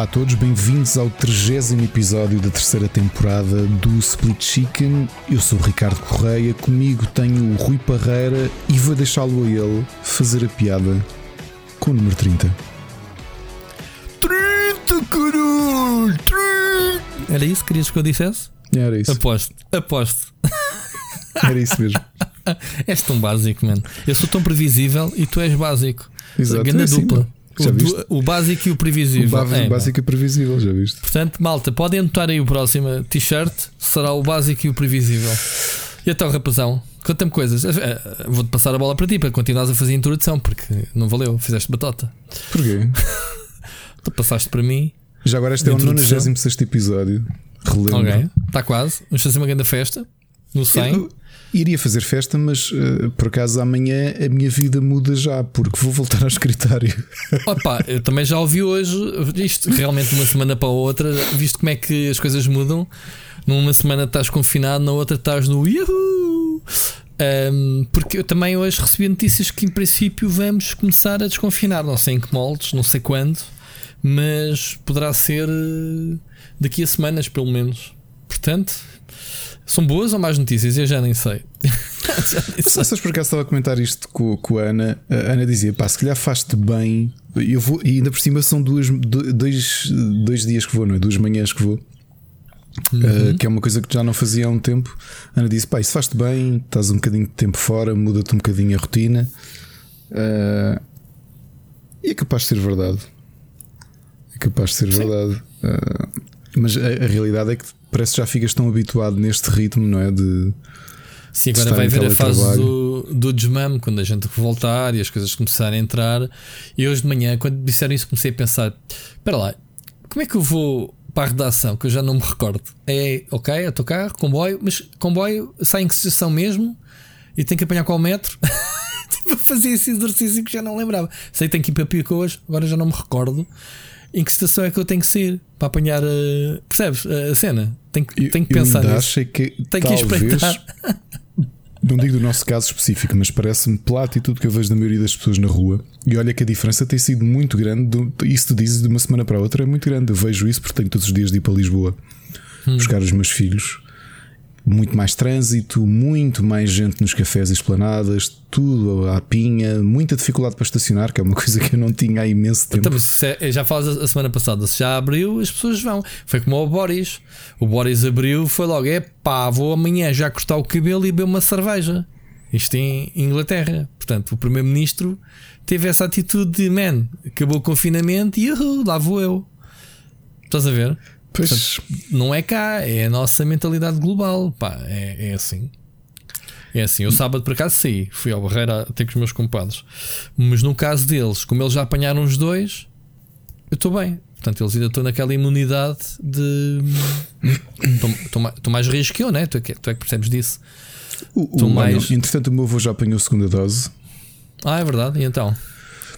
Olá a todos, bem-vindos ao 30 episódio da terceira temporada do Split Chicken. Eu sou o Ricardo Correia, comigo tenho o Rui Parreira e vou deixá-lo a ele fazer a piada com o número 30. 30, caralho! 30! Era isso que querias que eu dissesse? Era isso. Aposto, aposto. Era isso mesmo. és tão básico, mano. Eu sou tão previsível e tu és básico. Exato. Grande É assim, dupla. Já O, viste? du- o básico e o O previsível. básico, É, básico e previsível, já viste? Portanto, malta, podem anotar aí o próximo t-shirt. Será o básico e o previsível. E então, rapazão, conta-me coisas. Eh, eh, Vou-te passar a bola para ti para continuares a fazer a introdução, porque não valeu, fizeste batota. Porquê? Tu passaste para mim. Já agora este é o Introdução. 96 episódio. Relembro. Ok, está quase. Vamos fazer uma grande festa. No 100. Eu iria fazer festa, mas eh, por acaso amanhã a minha vida muda já, porque vou voltar ao escritório. Opa, eu também já ouvi hoje isto realmente de uma semana para outra, visto como é que as coisas mudam. Numa semana estás confinado, na outra estás no Yahoo! Ahm, porque eu também hoje recebi notícias que em princípio vamos começar a desconfinar, não sei em que moldes, não sei quando, mas poderá ser eh, daqui a semanas pelo menos. Portanto, são boas ou más notícias? Eu já nem sei. Já nem Não sei se por acaso estava a comentar isto com, com a Ana. A Ana dizia: pá, se calhar faz-te bem. Eu vou, e ainda por cima são duas, do- dois, dois dias que vou, não é? Duas manhãs que vou. Uh, que é uma coisa que já não fazia há um tempo. Ana disse: pá, isso faz-te bem, estás um bocadinho de tempo fora, muda-te um bocadinho a rotina. Uh, e é capaz de ser verdade. É capaz de ser verdade. Uh, mas a, a realidade é que parece que já ficas tão habituado neste ritmo, não é? De, Sim, agora vai haver a fase do, do desmame, quando a gente voltar e as coisas começarem a entrar. E hoje de manhã, quando disseram isso, comecei a pensar: espera lá, como é que eu vou para a redação? Que eu já não me recordo. É ok, é autocarro, comboio, mas comboio sai em que estação mesmo e tem que apanhar qual metro? tipo, fazia esse exercício que já não lembrava. Sei que tenho que ir para Picoas, agora já não me recordo. Em que estação é que eu tenho que sair para apanhar. eh, percebes a, a cena? Tenho, que- Eu- tenho que pensar nisso. achei que Tenho que espreitar. não digo do nosso caso específico, mas parece-me pela atitude que eu vejo da maioria das pessoas na rua. E olha que a diferença tem sido muito grande. Isso tu dizes de uma semana para a outra é muito grande. Eu vejo isso porque tenho todos os dias de ir para Lisboa Hum. buscar os meus filhos. Muito mais trânsito, muito mais gente nos cafés e esplanadas, tudo à pinha, muita dificuldade para estacionar, que é uma coisa que eu não tinha há imenso tempo. Então, é- já falas a semana passada, se já abriu, as pessoas vão. Foi como o Boris. O Boris abriu, foi logo: é pá, vou amanhã já cortar o cabelo e beber uma cerveja. Isto em Inglaterra. Portanto, o Primeiro-Ministro teve essa atitude de: man, acabou o confinamento e lá vou eu. Estás a ver? Pois, Não é cá, é a nossa mentalidade global. Pá, é, é assim. É assim, eu sábado por acaso saí, fui ao Barreira até com os meus compadres. Mas no caso deles, como eles já apanharam os dois, eu estou bem. Portanto, eles ainda estão naquela imunidade de. Estão mais- rios que eu, né? Tu é que, tu é que percebes disso. o, o, Estou mais- entretanto, o meu avô já apanhou a segunda dose. Ah, é verdade. E então?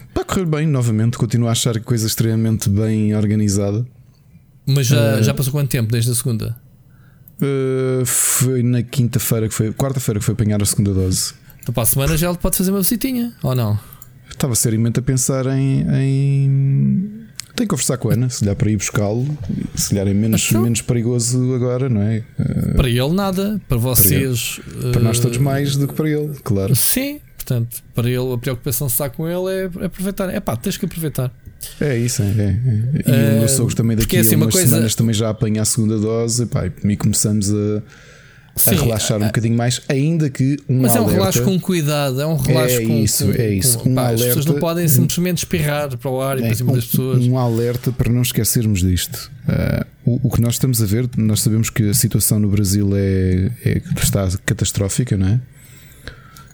Está a correr bem, novamente. Continuo a achar que coisa extremamente bem organizada. Mas já, Eh. já passou quanto tempo desde a segunda? Uh, foi na quinta-feira que foi, quarta-feira que foi apanhar a segunda dose. Então, para a semana já ele pode fazer uma visitinha, ou não? Estava seriamente a pensar em. em... Tenho que conversar com a Ana, se lhe para ir buscá-lo, se calhar é menos, Então? menos perigoso agora, não é? Uh, Para ele, nada. Para vocês. para nós eh, todos mais do que para ele, claro. Sim, portanto, para ele a preocupação de estar com ele é, aproveitar. É pá, tens que aproveitar. É isso, é. é, é. E o meu sogro também daqui é assim, a uma umas coisa- semanas também já apanha a segunda dose epá, e começamos a, a relaxar um bocadinho mais, ainda que um Mas é um alerta, relaxo com cuidado, é um relaxo É com. isso, é isso. com- Um pá, as pessoas alerta- não podem simplesmente espirrar para o ar e É, para cima um, das pessoas. um alerta para não esquecermos disto. Uh, o, o que nós estamos a ver, nós sabemos que a situação no Brasil é, é- está catastrófica, não é?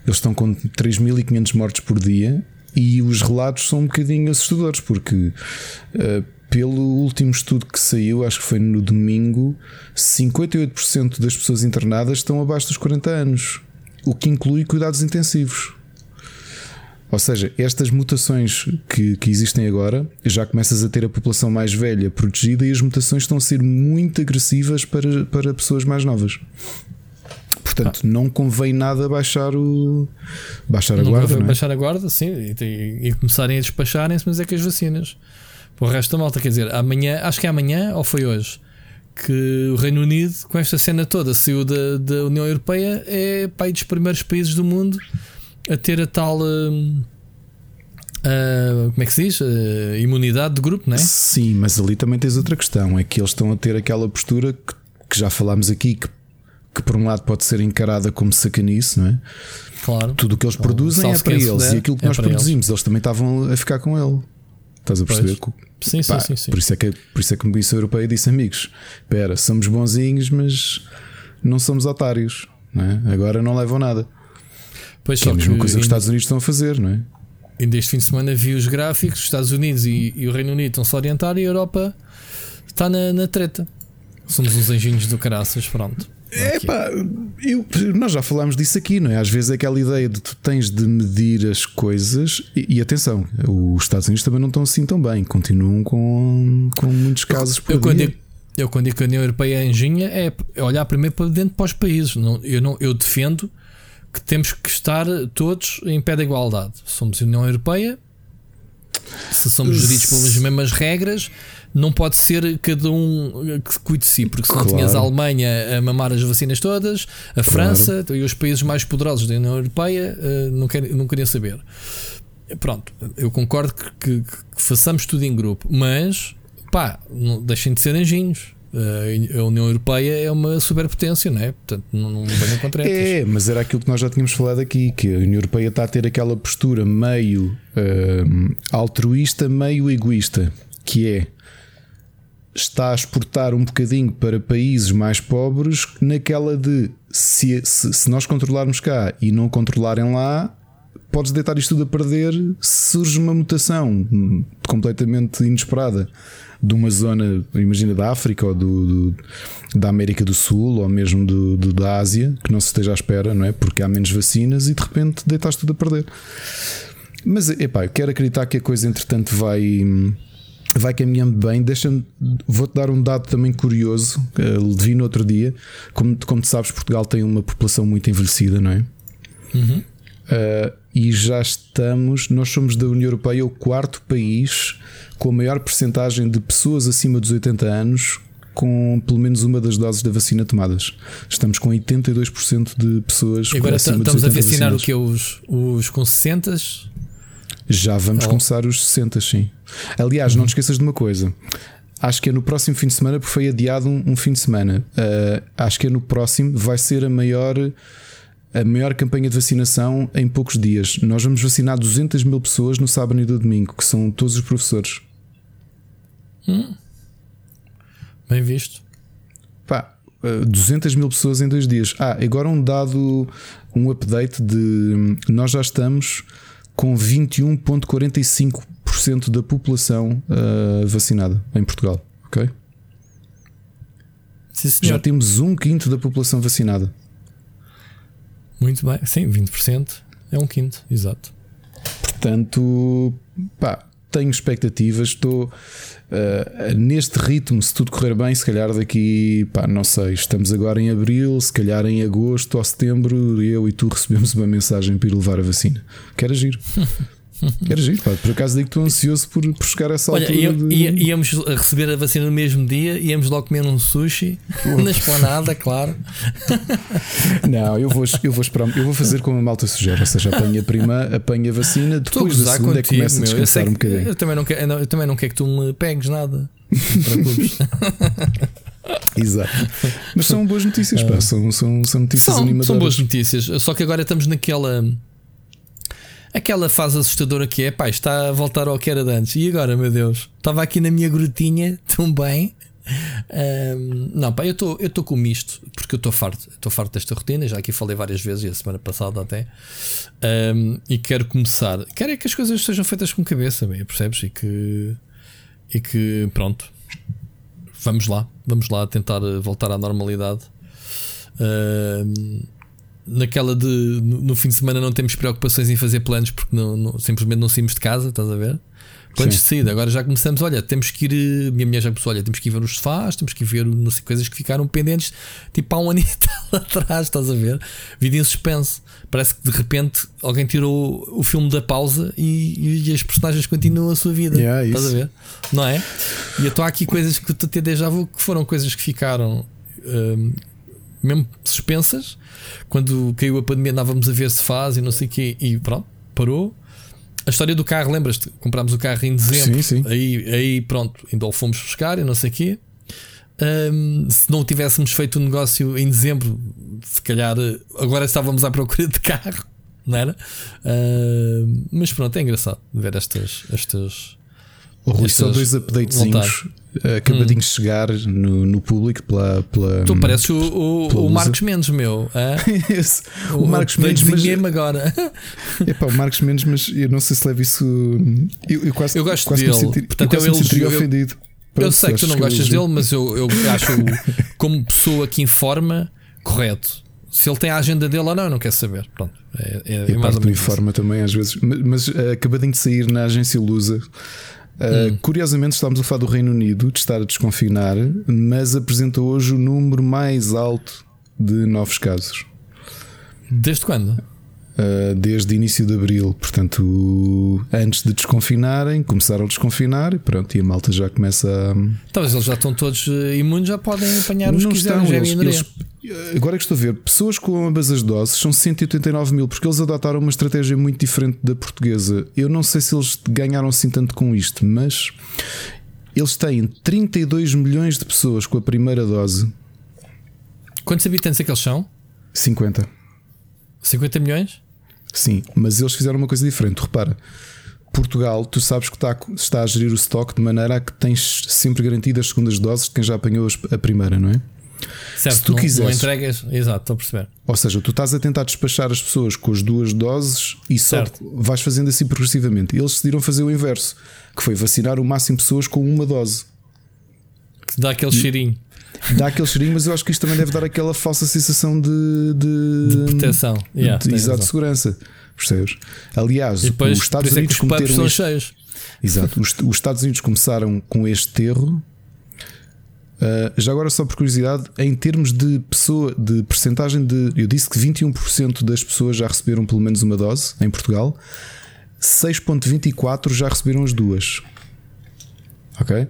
Eles estão com 3.500 mortes por dia e os relatos são um bocadinho assustadores, porque uh, pelo último estudo que saiu, acho que foi no domingo, 58% das pessoas internadas estão abaixo dos 40 anos, o que inclui cuidados intensivos. Ou seja, estas mutações que, que existem agora, já começas a ter a população mais velha protegida e as mutações estão a ser muito agressivas para, para pessoas mais novas. Portanto, não convém nada baixar o. baixar a Não guarda. vai não é? baixar a guarda, sim, e, e- começarem a despacharem-se, mas é que as vacinas. para o resto da malta. Quer dizer, amanhã, acho que é amanhã ou foi hoje, que o Reino Unido, com esta cena toda, saiu da, da União Europeia, é pai dos primeiros países do mundo a ter a tal. Uh, uh, como é que se diz? Uh, imunidade de grupo, não é? Sim, mas ali também tens outra questão: é que eles estão a ter aquela postura que, que já falámos aqui, que, que por um lado pode ser encarada como sacanice, não é? Claro. Tudo o que eles produzem é para eles e aquilo que é nós produzimos, eles. eles também estavam a ficar com ele. Estás a perceber? Pois. Sim, Pá, sim, sim, sim, Por isso é que, por isso é que a Comissão Europeia disse, amigos, espera, somos bonzinhos, mas não somos otários. Não é? Agora não levam nada. Pois que é a mesma coisa que os Estados Unidos estão a fazer, não é? Ainda este fim de semana vi os gráficos, os Estados Unidos e, e o Reino Unido estão-se a orientar e a Europa está na, na treta. Somos uns anjinhos do caraças, pronto. É pá, eu, nós já falámos disso aqui, não é? Às vezes é aquela ideia de tu tens de medir as coisas e, e atenção, os Estados Unidos também não estão assim tão bem, continuam com, com muitos casos por eu, quando digo, eu quando digo que a União Europeia é anjinha é olhar primeiro para dentro para os países. Não, eu, não, eu defendo que temos que estar todos em pé de igualdade. Somos a União Europeia, se somos geridos pelas mesmas regras não pode ser cada um que cuide de si, porque se não tinhas a Alemanha a mamar as vacinas todas, a França claro. e os países mais poderosos da União Europeia eh, não, quer, não queriam saber. Pronto, eu concordo que, que, que façamos tudo em grupo, mas pá, não, deixem de ser anjinhos. Eh, a União Europeia é uma superpotência, não é? Portanto, não, não venham contra É, mas era aquilo que nós já tínhamos falado aqui: que a União Europeia está a ter aquela postura meio uh, altruísta, meio egoísta, que é está a exportar um bocadinho para países mais pobres, naquela de se, se, se nós controlarmos cá e não controlarem lá, podes deitar isto tudo a perder surge uma mutação completamente inesperada de uma zona, imagina da África ou do, do da América do Sul ou mesmo do, do, da Ásia, que não se esteja à espera, não é? Porque há menos vacinas e de repente deitaste tudo a perder. Mas epá, eu quero acreditar que a coisa entretanto vai vai caminhando bem. Deixa vou-te dar um dado também curioso. Uh, vi no outro dia. Como, como tu sabes, Portugal tem uma população muito envelhecida, não é? Uhum. Uh, e já estamos, nós somos da União Europeia o quarto país com a maior percentagem de pessoas acima dos 80 anos com pelo menos uma das doses da vacina tomadas. Estamos com 82% de pessoas e agora estamos a vacinar o que os, os com 60 já vamos oh. começar os 60, sim. Aliás, não te esqueças de uma coisa. Acho que é no próximo fim de semana, porque foi adiado um, um fim de semana. Uh, acho que é no próximo, vai ser a maior, a maior campanha de vacinação em poucos dias. Nós vamos vacinar 200 mil pessoas no sábado e no domingo, que são todos os professores. Hum. Bem visto. Pá, 200 mil pessoas em dois dias. Ah, agora um dado, um update de. Nós já estamos com 21,45% da população uh, vacinada em Portugal. Ok? Sim, Já temos um quinto da população vacinada. Muito bem, sim, 20% é um quinto, exato. Portanto, pá, tenho expectativas, estou uh, neste ritmo, se tudo correr bem, se calhar daqui, pá, não sei, estamos agora em abril, se calhar em agosto ou setembro, eu e tu recebemos uma mensagem para ir levar a vacina. Quero agir. Era giro, pá. por acaso digo que estou ansioso por, por chegar a essa Olha, altura. Ia, de... íamos receber a vacina no mesmo dia, íamos logo comer um sushi na esplanada, claro. Não, eu vou, eu vou esperar, eu vou fazer como a malta sugere, ou seja, apanha a prima, apanha a vacina, depois da segunda contigo, é que começa a descansar um bocadinho. Eu também, não quero, eu também não quero que tu me pegues nada. Exato. Mas são boas notícias, pá. São, são, são notícias são, animadoras. São boas notícias. Só que agora estamos naquela aquela fase assustadora que é, pá, está a voltar ao que era de antes. E agora, meu Deus, estava aqui na minha grutinha, tão bem. Um, não, pá, eu estou com misto, porque eu estou farto, estou farto desta rotina. Já aqui falei várias vezes, e a semana passada até. Um, e quero começar. Quero é que as coisas sejam feitas com cabeça, bem, percebes? E que, e que pronto, vamos lá, vamos lá tentar voltar à normalidade. Um, naquela de no, fim de semana não temos preocupações em fazer planos porque não, não, simplesmente não saímos de casa, estás a ver? planos de saída. Agora já começamos, olha, temos que ir. Minha mulher já começou, olha, temos que ir ver os sofás, temos que ir ver não sei, coisas que ficaram pendentes, tipo há um ano e tal atrás, estás a ver? Vida em suspense. Parece que de repente alguém tirou o filme da pausa e, e as personagens continuam a sua vida. Yeah, estás isso. a ver? Não é? E eu estou aqui coisas que tu te déjà vu que foram coisas que ficaram. hum, mesmo suspensas, quando caiu a pandemia andávamos a ver se faz e não sei o quê, e pronto, parou. A história do carro, lembras-te? Comprámos o carro em dezembro, Sim, sim. Aí, aí pronto, ainda o fomos buscar e não sei o quê. Hum, se não tivéssemos feito o negócio em dezembro, se calhar agora estávamos à procura de carro, não era? Hum, mas pronto, é engraçado ver estas. estas O Rui, Estas dois updatezinhos eh, acabadinhos de chegar no, no público pela. pela tu pareces o, o, o. Marcos Mendes, meu. Esse, o, Marcos Mendes, mas, Desenhei-me agora. epá, o Marcos Mendes, mas eu não sei se leva isso. Eu, eu quase, Eu gosto quase dele. Me senti, Portanto, eu eu elogio- ofendido. Eu sei que tu não acho gostas dele, mas eu, eu acho como pessoa que informa correto. Se ele tem a agenda dele ou não, eu não quero saber. Pronto, é, é, é E a mais parte do informa também, às vezes. Mas, mas, eh, acabadinho de sair na agência Lusa. Hum. Curiosamente, estávamos a falar do Reino Unido de estar a desconfinar, mas apresentou hoje o número mais alto de novos casos. Desde quando? Uh, desde início de abril. Portanto, antes de desconfinarem, começaram a desconfinar e pronto, e a malta já começa a. Talvez eles já estão todos eh, imunes, já podem apanhar os Não que estão, é eles, minoria. eles- agora que estou a ver, pessoas com ambas as doses são 189 mil, porque eles adotaram uma estratégia muito diferente da portuguesa. Eu não sei se eles ganharam assim tanto com isto, mas eles têm 32 milhões de pessoas com a primeira dose, Quantos habitantes é que eles são? 50. 50 milhões? Sim, mas eles fizeram uma coisa diferente. Repara, Portugal, tu sabes que está, está a gerir o estoque de maneira a que tens sempre garantido as segundas doses de quem já apanhou a primeira, não é? Certo, Se tu não, não quiseres. entregas. Exato, estou a perceber. Ou seja, tu estás a tentar despachar as pessoas com as duas doses e só Certo. vais fazendo assim progressivamente. Eles decidiram fazer o inverso, que foi vacinar o máximo de pessoas com uma dose. Que dá aquele cheirinho Dá aquele cheirinho, mas eu acho que isto também deve dar aquela falsa sensação de, de, de proteção. Yeah, de, exato, de segurança. Percebes? Aliás, depois, os Estados é Unidos cometeram são este- cheios. Exato. Os, os Estados Unidos começaram com este erro. Uh, já agora, só por curiosidade, em termos de pessoa, de percentagem de. Eu disse que 21% das pessoas já receberam pelo menos uma dose em Portugal, 6,24% já receberam as duas. Ok?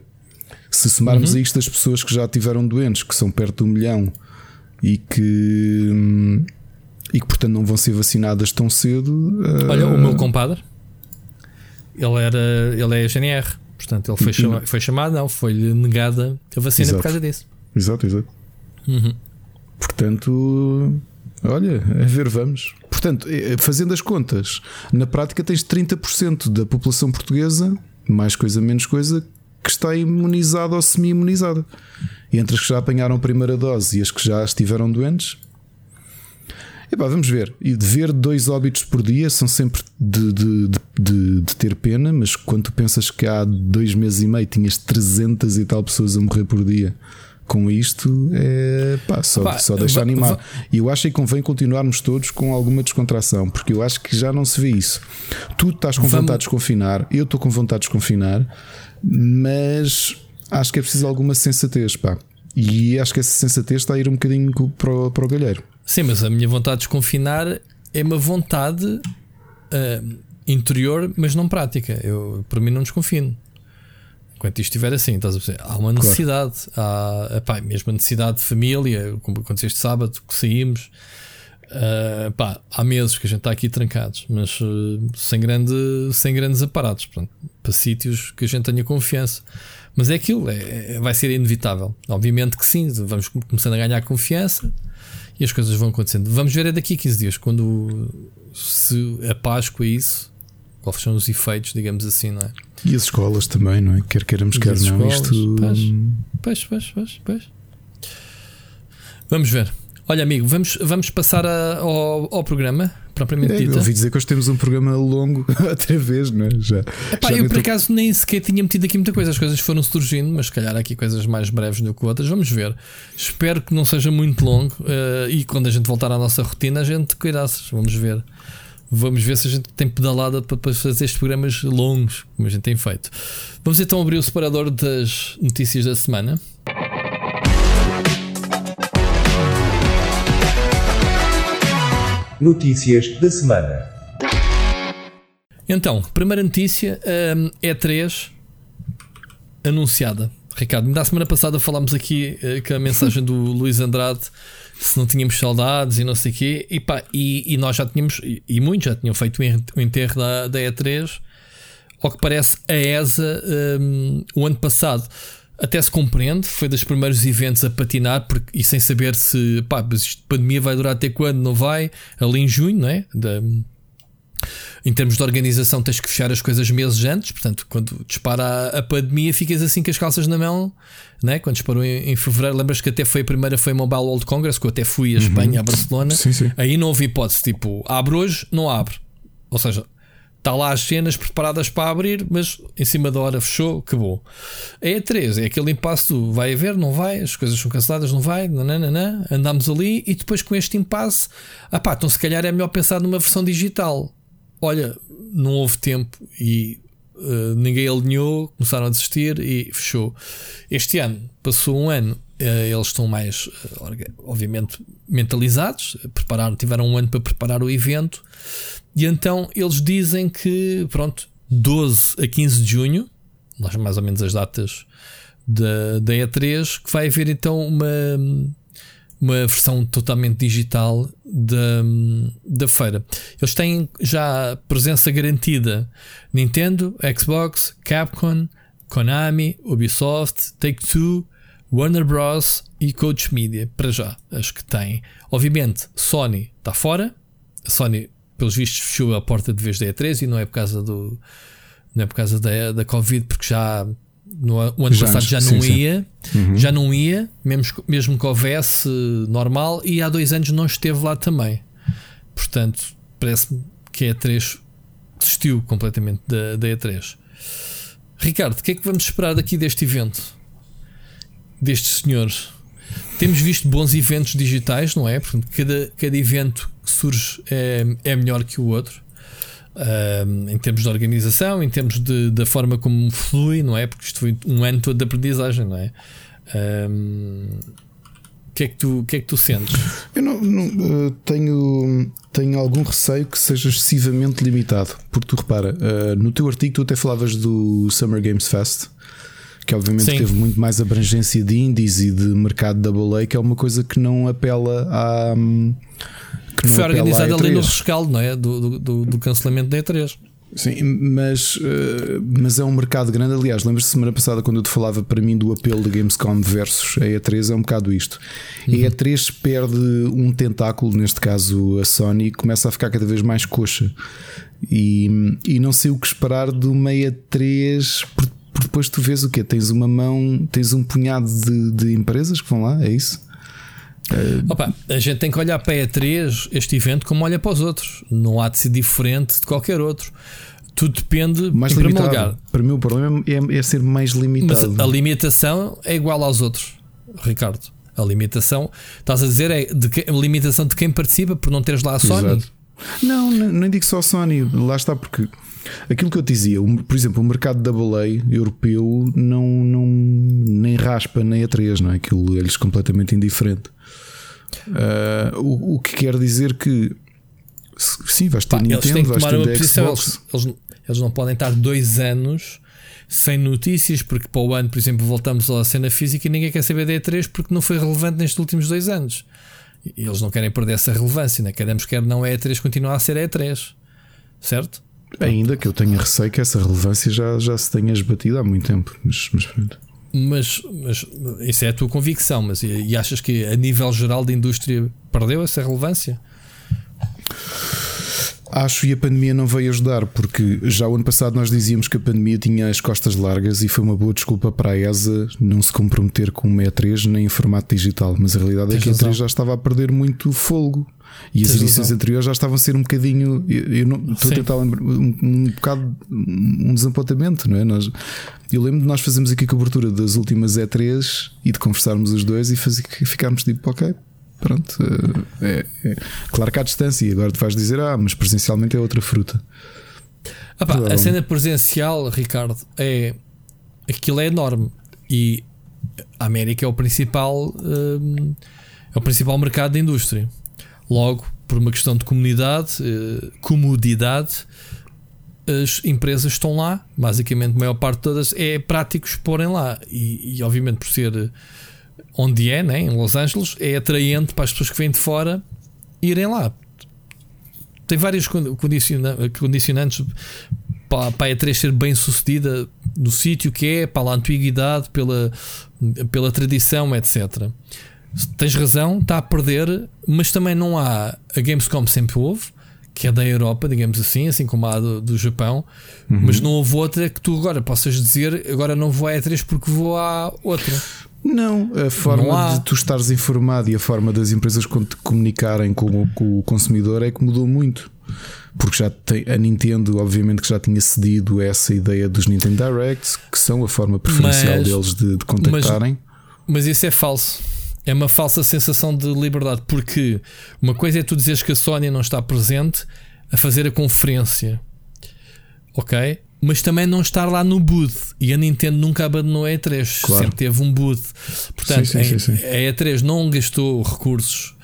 Se somarmos a isto as pessoas que já tiveram doentes, que são perto de um milhão e que. hum, E que portanto não vão ser vacinadas tão cedo. uh, Olha, o meu compadre, ele, era, ele é GNR, portanto, ele foi, chama, foi chamado, não, foi-lhe negada a vacina Exato. por causa disso. Exato, exato. Uhum. Portanto, olha, a ver, vamos. Portanto, eh, fazendo as contas, na prática tens 30% da população portuguesa, mais coisa, menos coisa, que está imunizada ou semi-imunizada. Entre as que já apanharam a primeira dose e as que já estiveram doentes. Epá, vamos ver. E de ver dois óbitos por dia são sempre de, de, de, de- ter pena, mas quando tu pensas que há dois meses e meio tinhas 300 e tal pessoas a morrer por dia com isto, é pá, só, Pá, só deixa va- E eu acho que convém continuarmos todos com alguma descontração, porque eu acho que já não se vê isso. Tu estás com Vamos- vontade de desconfinar, eu estou com vontade de desconfinar, mas acho que é preciso alguma sensatez, pá. E acho que essa sensatez está a ir um bocadinho para o, para o galheiro. Sim, mas a minha vontade de desconfinar é uma vontade ah, interior, mas não prática. Eu, para mim, não desconfino. Enquanto isto estiver assim, estás a perceber? Há uma necessidade, há epá, mesmo a necessidade de família, como aconteceu este sábado que saímos. Ah, pá, há meses que a gente está aqui trancados, mas ah, sem, grande, sem grandes aparatos, portanto, para sítios que a gente tenha confiança. Mas é aquilo, é, é- vai ser inevitável. Obviamente que sim, vamos começando a ganhar confiança e as coisas vão acontecendo. Vamos ver é daqui a 15 dias, quando se a Páscoa é isso, quais são os efeitos, digamos assim, não é? E as escolas também, não é? Quer queiramos, quer não. escolas, Isto. pois. Pois, pois, pois, pois. Vamos ver. Olha, amigo, vamos, vamos passar a- ao, ao programa, propriamente É, dito. ouvi dizer que hoje temos um programa longo outra vez, não é? Já, Epá, já eu por tô- acaso nem sequer tinha metido aqui muita coisa, as coisas foram surgindo, mas se calhar há aqui coisas mais breves do que outras. Vamos ver. Espero que não seja muito longo eh, e quando a gente voltar à nossa rotina, a gente cuidasse. Vamos ver. Vamos ver se a gente tem pedalada para fazer estes programas longos, como a gente tem feito. Vamos então abrir o separador das notícias da semana. Notícias da semana. Então, primeira notícia: um, E3 anunciada. Ricardo, da semana passada falámos aqui uh, com a mensagem do Luís Andrade se não tínhamos saudades e não sei o quê. E, pá, e, e, nós já tínhamos, e, e, muitos já tinham feito o enterro da, da E3, ao que parece a ESA um, o ano passado. Até se compreende, foi dos primeiros eventos a patinar porque, e sem saber se pá, a pandemia vai durar até quando, não vai, ali em junho, não é? Da, em termos de organização, tens que fechar as coisas meses antes. Portanto, quando dispara a, a pandemia, ficas assim com as calças na mão. Né? Quando disparou em, em fevereiro, lembras que até foi a primeira foi Mobile World Congress, que eu até fui a uhum. Espanha, a Barcelona. Sim, sim. Aí não houve hipótese, tipo, abre hoje, não abre. Ou seja, está lá as cenas preparadas para abrir, mas em cima da hora fechou, acabou. A E3 é aquele impasse do vai haver, não vai, as coisas são canceladas, não vai, nananana, andamos ali e depois com este impasse, ah pá, então se calhar é melhor pensar numa versão digital olha, não houve tempo e uh, ninguém alinhou, começaram a desistir e fechou. Este ano passou um ano, uh, eles estão mais, uh, obviamente, mentalizados, prepararam, tiveram um ano para preparar o evento e então eles dizem que, pronto, 12 a 15 de junho, mais ou menos as datas da, da E3, que vai haver então uma uma versão totalmente digital da, da feira. Eles têm já presença garantida Nintendo, Xbox, Capcom, Konami, Ubisoft, Take-Two, Warner Bros. e Coach Media, para já, as que têm. Obviamente, Sony está fora. A Sony, pelos vistos, fechou a porta de vez da E3 e não é por causa do. Não é por causa da, da Covid, porque já no o ano já passado já não sim, ia, sim. Uhum. já não ia, mesmo, mesmo que houvesse normal, e há dois anos não esteve lá também. Portanto, parece-me que a E3 desistiu completamente da, da E3. Ricardo, o que é que vamos esperar daqui deste evento? Destes senhores? Temos visto bons eventos digitais, não é? Portanto, cada, cada evento que surge é, é melhor que o outro em termos de organização, em termos de, da forma como flui, não é? Porque isto foi um ano todo de aprendizagem, não é? o que é que tu, que é que tu sentes? Eu não, não uh, tenho, tenho algum receio que seja excessivamente limitado, porque tu repara, uh, no teu artigo tu até falavas do Summer Games Fest, que obviamente Sim. teve muito mais abrangência de indies e de mercado da boleia, que é uma coisa que não apela a. Um, que foi organizado ali no rescaldo, não é? Do, do, do cancelamento da E3. Sim, mas, uh, mas é um mercado grande. Aliás, lembras-te semana passada quando eu te falava para mim do apelo da Gamescom versus a E3? É um bocado isto. Uhum. A E3 perde um tentáculo, neste caso a Sony, e começa a ficar cada vez mais coxa. E, e não sei o que esperar de uma E3, porque depois tu vês o quê? Tens uma mão, tens um punhado de, de empresas que vão lá, é isso? Opa, a gente tem que olhar para a E3, este evento, como olha para os outros. Não há de ser diferente de qualquer outro. Tudo depende, mais limitado. lugar. Para mim, o problema é, é, ser mais limitado. Mas a limitação é igual aos outros, Ricardo. A limitação, estás a dizer, é de que, a limitação de quem participa por não teres lá a Sony. Exato. Não, nem digo só a Sony, lá está, porque aquilo que eu te dizia, por exemplo, o mercado da baleia europeu não, não nem raspa nem a 3, não é? Aquilo é-lhes completamente indiferente. Uh, o, o, que quer dizer que sim, vais ter Pá, Nintendo, vais ter posição, Xbox. Eles, eles, não podem estar dois anos sem notícias, porque para o ano, por exemplo, voltamos à cena física e ninguém quer saber da E3 porque não foi relevante nestes últimos dois anos. Eles não querem perder essa relevância, né? queremos quer não é E3 continuar a ser E3, certo? Ainda que eu tenha receio que essa relevância já, já se tenha esbatido há muito tempo, mas, mas pronto. Mas, mas isso é a tua convicção, mas e, achas que a nível geral da indústria perdeu essa relevância? Acho e a pandemia não veio ajudar, porque já o ano passado nós dizíamos que a pandemia tinha as costas largas e foi uma boa desculpa para a ESA não se comprometer com uma E3 nem em formato digital. Mas a realidade Tens é que a E3 já estava a perder muito folgo. E as edições anteriores já estavam a ser um bocadinho. Eu, eu não, estou Sim. a tentar lembrar um, um bocado um desapontamento, não é? Nós, eu lembro de nós fazermos aqui a cobertura das últimas E3 e de conversarmos os dois e fazer, ficarmos tipo, ok, pronto, é, é, claro que há distância e agora tu vais dizer, ah, mas presencialmente é outra fruta. Ah a cena presencial, Ricardo, é aquilo é enorme e a América é o principal hum, é o principal mercado da indústria. Logo, por uma questão de comunidade, uh, comodidade, as empresas estão lá, basicamente a maior parte de todas é prático exporem lá e, e, obviamente por ser onde é, né, em Los Angeles, é atraente para as pessoas que vêm de fora irem lá. Tem vários condicionantes para, para a E3 ser bem sucedida no sítio que é, para a antiguidade, pela, pela tradição, etc. Tens razão, está a perder, mas também não há a Gamescom sempre houve que é da Europa, digamos assim, assim como a do, do Japão, uhum. mas não houve outra que tu agora possas dizer agora não vou à E3 porque vou à outra. Não, a forma não de tu estares informado e a forma das empresas comunicarem com, com, o consumidor é que mudou muito. Porque já tem a Nintendo, obviamente, que já tinha cedido essa ideia dos Nintendo Directs, que são a forma preferencial mas, deles de, de contactarem. Mas, mas isso é falso. É uma falsa sensação de liberdade, porque uma coisa é tu dizeres que a Sony não está presente a fazer a conferência, ok? Mas também não estar lá no booth. E a Nintendo nunca abandonou a E3, claro. sempre teve um booth. Portanto, sim, sim, sim, a E3 não gastou recursos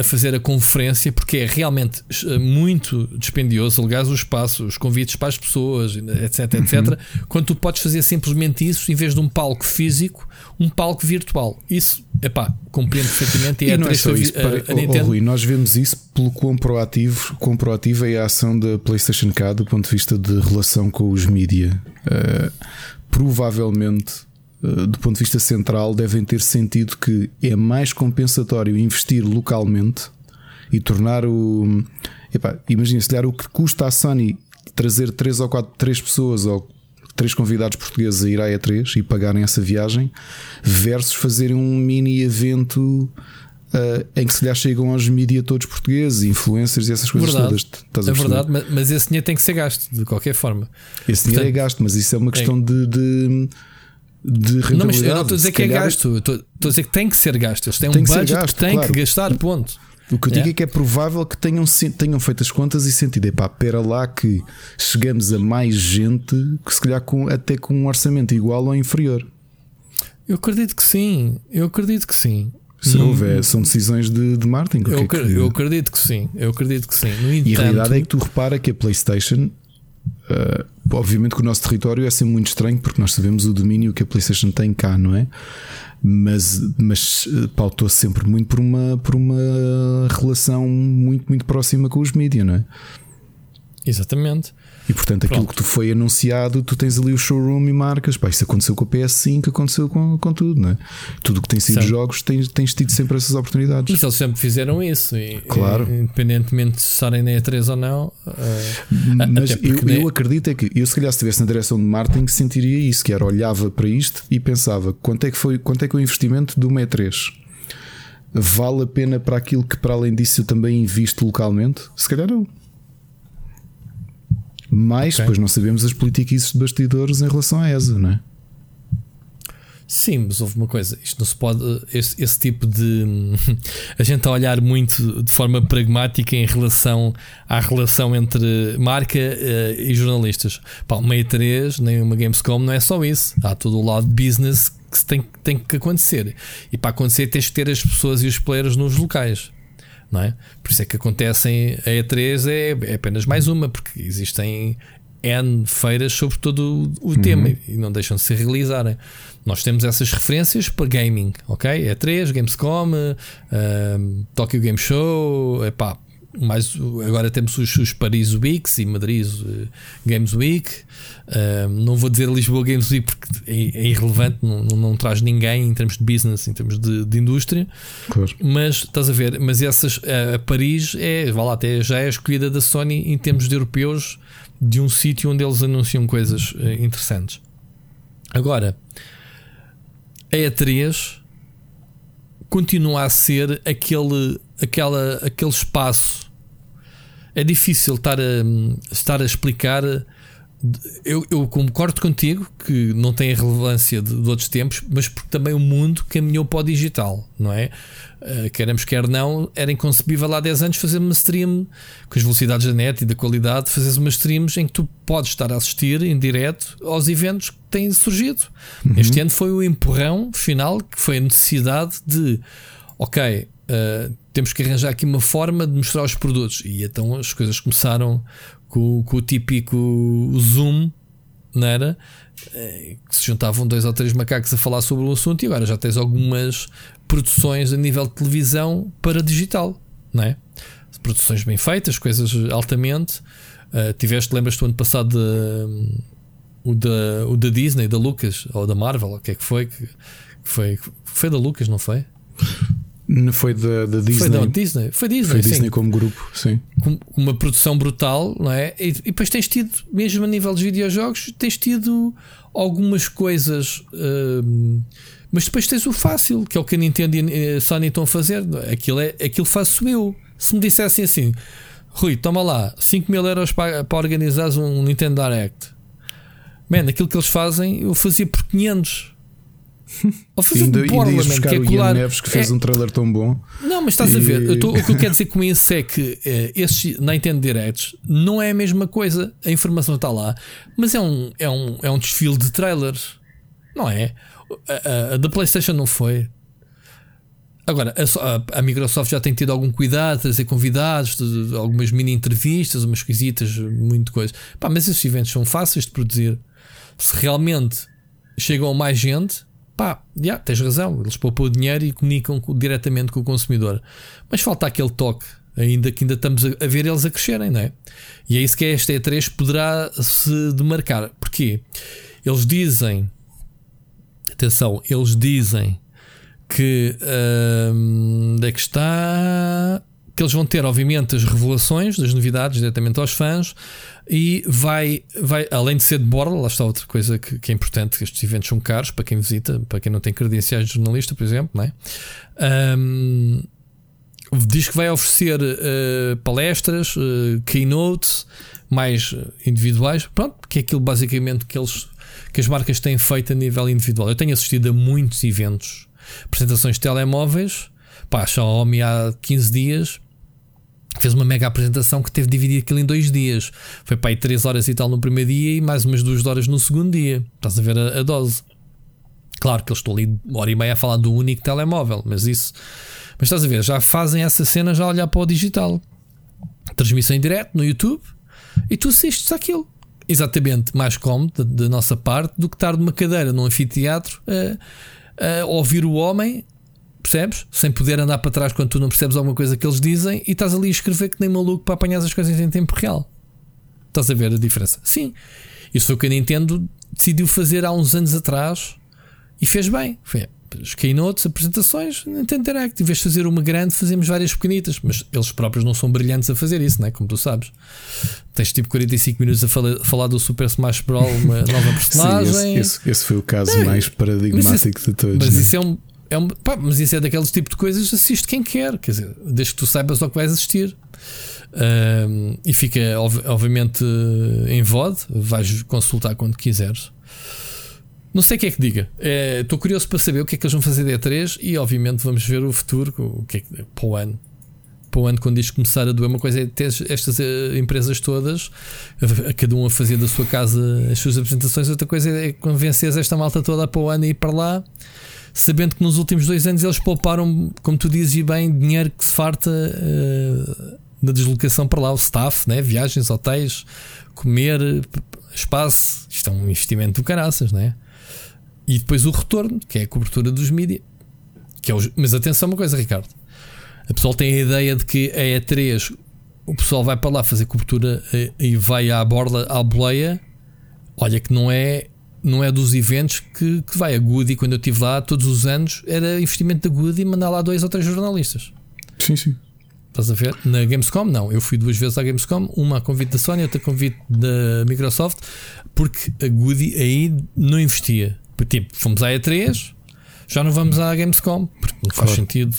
a fazer a conferência porque é realmente eh, muito dispendioso, aliás, o espaço, os convites para as pessoas, etc, etc. Uhum. Quando tu podes fazer simplesmente isso em vez de um palco físico, um palco virtual. Isso, epá, compreendo perfeitamente. E, é não é só isso, para, a, a Nintendo... oh, Rui, nós vemos isso pelo quão proativo, quão proativa é a ação da PlayStation K do ponto de vista de relação com os mídia. Uh, provavelmente do ponto de vista central, devem ter sentido que é mais compensatório investir localmente e tornar o. Imagina, se calhar o que custa a Sony trazer 3 ou 4, 3 pessoas ou três convidados portugueses a ir à E3 e pagarem essa viagem, versus fazerem um mini evento uh, em que se lhe chegam aos mídia todos portugueses, influencers e essas coisas verdade. todas. é verdade, mas esse dinheiro tem que ser gasto de qualquer forma. Esse dinheiro é gasto, mas isso é uma questão é. de, de de rentabilidade. Não, mas eu não estou a dizer que é gasto, estou, a dizer que tem que ser gasto. Eles têm um budget gasto, que tem claro. que gastar, ponto. O que eu digo é. é que é provável que tenham, tenham feito as contas e sentido, epá, pera lá que chegamos a mais gente que se calhar com, até com um orçamento igual ou inferior. Eu acredito que sim, eu acredito que sim. Se não houver, são decisões de, de marketing. Eu, é que... eu, acredito que sim, eu acredito que sim. No entanto... E a realidade é que tu repara que a PlayStation Uh, obviamente que o nosso território é sempre muito estranho porque nós sabemos o domínio que a PlayStation tem cá, não é? Mas, mas eh, pautou -se sempre muito por uma, por uma relação muito, muito próxima com os mídias, não é? Exatamente. E portanto, aquilo Pronto. que tu foi anunciado, tu tens ali o showroom e marcas. Pá, isso aconteceu com a PS5, aconteceu com, com tudo, não é? Tudo que tem sido certo. jogos, tens, tens tido sempre essas oportunidades. Mas eles sempre fizeram isso, e, claro. independentemente de estarem na E3 ou não. Uh, Mas eu, eu, acredito é que eu, se calhar, se estivesse na direção de marketing, sentiria isso, que era olhava para isto e pensava quanto é que foi, quanto é que é o investimento do E3 vale a pena para aquilo que, para além disso, eu também invisto localmente? Se calhar não. Mas okay. depois não sabemos as políticas de bastidores em relação à ESA, não é? Sim, mas houve uma coisa, isto não se pode. Esse, esse tipo de. A gente a olhar muito de forma pragmática em relação à relação entre marca uh, e jornalistas. Pá, uma E3, nem uma Gamescom, não é só isso. Há todo o lado business que tem, tem que acontecer. E para acontecer, tens que ter as pessoas e os players nos locais não é? Por isso é que acontecem a E3 é, é apenas mais uma, porque existem N feiras sobre todo o, uhum. tema e não deixam de se realizarem. Nós temos essas referências para gaming, ok? E3, Gamescom, uh, Tokyo Game Show, epá, mais, agora temos os, os Paris Weeks e Madrid uh, Games Week. Uh, não vou dizer Lisboa Games Week porque é, é irrelevante, não, não, não, traz ninguém em termos de business, em termos de, de indústria. Claro. Mas estás a ver, mas essas a Paris é, vá lá, até já é a escolhida da Sony em termos de europeus de um sítio onde eles anunciam coisas uh, interessantes. Agora, a E3 continua a ser aquele aquela, aquele espaço. É difícil estar a, estar a explicar eu, eu, concordo contigo que não tem a relevância de, de, outros tempos, mas porque também o mundo caminhou para o digital, não é? Uh, queremos quer não, era inconcebível há 10 anos fazer uma stream com as velocidades da net e da qualidade, fazeres uma streams em que tu podes estar a assistir em direto aos eventos que têm surgido. Uhum. Este ano foi o empurrão final, que foi a necessidade de, ok, uh, temos que arranjar aqui uma forma de mostrar os produtos. E então as coisas começaram com, com o típico Zoom, não era? Eh, que se juntavam dois ou três macacos a falar sobre o assunto e agora já tens algumas produções a nível de televisão para digital, não é? Produções bem feitas, coisas altamente. Uh, tiveste, lembras-te ano passado de, o, da, o da Disney, da Lucas ou da Marvel, o que é que foi? Que, foi, foi da Lucas, não foi? Foi da, da Disney. Foi da Disney. Foi Disney, Foi Disney como grupo, sim. Uma produção brutal, não é? E, e, depois tens tido, mesmo a nível dos videojogos, tens tido algumas coisas. Uh, mas depois tens o fácil, que é o que a Nintendo e a Sony estão a fazer. Aquilo, é, aquilo faço eu. Se me dissessem assim, Rui, toma lá, 5 mil euros para, para organizares um Nintendo Direct. Man, aquilo que eles fazem, eu fazia por 500. Ou fazer ainda, borla, ainda buscar que é o Ian Neves que fez é... um trailer tão bom. Não, mas estás e... a ver, eu tô, o que eu quero dizer com isso é que é, esses Nintendo Directs não é a mesma coisa. A informação está lá, mas é um, é um, é um desfile de trailers, não é? A, a, a da PlayStation não foi. Agora, a, a, Microsoft já tem tido algum cuidado, trazer convidados, de, de, algumas mini entrevistas, umas coisitas, muito coisa. Pá, mas esses eventos são fáceis de produzir. Se realmente chegam a mais gente, pá, yeah, tens razão, eles poupam o dinheiro e comunicam diretamente com o consumidor. Mas falta aquele toque, ainda que ainda estamos a, ver eles a crescerem, não é? E é isso que esta E3 poderá se demarcar. Porquê? Eles dizem, atenção, eles dizem que hum, onde é que está? Que eles vão ter, obviamente, as revelações das novidades diretamente aos fãs, e vai, vai, além de ser de borla, lá está outra coisa que, que, é importante: que estes eventos são caros para quem visita, para quem não tem credenciais de jornalista, por exemplo, não é? Um, diz que vai oferecer uh, palestras, uh, keynotes mais individuais, pronto, que é aquilo basicamente que eles que as marcas têm feito a nível individual. Eu tenho assistido a muitos eventos, apresentações de telemóveis, pá, Xiaomi há 15 dias fez uma mega apresentação que teve de dividir aquilo em dois dias. Foi para aí 3 horas e tal no primeiro dia e mais umas 2 horas no segundo dia. Estás a ver a, a dose. Claro que eles estão ali hora e meia a falar do único telemóvel, mas isso. Mas estás a ver, já fazem essa cena já olhar para o digital. Transmissão em direto no YouTube e tu assistes aquilo. Exatamente mais cómodo da, nossa parte do que estar numa cadeira num anfiteatro a, a ouvir o homem percebes? Sem poder andar para trás quando tu não percebes alguma coisa que eles dizem e estás ali a escrever que nem maluco para apanhar as coisas em tempo real. Estás a ver a diferença? Sim. Isso foi o que a Nintendo decidiu fazer há uns anos atrás e fez bem. Foi as keynotes, apresentações, Nintendo Direct. Em vez de fazer uma grande, fazemos várias pequenitas. Mas eles próprios não são brilhantes a fazer isso, né? como tu sabes. Tens tipo 45 minutos a falar, falar do Super Smash Bros. uma nova personagem. Sim, esse, esse, esse, foi o caso é, mais paradigmático de todos. Mas né? isso é um, é um, pá, mas isso é daqueles tipo de coisas, assiste quem quer, quer dizer, desde que tu saibas ao que vais assistir. E fica, obviamente, em VOD, vais consultar quando quiseres. Não sei o que é que diga. Estou é, curioso para saber o que é que eles vão fazer de E3 e, obviamente, vamos ver o futuro, o que é que, para o ano. Para o ano, quando isto começar a doer, uma coisa é ter estas eh, empresas todas, a, a cada um a fazer da sua casa as suas apresentações, outra coisa é convencer esta malta toda para o ano e ir para lá sabendo que nos últimos dois anos eles pouparam, como tu dizes e bem, dinheiro que se farta uh, na deslocação para lá, o staff, né? viagens, hotéis, comer, espaço. Isto é um investimento do caraças, né? E depois o retorno, que é a cobertura dos mídias. Que é o... Mas atenção, uma coisa, Ricardo. A pessoa tem a ideia de que a E3 o pessoal vai para lá fazer cobertura eh, e vai à borda, à boleia. Olha que não é não é dos eventos que, que vai. A Goody, quando eu estive lá todos os anos, era investimento da Goody mandar lá dois ou três jornalistas. Sim, sim. Estás a ver? Na Gamescom, não. Eu fui duas vezes à Gamescom, uma a convite da Sony, outra a convite da Microsoft, porque a Goody aí não investia. Tipo, fomos à E3, já não vamos à Gamescom, porque não faz claro. sentido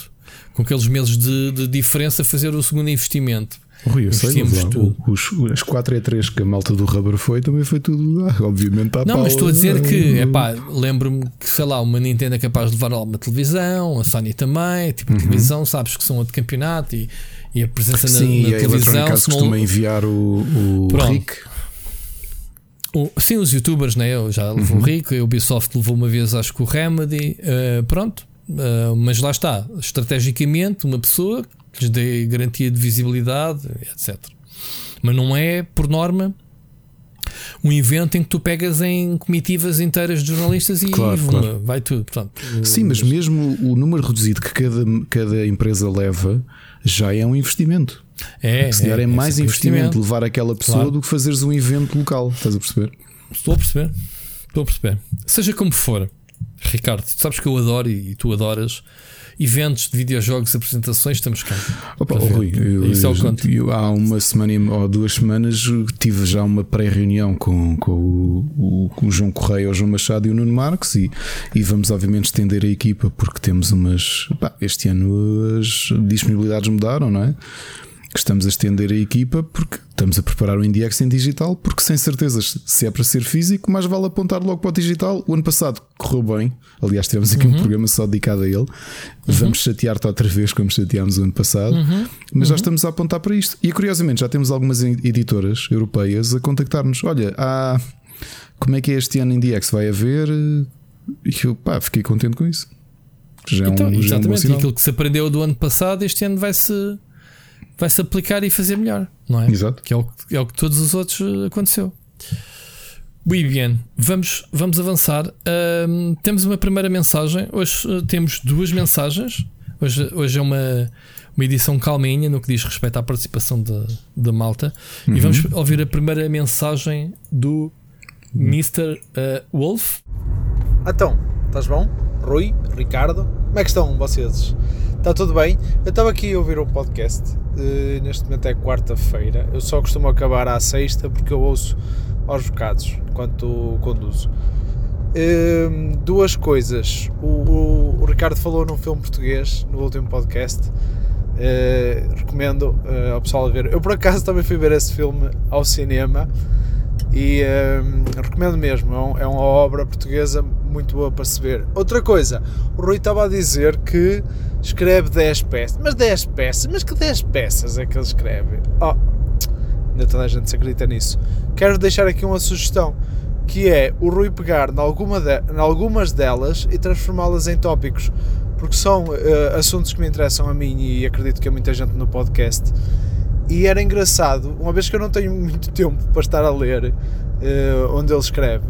com aqueles meses de, de, diferença fazer o segundo investimento. Rui, eu sei, lá, tudo. Os, as 4 e 3 que a malta do Rubber foi, também foi tudo, ah, obviamente, à Não, mas estou a dizer que, é pá, lembro-me que, sei lá, uma Nintendo é capaz de levar uma televisão, a Sony também, tipo, uhum. televisão, sabes que são outro campeonato e, e a presença Sim, na, na e televisão. Sim, costuma enviar o, o Rick. O, sim, os youtubers, né? Eu já levou uhum. o Rick, a Ubisoft levou uma vez, acho que o Remedy, uh, pronto. Uh, mas lá está, estrategicamente, uma pessoa que lhes dê garantia de visibilidade, etc. Mas não é, por norma, um evento em que tu pegas em comitivas inteiras de jornalistas e claro, claro. vai tudo. Portanto, Sim, mas mesmo o número reduzido que cada, cada empresa leva já é um investimento. É, Se é, é mais investimento levar aquela pessoa claro. do que fazeres um evento local. Estás a perceber? Estou a perceber. Estou a perceber. Seja como for, Ricardo, sabes que eu adoro e tu adoras eventos de videojogos, apresentações, estamos cá. Opa, oh, Rui, eu, Isso é o conto. Eu, há uma semana ou duas semanas tive já uma pré-reunião com, com o, o, o, João Correia, o João Machado e o Nuno Marques e, e vamos obviamente estender a equipa porque temos umas. Pá, este ano as disponibilidades mudaram, não é? Que estamos a estender a equipa porque estamos a preparar o IndieX em digital, porque sem certezas se é para ser físico, mais vale apontar logo para o digital. O ano passado correu bem, aliás, tivemos aqui uhum. um programa só dedicado a ele. Uhum. Vamos chatear-te outra vez como chateámos o ano passado, uhum. mas já uhum. estamos a apontar para isto. E curiosamente já temos algumas editoras europeias a contactar-nos. Olha, há... como é que é este ano IndieX? Vai haver? E eu pá, fiquei contente com isso. Já então, é um, exatamente, já é um aquilo que se aprendeu do ano passado, este ano vai-se vai-se aplicar e fazer melhor, não é? Exato. Que é o, é o que todos os outros eh, aconteceu. Bem, vamos, vamos avançar. Um, temos uma primeira mensagem. Hoje uh, temos duas mensagens. Hoje, hoje é uma, uma edição calminha no que diz respeito à participação da malta. Uhum. E vamos ouvir a primeira mensagem do Mr. Uh, Wolf. Então, estás bom? Rui, Ricardo, como é que estão vocês? Está tudo bem? Eu estava aqui a ouvir o um podcast, neste momento é quarta-feira, eu só costumo acabar à sexta porque eu ouço aos bocados enquanto conduzo. Uh, duas coisas, o, o, o, Ricardo falou num filme português no último podcast, uh, recomendo ao pessoal ver. Eu por acaso também fui ver esse filme ao cinema e recomendo mesmo, é, um, é uma obra portuguesa muito boa para se ver. Outra coisa, o Rui estava a dizer que escreve 10 peças. Mas 10 peças? Mas que 10 peças é que ele escreve? Oh, ainda toda a gente se acredita nisso. Quero deixar aqui uma sugestão, que é o Rui pegar em, alguma de, algumas delas e transformá-las em tópicos, porque são uh, assuntos que me interessam a mim e acredito que a muita gente no podcast. E era engraçado, uma vez que eu não tenho muito tempo para estar a ler uh, onde ele escreve,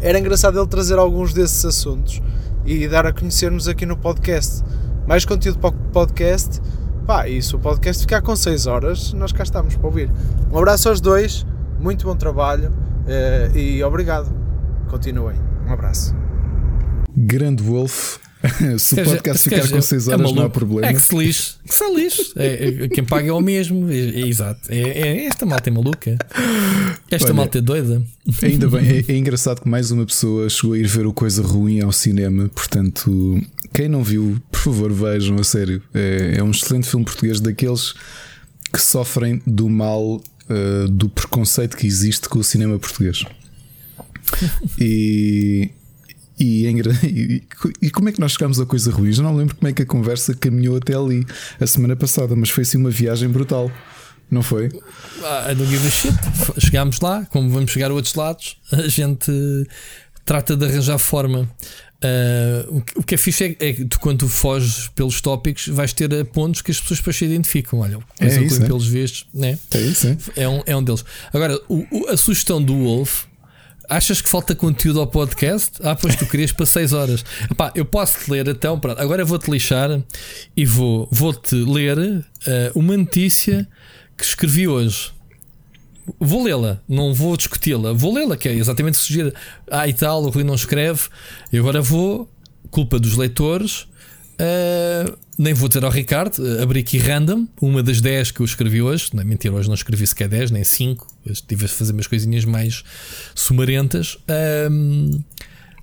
era engraçado ele trazer alguns desses assuntos e dar a conhecermos aqui no podcast. Mais conteúdo para o podcast. Pá, e se o podcast ficar com 6 horas, nós cá estamos para ouvir. Um abraço aos dois, muito bom trabalho uh, e obrigado. Continuem. Um abraço. Grande Wolf, se o podcast ficar com 6 horas, é não há problema. É que se lixe, que se lixe. É, é, quem paga é o mesmo. É, é exato. É, é, esta malta é maluca. Esta Olha, malta é doida. Ainda bem, é, engraçado que mais uma pessoa chegou a ir ver o Coisa Ruim ao cinema. Portanto, quem não viu, por favor, vejam a sério. É, um excelente filme português daqueles que sofrem do mal uh, do preconceito que existe com o cinema português. E e, e, e, como é que nós chegámos a coisa ruim? Já não lembro como é que a conversa caminhou até ali a semana passada, mas foi assim uma viagem brutal, não foi? Ah, I don't give a shit. Chegámos lá, como vamos chegar a outros lados, a gente trata de arranjar forma. Uh, o que é fixe é, é que tu, quando tu foges pelos tópicos, vais ter pontos que as pessoas depois se identificam. Olha, é isso, é? pelos vistos, né? é isso. É, é, um, é um deles. Agora, o, o, a sugestão do Wolf Achas que falta conteúdo ao podcast? Ah, pois tu querias para 6 horas. Epá, eu posso te ler então. Pronto, agora vou-te lixar e vou, vou-te ler uh, uma notícia que escrevi hoje. Vou lê-la, não vou discuti-la. Vou lê-la, que é exatamente sugerir. Ah, e tal, o Rui não escreve. E agora vou, culpa dos leitores, uh, nem vou dizer ao Ricardo, uh, abri aqui random, uma das 10 que eu escrevi hoje. Não, mentira, hoje não escrevi sequer 10, nem 5. Estive a fazer umas coisinhas mais sumarentas. Um,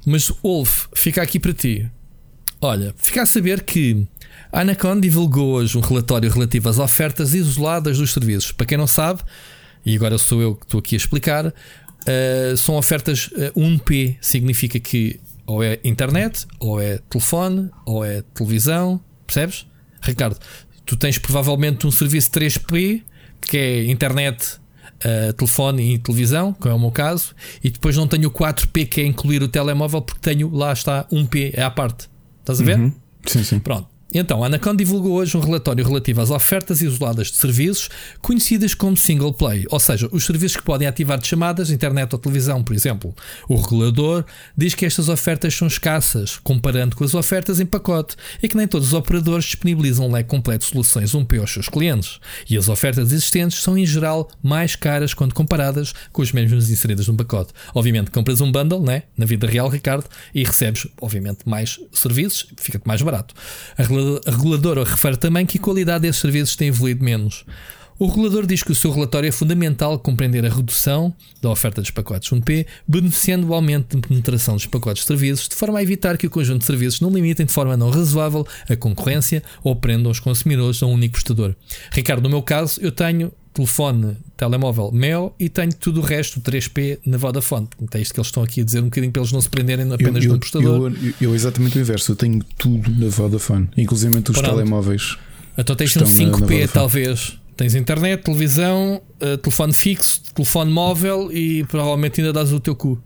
mas Wolf, fica aqui para ti. Olha, fica a saber que A Anacon divulgou hoje um relatório relativo às ofertas isoladas dos serviços. Para quem não sabe, e agora sou eu que estou aqui a explicar, uh, são ofertas uh, 1P, significa que ou é internet, ou é telefone, ou é televisão, percebes? Ricardo, tu tens provavelmente um serviço 3P, que é internet, uh, telefone e televisão, que é o meu caso, e depois não tenho o 4P, que é incluir o telemóvel, porque tenho, lá está, 1P, é à parte. Estás a ver? Uhum. Sim, sim. Pronto. Então, a Anacon divulgou hoje um relatório relativo às ofertas isoladas de serviços conhecidas como single play, ou seja, os serviços que podem ativar de chamadas, internet ou televisão, por exemplo. O regulador diz que estas ofertas são escassas, comparando com as ofertas em pacote, e que nem todos os operadores disponibilizam um leque completo de soluções 1P aos seus clientes. E as ofertas existentes são, em geral, mais caras quando comparadas com as mesmas inseridas no pacote. Obviamente, compras um bundle, né, na vida real, Ricardo, e recebes, obviamente, mais serviços, fica-te mais barato. A regulador refere também que a qualidade desses serviços tem evoluído menos. O regulador diz que o seu relatório é fundamental compreender a redução da oferta dos pacotes 1P, beneficiando o aumento de penetração dos pacotes de serviços, de forma a evitar que o conjunto de serviços não limitem de forma não razoável a concorrência ou prendam os consumidores a um único prestador. Ricardo, no meu caso, eu tenho telefone, telemóvel Mel e tenho tudo o resto, 3P na Vodafone. É isto que eles estão aqui a dizer um bocadinho para eles não se prenderem apenas eu, no prestador. Eu, eu, eu, exatamente o inverso, eu tenho tudo na Vodafone, inclusive os Pronto. telemóveis. Então tens um 5P, na, talvez. Tens internet, televisão, uh, telefone fixo, telefone móvel e provavelmente ainda dás o teu cu.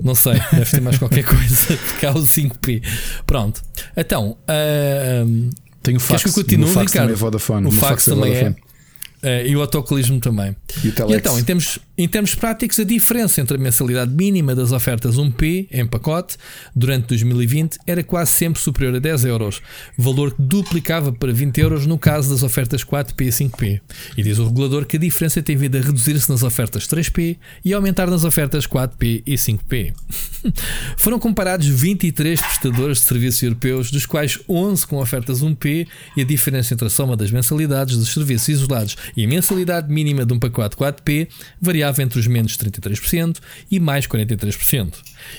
Não sei, deve ter mais qualquer coisa. Porque há o 5P. Pronto. Então, uh, tenho fax. Queres que eu continue, o fax Ricardo? Também é Vodafone. O, fax, fax é também é. Uh, e o autocolismo também. E, e, então, em termos, em termos práticos, a diferença entre a mensalidade mínima das ofertas 1P em pacote durante 2020 era quase sempre superior a 10 euros, valor que duplicava para 20 euros no caso das ofertas 4P e 5P. E diz o regulador que a diferença tem vindo a reduzir-se nas ofertas 3P e aumentar nas ofertas 4P e 5P. Foram comparados 23 prestadores de serviços europeus, dos quais 11 com ofertas 1P, e a diferença entre a soma das mensalidades dos serviços isolados e a mensalidade mínima de um pacote 4P variava entre os menos 33% e mais 43%.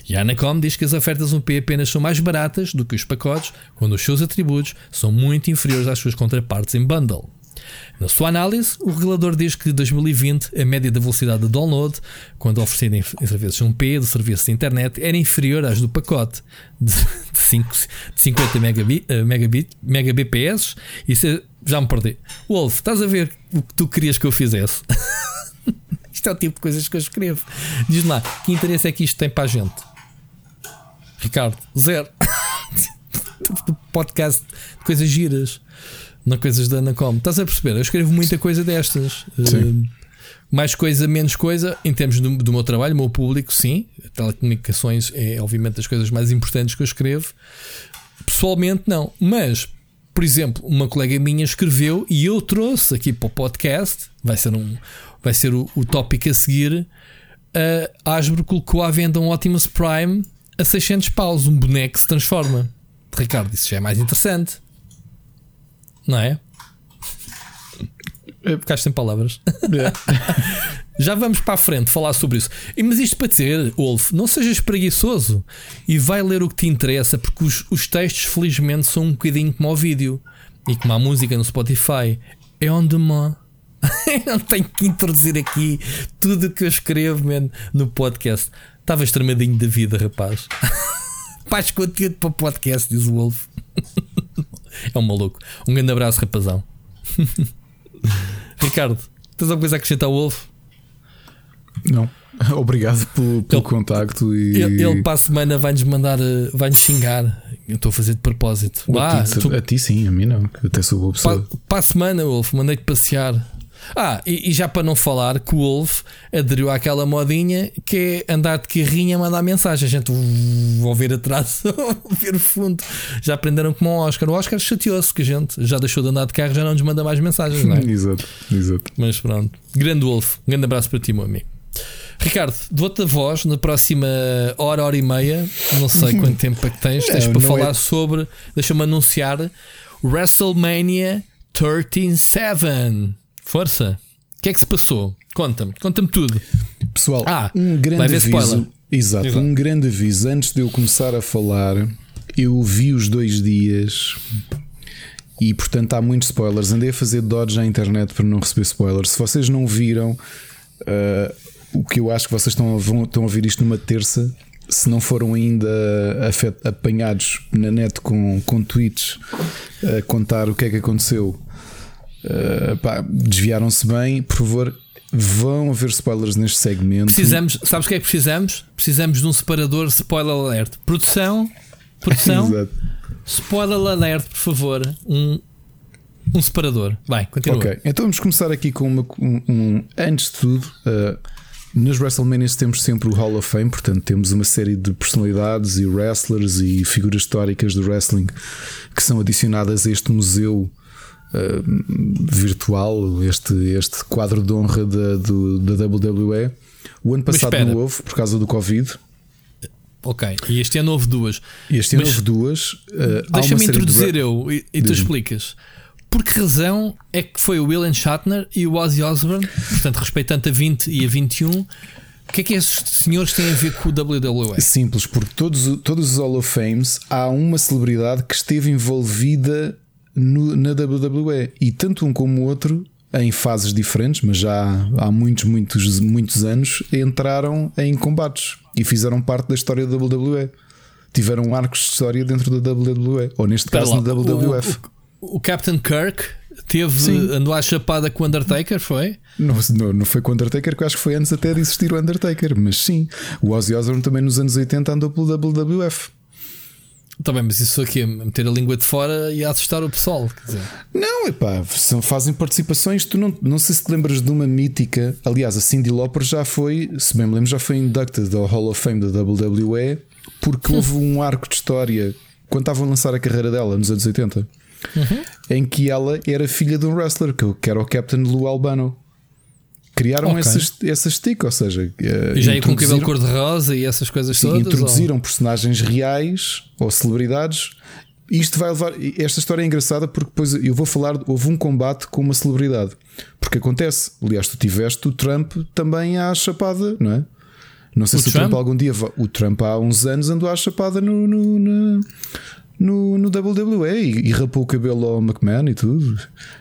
E a Anacom diz que as ofertas 1P apenas são mais baratas do que os pacotes quando os seus atributos são muito inferiores às suas contrapartes em bundle. Na sua análise, o regulador diz que em 2020 a média da velocidade de download, quando oferecida em serviços 1P de serviço de internet, era inferior às do pacote, de, 5, de 50 megabit, uh, megabit. Isso é, já me perdi. Wolf, estás a ver o que tu querias que eu fizesse? isto é o tipo de coisas que eu escrevo. Diz-me lá, que interesse é que isto tem para a gente? Ricardo, zero. Podcast de coisas giras não coisas da Anacom. Estás a perceber? Eu escrevo muita coisa destas. Uh, mais coisa, menos coisa, em termos do, do meu trabalho, o meu público, sim. Telecomunicações é, obviamente, das coisas mais importantes que eu escrevo. Pessoalmente, não. Mas, por exemplo, uma colega minha escreveu e eu trouxe aqui para o podcast. Vai ser, um, vai ser o, o tópico a seguir. A Asbro colocou à venda um Optimus Prime a 600 paus, um boneco que se transforma. Ricardo, isso já é mais interessante. Não é? Ficaste sem palavras. É. Já vamos para a frente falar sobre isso. Mas isto para dizer, Wolf, não sejas preguiçoso e vai ler o que te interessa, porque os, os textos, felizmente, são um bocadinho como o vídeo e como a música no Spotify. É on demand. não tenho que introduzir aqui tudo o que eu escrevo man, no podcast. Estava extremadinho da vida, rapaz. Paz conteúdo para o podcast, diz o Wolf. É um maluco. Um grande abraço, rapazão. Ricardo, tens alguma coisa a acrescentar ao Wolf? Não. Obrigado pelo, pelo ele, contacto e. Ele, ele para a semana vai-nos mandar, eh, vai-nos xingar. Eu estou a fazer de propósito. a, ti, tu... a ti sim, a mim não, que até sou boa pessoa. Para, para a semana, Wolf, mandei-te passear. Ah, e, e, já para não falar que o Wolf aderiu àquela modinha que é andar de carrinha mandar mensagem. A gente vou ver atrás, ver o fundo. Já aprenderam como o Oscar. O Oscar chateou-se que a gente já deixou de andar de carro, já não nos manda mais mensagens, não é? exato, exato. Mas pronto. Grande Wolf, um grande abraço para ti, meu amigo. Ricardo, dou-te a voz na próxima hora, hora e meia. Não sei quanto tempo é que tens. Tens para falar é... sobre, deixa-me anunciar, WrestleMania 137. Força. O que é que se passou? Conta-me, conta-me tudo. Pessoal, ah, um grande aviso. Exato, Exato, um grande aviso. Antes de eu começar a falar, eu vi os dois dias E portanto há muitos spoilers. Andei a fazer dodge na internet para não receber spoilers. Se vocês não viram, uh, o que eu acho que vocês estão a, vão, estão a ouvir isto numa terça, se não foram ainda apanhados na net com, com tweets a contar o que é que aconteceu, uh, desviaram-se bem. Por favor, vão haver spoilers neste segmento. Precisamos, sabes o que é que precisamos? Precisamos de um separador spoiler alert. Produção, produção. Spoiler alert, por favor. Um, um separador. Vai, continua. Ok, então vamos começar aqui com uma, um, um Antes de tudo, uh, nas WrestleManias temos sempre o Hall of Fame, portanto, temos uma série de personalidades e wrestlers e figuras históricas do wrestling que são adicionadas a este museu. Uh, virtual, este, este quadro de honra da, do, da WWE. O ano passado não houve por causa do Covid. Ok, e este ano houve duas. Este ano houve duas. Uh, Deixa-me introduzir de... eu e, e tu explicas. Por que razão é que foi o William Shatner e o Ozzy Osbourne, portanto, respeitando a 20 e a 21, o que é que esses senhores têm a ver com o WWE? Simples, porque todos, todos os Hall of Fames há uma celebridade que esteve envolvida no, na WWE e tanto um como o outro em fases diferentes, mas já há muitos, muitos, muitos anos, entraram em combates e fizeram parte da história da WWE. Tiveram arcos de história dentro da WWE, ou neste caso lá, na WWF. O, o, o, Captain Kirk teve, Sim. andou à chapada com o Undertaker, foi? Não, não, não foi com o Undertaker, que eu acho que foi antes até de existir o Undertaker, mas sim, o Ozzy Osbourne também nos anos 80 andou pelo WWF. Tá bem, mas isso aqui é meter a língua de fora e assustar o pessoal. Não, epá, são, fazem participações. Tu não, não sei se te lembras de uma mítica. Aliás, a Cindy Lauper já foi, se bem me lembro, já foi inducted ao Hall of Fame da WWE porque houve um arco de história quando estavam a lançar a carreira dela nos anos 80 uhum. em que ela era filha de um wrestler que era o Captain Lou Albano criaram okay. essas, essas stick, ou seja, eh, e já ia com cabelo cor-de-rosa e essas coisas sim, todas. Introduziram ou? personagens reais ou celebridades. Isto vai levar. Esta história é engraçada porque depois eu vou falar. Houve um combate com uma celebridade. Porque acontece. Aliás, tu tiveste o Trump também à chapada, não é? Não sei o se Trump? o Trump algum dia. O Trump há uns anos andou à chapada no, no, no no, WWE e, e, rapou o cabelo ao McMahon e tudo.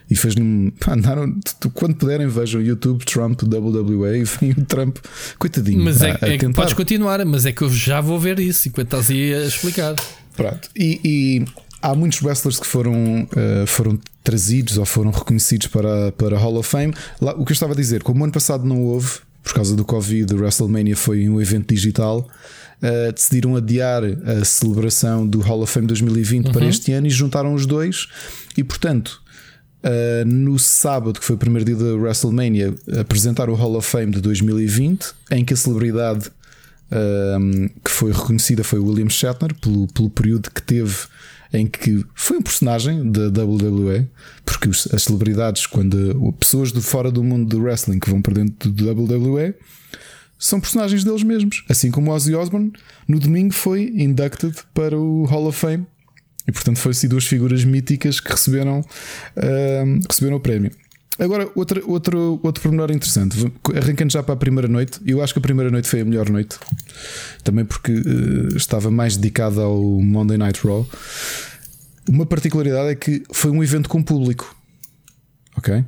E fez-lhe um. Andaram. Quando puderem, vejam YouTube Trump WWE e vem o Trump. Coitadinho. Mas é, a, a é que podes continuar, mas é que eu já vou ver isso enquanto estás aí a explicar. Pronto. E, e há muitos wrestlers que foram, uh, foram trazidos ou foram reconhecidos para, para Hall of Fame. Lá, o que eu estava a dizer, como o ano passado não houve, por causa do Covid, o WrestleMania foi um evento digital uh, decidiram adiar a celebração do Hall of Fame 2020 uhum. para este ano e juntaram os dois. E portanto, uh, no sábado, que foi o primeiro dia da WrestleMania, apresentaram o Hall of Fame de 2020, em que a celebridade uh, que foi reconhecida foi William Shatner, pelo, pelo período que teve em que foi um personagem da WWE, porque as celebridades, quando pessoas de fora do mundo do wrestling que vão para dentro do WWE, são personagens deles mesmos. Assim como Ozzy Osbourne, no domingo foi inducted para o Hall of Fame. E portanto foi assim duas figuras míticas que receberam, uh, receberam o prémio. Agora, outra, outro, outro pormenor interessante, arrancando já para a primeira noite, eu acho que a primeira noite foi a melhor noite, também porque uh, estava mais dedicada ao Monday Night Raw. Uma particularidade é que foi um evento com público, ok?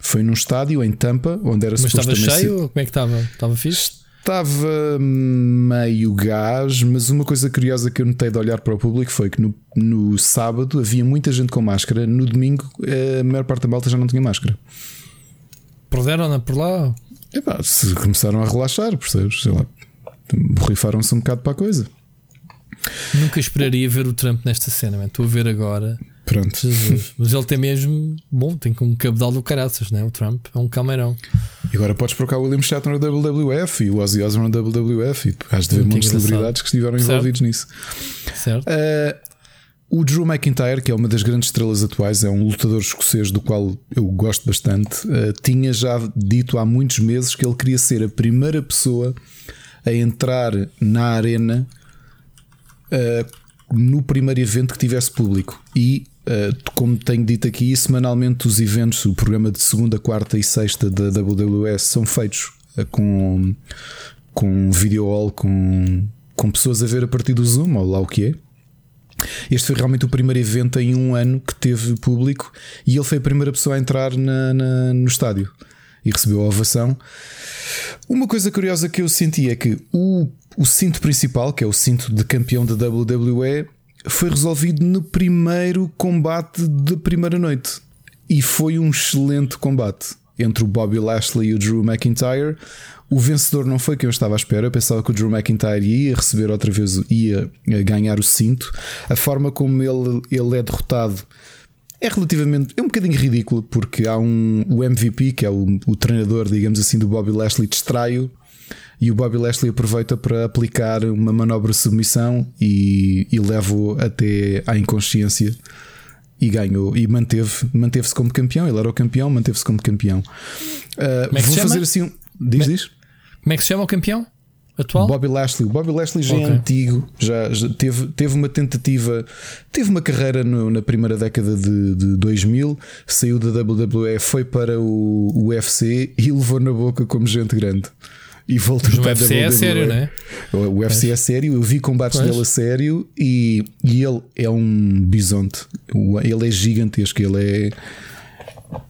Foi num estádio em Tampa, onde era Mas estava cheio? Ser... Como é que estava? Estava fixe? Estava meio gás, mas uma coisa curiosa que eu notei de olhar para o público foi que no, no sábado havia muita gente com máscara, no domingo a maior parte da malta já não tinha máscara. Perderam-na por lá? Epá, se começaram a relaxar, percebes? Sei lá, borrifaram-se um bocado para a coisa. Nunca esperaria ver o Trump nesta cena, man. estou a ver agora. Pronto. Jesus. Mas ele tem mesmo. Bom, tem como cabedal do caraças, né? O Trump é um camarão. E agora podes procurar o William Shatner da WWF e o Ozzy Osbourne da WWF e has de ver muitas celebridades que estiveram certo. envolvidos nisso. Certo. Uh, o Drew McIntyre, que é uma das grandes estrelas atuais, é um lutador escocês do qual eu gosto bastante, uh, tinha já dito há muitos meses que ele queria ser a primeira pessoa a entrar na arena uh, no primeiro evento que tivesse público. E como tenho dito aqui, semanalmente os eventos, o programa de segunda, quarta e sexta da WWS são feitos uh, com, com video all, com, com pessoas a ver a partir do Zoom, ou lá o que é. Este foi realmente o primeiro evento em um ano que teve público e ele foi a primeira pessoa a entrar na, na, no estádio e recebeu a ovação. Uma coisa curiosa que eu senti é que o, o cinto principal, que é o cinto de campeão da WWE, foi resolvido no primeiro combate da primeira noite e foi um excelente combate entre o Bobby Lashley e o Drew McIntyre. O vencedor não foi quem eu estava à espera. Eu pensava que o Drew McIntyre ia receber outra vez, ia ganhar o cinto. A forma como ele, ele é derrotado é relativamente. é um bocadinho ridículo, porque há um. O MVP, que é o, o treinador, digamos assim, do Bobby Lashley, distrai-o. E o Bobby Lashley aproveita para aplicar uma manobra de submissão e, e leva-o até à inconsciência e ganhou e manteve, manteve-se como campeão. Ele era o campeão, manteve-se como campeão. Uh, como é vou chama? fazer assim. Diz, Como é- diz. Como é que se chama o campeão atual? Bobby Lashley. O Bobby Lashley já é Ok. antigo, já, já teve, teve uma tentativa, teve uma carreira no- na primeira década de, de 2000, saiu da WWE, foi para o, o UFC e levou na boca como gente grande. E voltou Mas o UFC é sério, não é? O UFC é sério, eu vi combates Pois. dele a sério e, e ele é um bisonte. Ele é gigantesco, ele é.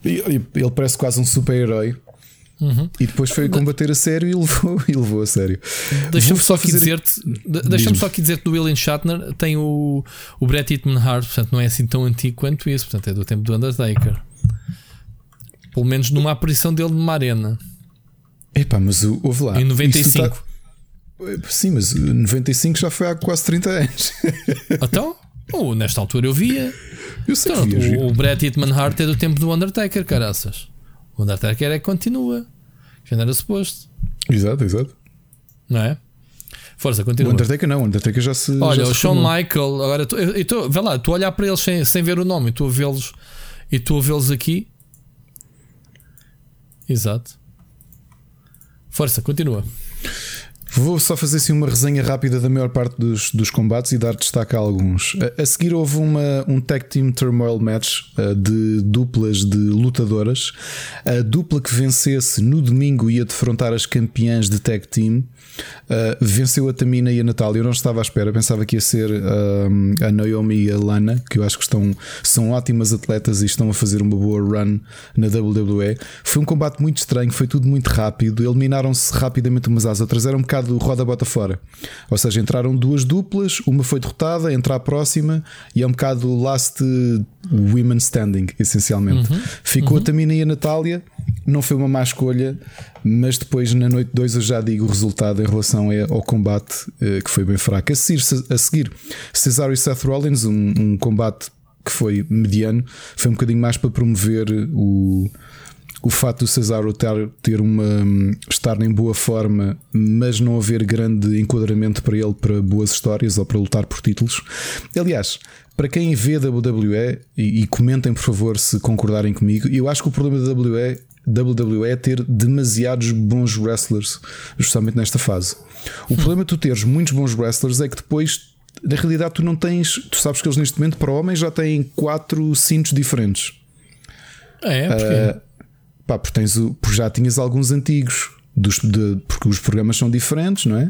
Ele, parece quase um super-herói. Uhum. E depois foi combater a sério e levou, e levou a sério. Deixa-me só aqui fazer- Diz-me. Deixa-me só aqui dizer-te do William Shatner tem o, o Bret Hitman Hart, portanto não é assim tão antigo quanto isso, portanto é do tempo do Undertaker. Pelo menos numa aparição dele numa arena Epá, mas o- houve lá. em 95. Isso tá- Sim, mas o 95 já foi há quase 30 anos. Então, oh, nesta altura eu via. Eu sei Então, que vias, o, o Bret Hitman Hart é do tempo do Undertaker, caraças. O Undertaker é que continua. Já não era suposto, Exato, exato. não é? Força, O continua. Undertaker não, o Undertaker já se. Olha, já o se Shawn reformou. Michael, agora tu- eu, eu vê lá, estou a olhar para eles sem, sem ver o nome, estou a vê-los e estou a vê-los aqui. Exato. Força, continua. Vou só fazer assim uma resenha rápida da maior parte dos, dos combates e dar destaque a alguns. A, a seguir houve uma, um Tag Team Turmoil Match uh, de duplas de lutadoras. A dupla que vencesse no domingo ia defrontar as campeãs de Tag Team. Uh, venceu a Tamina e a Natália. Eu não estava à espera, pensava que ia ser um, a Naomi e a Lana, que eu acho que estão, são ótimas atletas e estão a fazer uma boa run na WWE. Foi um combate muito estranho, foi tudo muito rápido. Eliminaram-se rapidamente umas às outras. Era um bocado roda bota fora. Ou seja, entraram duas duplas, uma foi derrotada, entra a próxima e é um bocado last women standing, essencialmente. Ficou a Tamina e a Natália. Não foi uma má escolha, mas depois na noite 2 eu já digo o resultado em relação ao combate eh, que foi bem fraco. A seguir, Cesaro e Seth Rollins, um, um combate que foi mediano, foi um bocadinho mais para promover o, o fato do Cesaro ter, uma, estar em boa forma, mas não haver grande enquadramento para ele para boas histórias ou para lutar por títulos. Aliás, para quem vê WWE, e, e comentem por favor se concordarem comigo, eu acho que o problema da WWE, WWE ter demasiados bons wrestlers, justamente nesta fase. O problema de tu teres muitos bons wrestlers é que depois. Na realidade, tu não tens. Tu sabes que eles neste momento para homens já têm quatro cintos diferentes. É, porque Ah, Pá, porque, tens o, porque já tinhas alguns antigos, dos, de- porque os programas são diferentes, não é?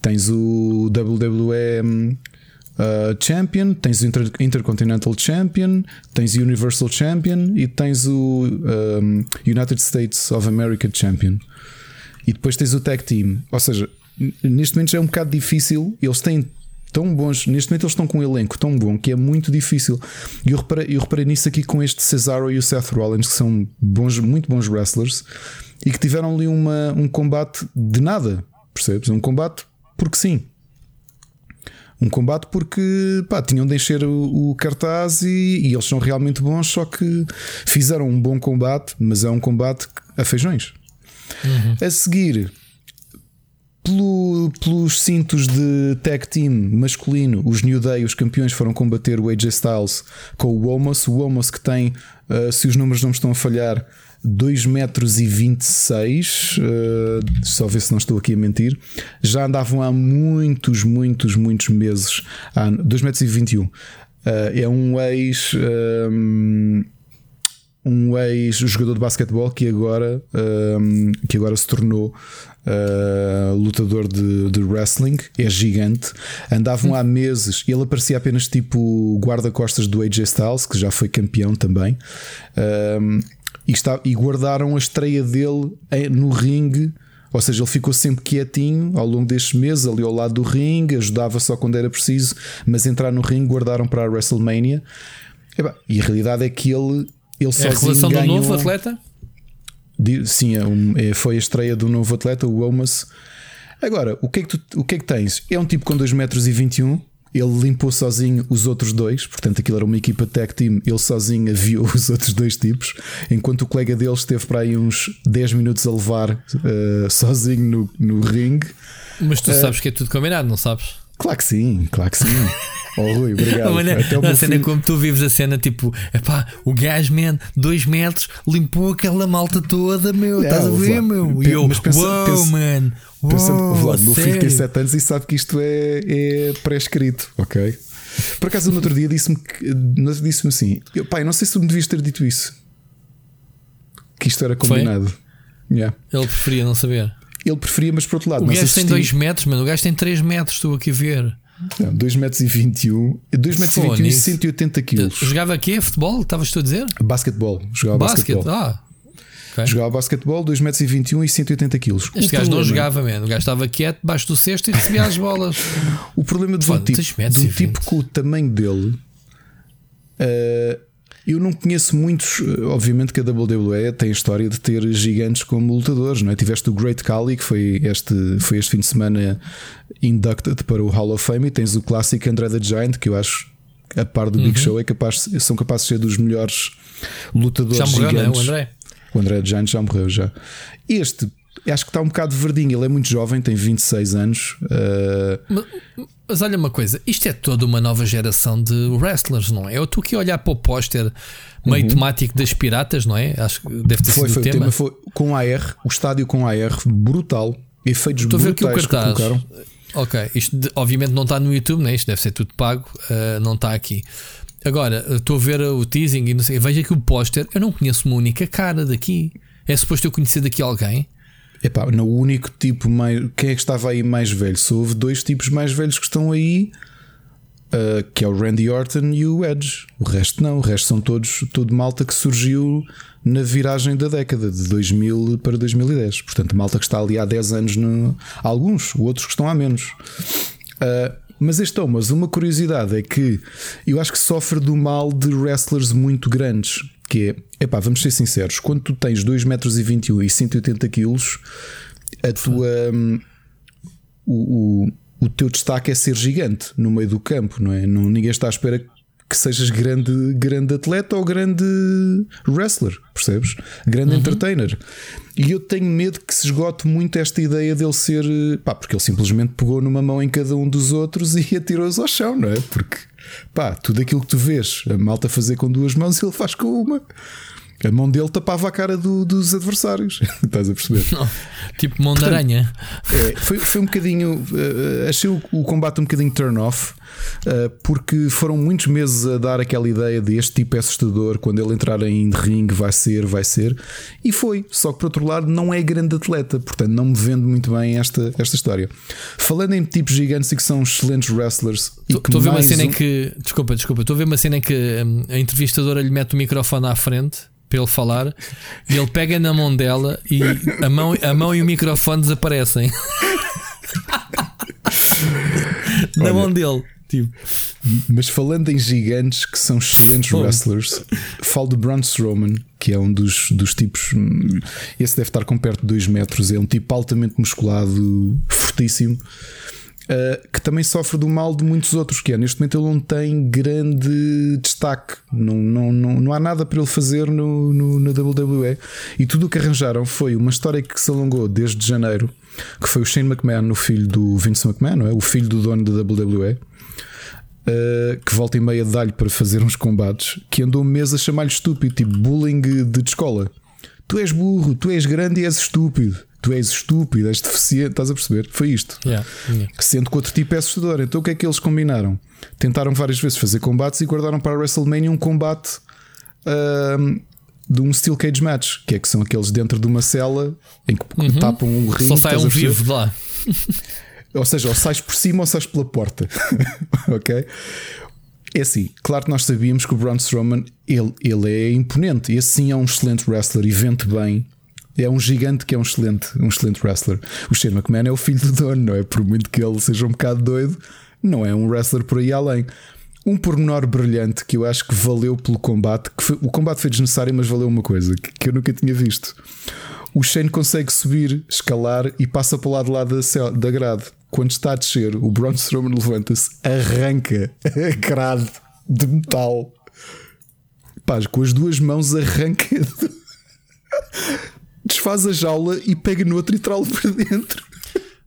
Tens o WWE ah, Champion, tens o Inter- Intercontinental Champion, tens o Universal Champion e tens o hum, United States of America Champion. E depois tens o Tag Team. Ou seja, neste momento já é um bocado difícil. Eles têm tão bons. Neste momento eles estão com um elenco tão bom que é muito difícil. E eu reparei, eu reparei nisso aqui com este Cesaro e o Seth Rollins, que são bons, muito bons wrestlers e que tiveram ali uma, um combate de nada. Percebes? Um combate porque sim. Um combate porque pá, tinham de encher o, o cartaz e, e eles são realmente bons, só que fizeram um bom combate, mas é um combate a feijões. A seguir, pelo- pelos cintos de tag team masculino, os New Day, os campeões, foram combater o AJ Styles com o Omos. O Omos que tem, uh, se os números não me estão a falhar, 2 metros e 26 uh, só ver se não estou aqui a mentir já andavam há muitos, muitos, muitos meses há 2 metros e 21 Uh, é um ex um, um ex-jogador de basquetebol que agora, um, que agora se tornou uh, lutador de, de, wrestling, é gigante. Andavam há meses, ele aparecia apenas tipo guarda-costas do AJ Styles, que já foi campeão também. Um, e, está, e guardaram a estreia dele no ringue. Ou seja, ele ficou sempre quietinho ao longo destes meses, ali ao lado do ringue, ajudava só quando era preciso, mas entrar no ringue guardaram para a WrestleMania. E a realidade é que ele, ele é a revelação ganhou... do novo atleta? Sim, é um, é, foi a estreia do novo atleta, o Omas. Agora, o que, é que tu, o que é que tens? É um tipo com 2 metros e 21 ele limpou sozinho os outros dois, portanto aquilo era uma equipa tech team, ele sozinho aviou os outros dois tipos, enquanto o colega dele esteve para aí uns 10 minutos a levar uh, sozinho no, no ringue. Mas tu uh, sabes que é tudo combinado, não sabes? Claro que sim, claro que sim. Oh, Rui, obrigado. Olha, a cena como tu vives a cena, tipo, epá, o gajo, man, dois metros, limpou aquela malta toda, meu, é, estás a ver, meu? E eu, mas pensa, wow, pensa, man, pensando, wow, meu filho tem 7 anos e sabe que isto é, é pré-escrito, ok? Por acaso, no outro dia disse-me disse assim: eu, pai, não sei se tu me devias ter dito isso, que isto era combinado. Yeah. Ele preferia não saber. Ele preferia, mas por outro lado, o gajo tem 2 metros, mano. O gajo tem 3 metros, estou aqui a ver. Não, 2 metros e 21 2 metros e 21 e 180 quilos Jogava aqui futebol? Estavas tu a dizer? Basquetebol Jogava basquetebol ah, okay. Jogava basquetebol 2 metros e 21 e 180 quilos Este o gajo problema... não jogava, mano. O gajo estava quieto debaixo do cesto e recebia as bolas O problema de um tipo, tipo com o tamanho dele uh, eu não conheço muitos, eh, obviamente que a WWE tem a história de ter gigantes como lutadores, não é? Tiveste o Great Khali, que foi este, foi este fim de semana inducted para o Hall of Fame, e tens o clássico André the Giant, que eu acho, a par do uhum. Big Show, é capaz, são capazes de ser dos melhores lutadores já morreu, gigantes. Não é? O André. O André the Giant já morreu já. Este acho que está um bocado verdinho. Ele é muito jovem, tem 26 anos. Uh... Mas, mas, olha uma coisa, isto é toda uma nova geração de wrestlers, não é? Eu estou aqui a olhar para o póster meio uhum. temático das piratas, não é? Acho que deve ter foi, sido foi, o tema. foi com AR, o estádio com AR, brutal. Efeitos estou brutais a ver aqui o cartaz. Que Ok, isto obviamente não está no YouTube, né? isto deve ser tudo pago, uh, não está aqui. Agora, estou a ver o teasing e não sei, veja aqui o póster. Eu não conheço uma única cara daqui. É suposto eu conhecer daqui alguém? Epá, no único tipo mais. Quem é que estava aí mais velho? Só houve dois tipos mais velhos que estão aí, uh, que é o Randy Orton e o Edge. O resto não, o resto são todos todo malta que surgiu na viragem da década de 2000 para 2010. Portanto, malta que está ali há 10 anos, no... alguns, outros que estão há menos. Uh, mas este mas uma curiosidade é que eu acho que sofre do mal de wrestlers muito grandes que é, epá, vamos ser sinceros, quando tu tens 2 metros e 21 e 180 quilos, a tua hum, o, o, o teu destaque é ser gigante no meio do campo, não é? Ninguém está à espera que sejas grande, grande atleta ou grande wrestler, percebes? Grande uhum. entertainer. E eu tenho medo que se esgote muito esta ideia dele ser. pá, porque ele simplesmente pegou numa mão em cada um dos outros e atirou-os ao chão, não é? Porque, pá, tudo aquilo que tu vês a malta fazer com duas mãos, ele faz com uma. A mão dele tapava a cara do, dos adversários. Estás a perceber? Não, tipo mão Portanto, de aranha. É, foi, foi um bocadinho. Uh, achei o, o, combate um bocadinho turn off. Uh, porque foram muitos meses a dar aquela ideia de este tipo é assustador, quando ele entrar em ringue vai ser, vai ser, e foi. Só que por outro lado, não é grande atleta, portanto, não me vende muito bem esta, esta história. Falando em tipos gigantes e que são excelentes wrestlers, estou a ver uma cena um... em que, desculpa, desculpa, estou a ver uma cena em que hum, a entrevistadora lhe mete o microfone à frente para ele falar e ele pega na mão dela e a mão, a mão e o microfone desaparecem na Olha, mão dele. Tipo. Mas falando em gigantes que são excelentes wrestlers, falo de Braun Strowman, que é um dos, dos tipos. Hum, esse deve estar com perto de 2 metros, é um tipo altamente musculado, fortíssimo. Uh, que também sofre do mal de muitos outros, que é neste momento ele não tem grande destaque, não, não, não, não há nada para ele fazer no, no, na WWE. E tudo o que arranjaram foi uma história que se alongou desde janeiro, que foi o Shane McMahon, o filho do Vince McMahon, é? o filho do dono da WWE. Uh, que volta e meia dá-lhe para fazer uns combates que andou mês a chamar-lhe estúpido, tipo bullying de escola. Tu és burro, tu és grande e és estúpido tu és estúpido, és deficiente, estás a perceber? Foi isto. Yeah, yeah. Sendo que outro tipo é assustador. Então o que é que eles combinaram? Tentaram várias vezes fazer combates e guardaram para a WrestleMania um combate uh, de um Steel Cage Match, que é que são aqueles dentro de uma cela em que uhum. tapam um ringue. Só sai um vivo de lá. Ou seja, ou sais por cima ou sais pela porta. ok? É assim, claro que nós sabíamos que o Braun Strowman ele, ele é imponente. Esse sim é um excelente wrestler e vende bem. É um gigante que é um excelente, um excelente wrestler. O Shane McMahon é o filho do dono, não é? Por muito que ele seja um bocado doido, não é um wrestler por aí além. Um pormenor brilhante que eu acho que valeu pelo combate, que foi, o combate foi desnecessário, mas valeu uma coisa que, que eu nunca tinha visto. O Shane consegue subir, escalar e passa para o lado lá da, da grade quando está a descer, o Braun Strowman levanta-se, arranca a grade de metal. Paz, com as duas mãos arranca. Desfaz a jaula e pega no outro e trá-lo para dentro.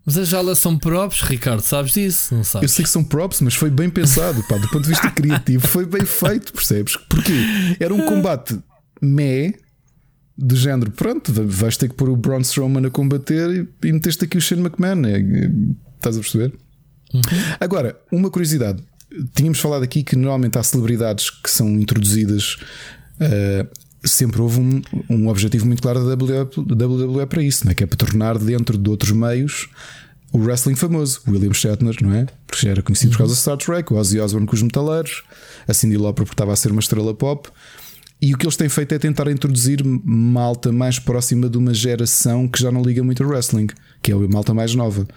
Mas as jaulas são props, Ricardo, sabes disso? Não sabes? Eu sei que são props, mas foi bem pensado, pá, do ponto de vista criativo, foi bem feito, percebes? Porque era um combate meh, do género, pronto, vais ter que pôr o Braun Strowman a combater e, e meteste aqui o Shane McMahon. É, Estás a perceber? Uhum. Agora, uma curiosidade. Tínhamos falado aqui que normalmente há celebridades que são introduzidas. Uh, sempre houve um, um objetivo muito claro da WWE, WWE para isso, né? que é para tornar dentro de outros meios o wrestling famoso. William Shatner, não é? Porque já era conhecido por causa do Star Trek, o Ozzy Osbourne com os metaleiros, a Cindy Lauper porque estava a ser uma estrela pop. E o que eles têm feito é tentar introduzir malta mais próxima de uma geração que já não liga muito ao wrestling, que é a malta mais nova.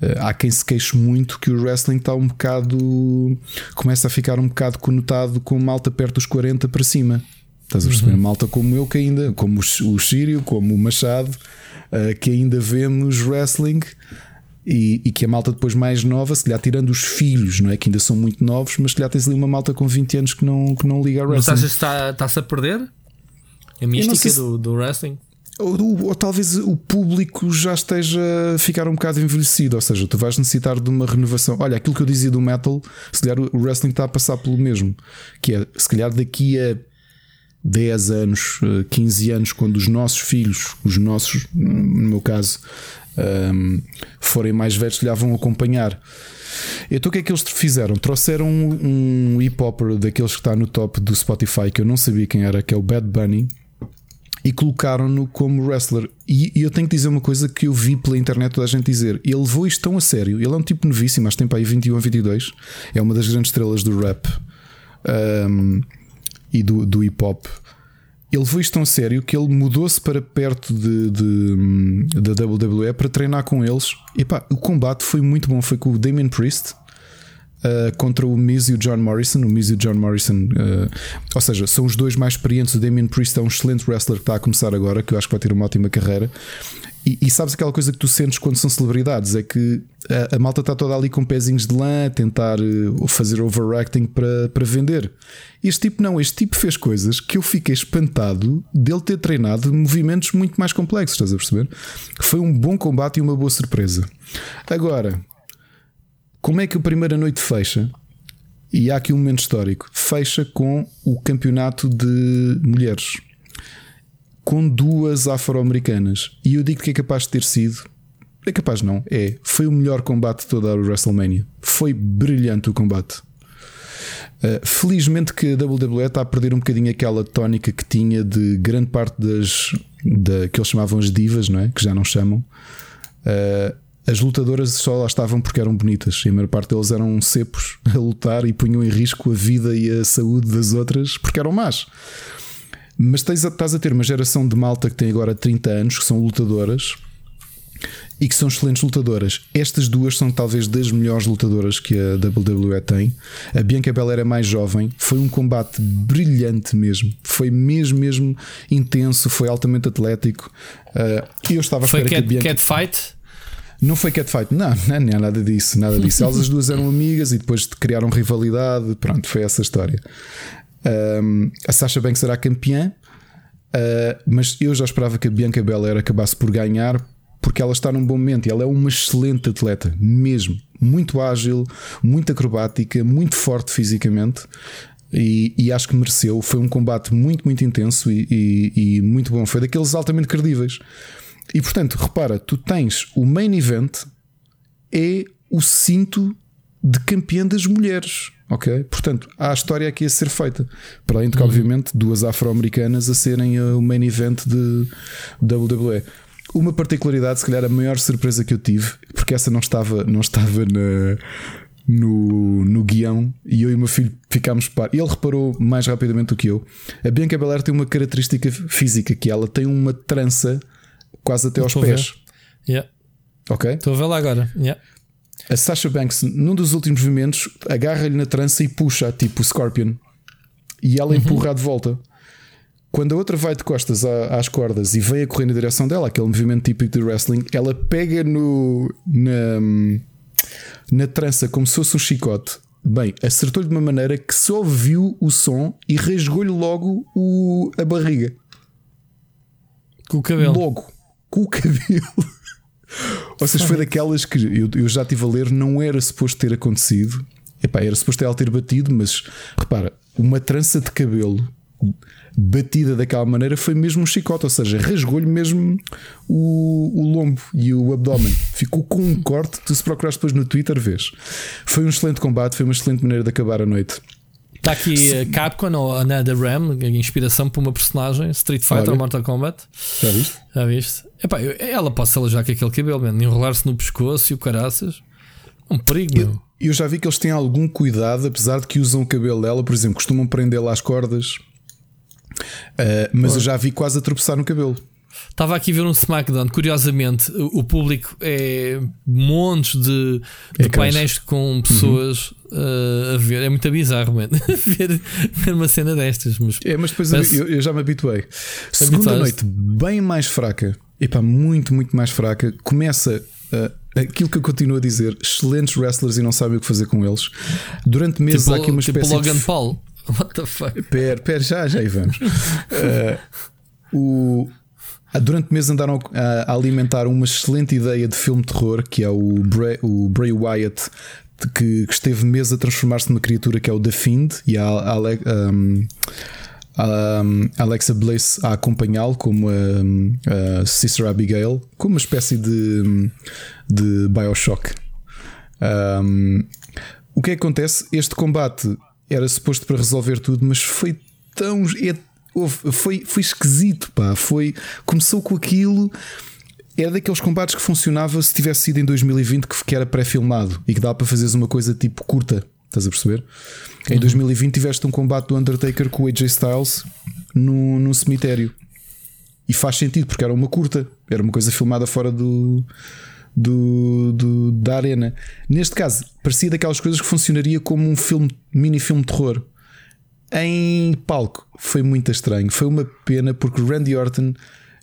Eh, há quem se queixe muito que o wrestling está um bocado. começa a ficar um bocado conotado com malta perto dos 40 para cima. Estás a perceber? Uhum. Malta como eu, que ainda, como o Sírio, como o Machado, eh, que ainda vemos wrestling e, e, que a malta depois mais nova, se lhe tirando os filhos, não é? Que ainda são muito novos, mas se lhe tens ali uma malta com 20 anos que não, que não liga a wrestling. Mas achas que está, está-se a perder a mística do, do wrestling? Ou, ou, ou, talvez o público já esteja a ficar um bocado envelhecido, ou seja, tu vais necessitar de uma renovação. Olha, aquilo que eu dizia do metal, se calhar o wrestling está a passar pelo mesmo, que é se calhar daqui a 10 anos, 15 anos, quando os nossos filhos, os nossos, no meu caso, um, forem mais velhos, já vão acompanhar. Então o que é que eles fizeram? Trouxeram um, um hip hop daqueles que está no top do Spotify, que eu não sabia quem era, que é o Bad Bunny, e colocaram-no como wrestler. E, e, eu tenho que dizer uma coisa que eu vi pela internet toda a gente dizer: ele levou isto tão a sério. Ele é um tipo novíssimo, mas tem para aí 21 ou 22. É uma das grandes estrelas do rap um, e do, do hip hop ele foi tão sério que ele mudou-se para perto de, de, da WWE para treinar com eles. E pá, o combate foi muito bom. Foi com o Damien Priest uh, contra o Miz e o John Morrison. O Miz e o John Morrison, uh, ou seja, são os dois mais experientes. O Damien Priest é um excelente wrestler que está a começar agora, que eu acho que vai ter uma ótima carreira. E, e, sabes aquela coisa que tu sentes quando são celebridades? É que a, a malta está toda ali com pezinhos de lã a tentar uh, fazer overacting para, para vender. Este tipo não, este tipo fez coisas que eu fiquei espantado dele ter treinado movimentos muito mais complexos, estás a perceber? Foi um bom combate e uma boa surpresa. Agora, como é que a primeira noite fecha? E há aqui um momento histórico. Fecha com o campeonato de mulheres com duas afro-americanas. E eu digo que é capaz de ter sido. É capaz, não. É. Foi o melhor combate de toda a WrestleMania. Foi brilhante o combate. Uh, felizmente que a WWE está a perder um bocadinho aquela tónica que tinha de grande parte das da, que eles chamavam as divas, não é? Que já não chamam. Uh, as lutadoras só lá estavam porque eram bonitas e a maior parte deles eram cepos a lutar e punham em risco a vida e a saúde das outras porque eram más. Mas tens, estás a ter uma geração de malta que tem agora 30 anos, que são lutadoras e que são excelentes lutadoras. Estas duas são talvez das melhores lutadoras que a WWE tem. A Bianca Belair é mais jovem. Foi um combate brilhante mesmo. Foi mesmo, mesmo intenso. Foi altamente atlético. Uh, eu estava a foi cat, que a Bianca... catfight? Não foi catfight, não, não, não é nada disso, nada disso. Elas as duas eram amigas e depois criaram rivalidade. Pronto, foi essa história. Um, a Sasha Banks será campeã, uh, mas eu já esperava que a Bianca Belair acabasse por ganhar porque ela está num bom momento e ela é uma excelente atleta, mesmo. Muito ágil, muito acrobática, muito forte fisicamente. E, e acho que mereceu. Foi um combate muito, muito intenso e, e, e muito bom. Foi daqueles altamente credíveis. E portanto, repara, tu tens o main event é o cinto de campeã das mulheres. Ok? Portanto, há a história aqui a ser feita. Para além de que, uhum. obviamente, duas afro-americanas a serem o main event de WWE. Uma particularidade, se calhar a maior surpresa que eu tive, porque essa não estava, não estava na, no, no guião e eu e o meu filho ficámos par. Ele reparou mais rapidamente do que eu. A Bianca Belair tem uma característica física que ela tem uma trança quase até aos pés. Yeah. Ok? Estou a lá agora. Yeah. A Sasha Banks, num dos últimos movimentos, agarra-lhe na trança e puxa, tipo Scorpion. E ela uhum. empurra de volta. Quando a outra vai de costas às cordas e vem a correr na direção dela, aquele movimento típico de wrestling, ela pega no, na, na trança como se fosse um chicote. Bem, acertou-lhe de uma maneira que só viu o som e rasgou-lhe logo o, a barriga. Com o cabelo. Logo, com o cabelo. Ou seja, foi daquelas que eu, eu já estive a ler, não era suposto ter acontecido. Epá, era suposto ela ter batido, mas repara, uma trança de cabelo batida daquela maneira foi mesmo um chicote, ou seja, rasgou-lhe mesmo o, o lombo e o abdômen. Ficou com um corte. Tu, se procurares depois no Twitter, vês. Foi um excelente combate, foi uma excelente maneira de acabar a noite. Está aqui a Capcom ou a NetherRealm, inspiração para uma personagem, Street Fighter Olha, ou Mortal Kombat. Já viste? Já viste? Epá, ela pode se alojar com aquele cabelo, enrolar-se no pescoço e o caraças. Um perigo, eu, eu já vi que eles têm algum cuidado, apesar de que usam o cabelo dela, por exemplo, costumam prendê-la às cordas Uh, mas eu já vi quase a tropeçar no cabelo. Estava aqui a ver um SmackDown. Curiosamente, o público é montes de, de é painéis com pessoas uhum. uh, a ver. É muito bizarro, mano. ver, ver uma cena destas. Mas, é, mas depois parece... eu, eu, já me habituei. Segunda noite, bem mais fraca. Epá, muito, muito mais fraca. Começa. Uh, aquilo que eu continuo a dizer, excelentes wrestlers e não sabem o que fazer com eles. Durante meses tipo, há aqui uma tipo espécie Logan de. Paul. What the fuck? Pera, pera, já, já aí vamos. Uh, o, durante meses andaram a, alimentar uma excelente ideia de filme de terror que é o Bray, o Bray Wyatt. Que, que esteve meses a transformar-se numa criatura que é o The Fiend e a, a, um, Alexa Bliss a acompanhá-lo como a, a Sister Abigail, como uma espécie de, de Bioshock. Um, o que é que acontece? Este combate era suposto para resolver tudo, mas foi tão. É, foi, foi esquisito, pá. Foi, começou com aquilo. Era daqueles combates que funcionava se tivesse sido em 2020 que era pré-filmado e que dá para fazeres uma coisa tipo curta. Estás a perceber? Uhum. Em 2020 tiveste um combate do Undertaker com o AJ Styles no, no cemitério. E faz sentido porque era uma curta, era uma coisa filmada fora do, do, do, da arena. Neste caso, parecia daquelas coisas que funcionaria como um filme, mini filme de terror. Em palco foi muito estranho. Foi uma pena porque o Randy Orton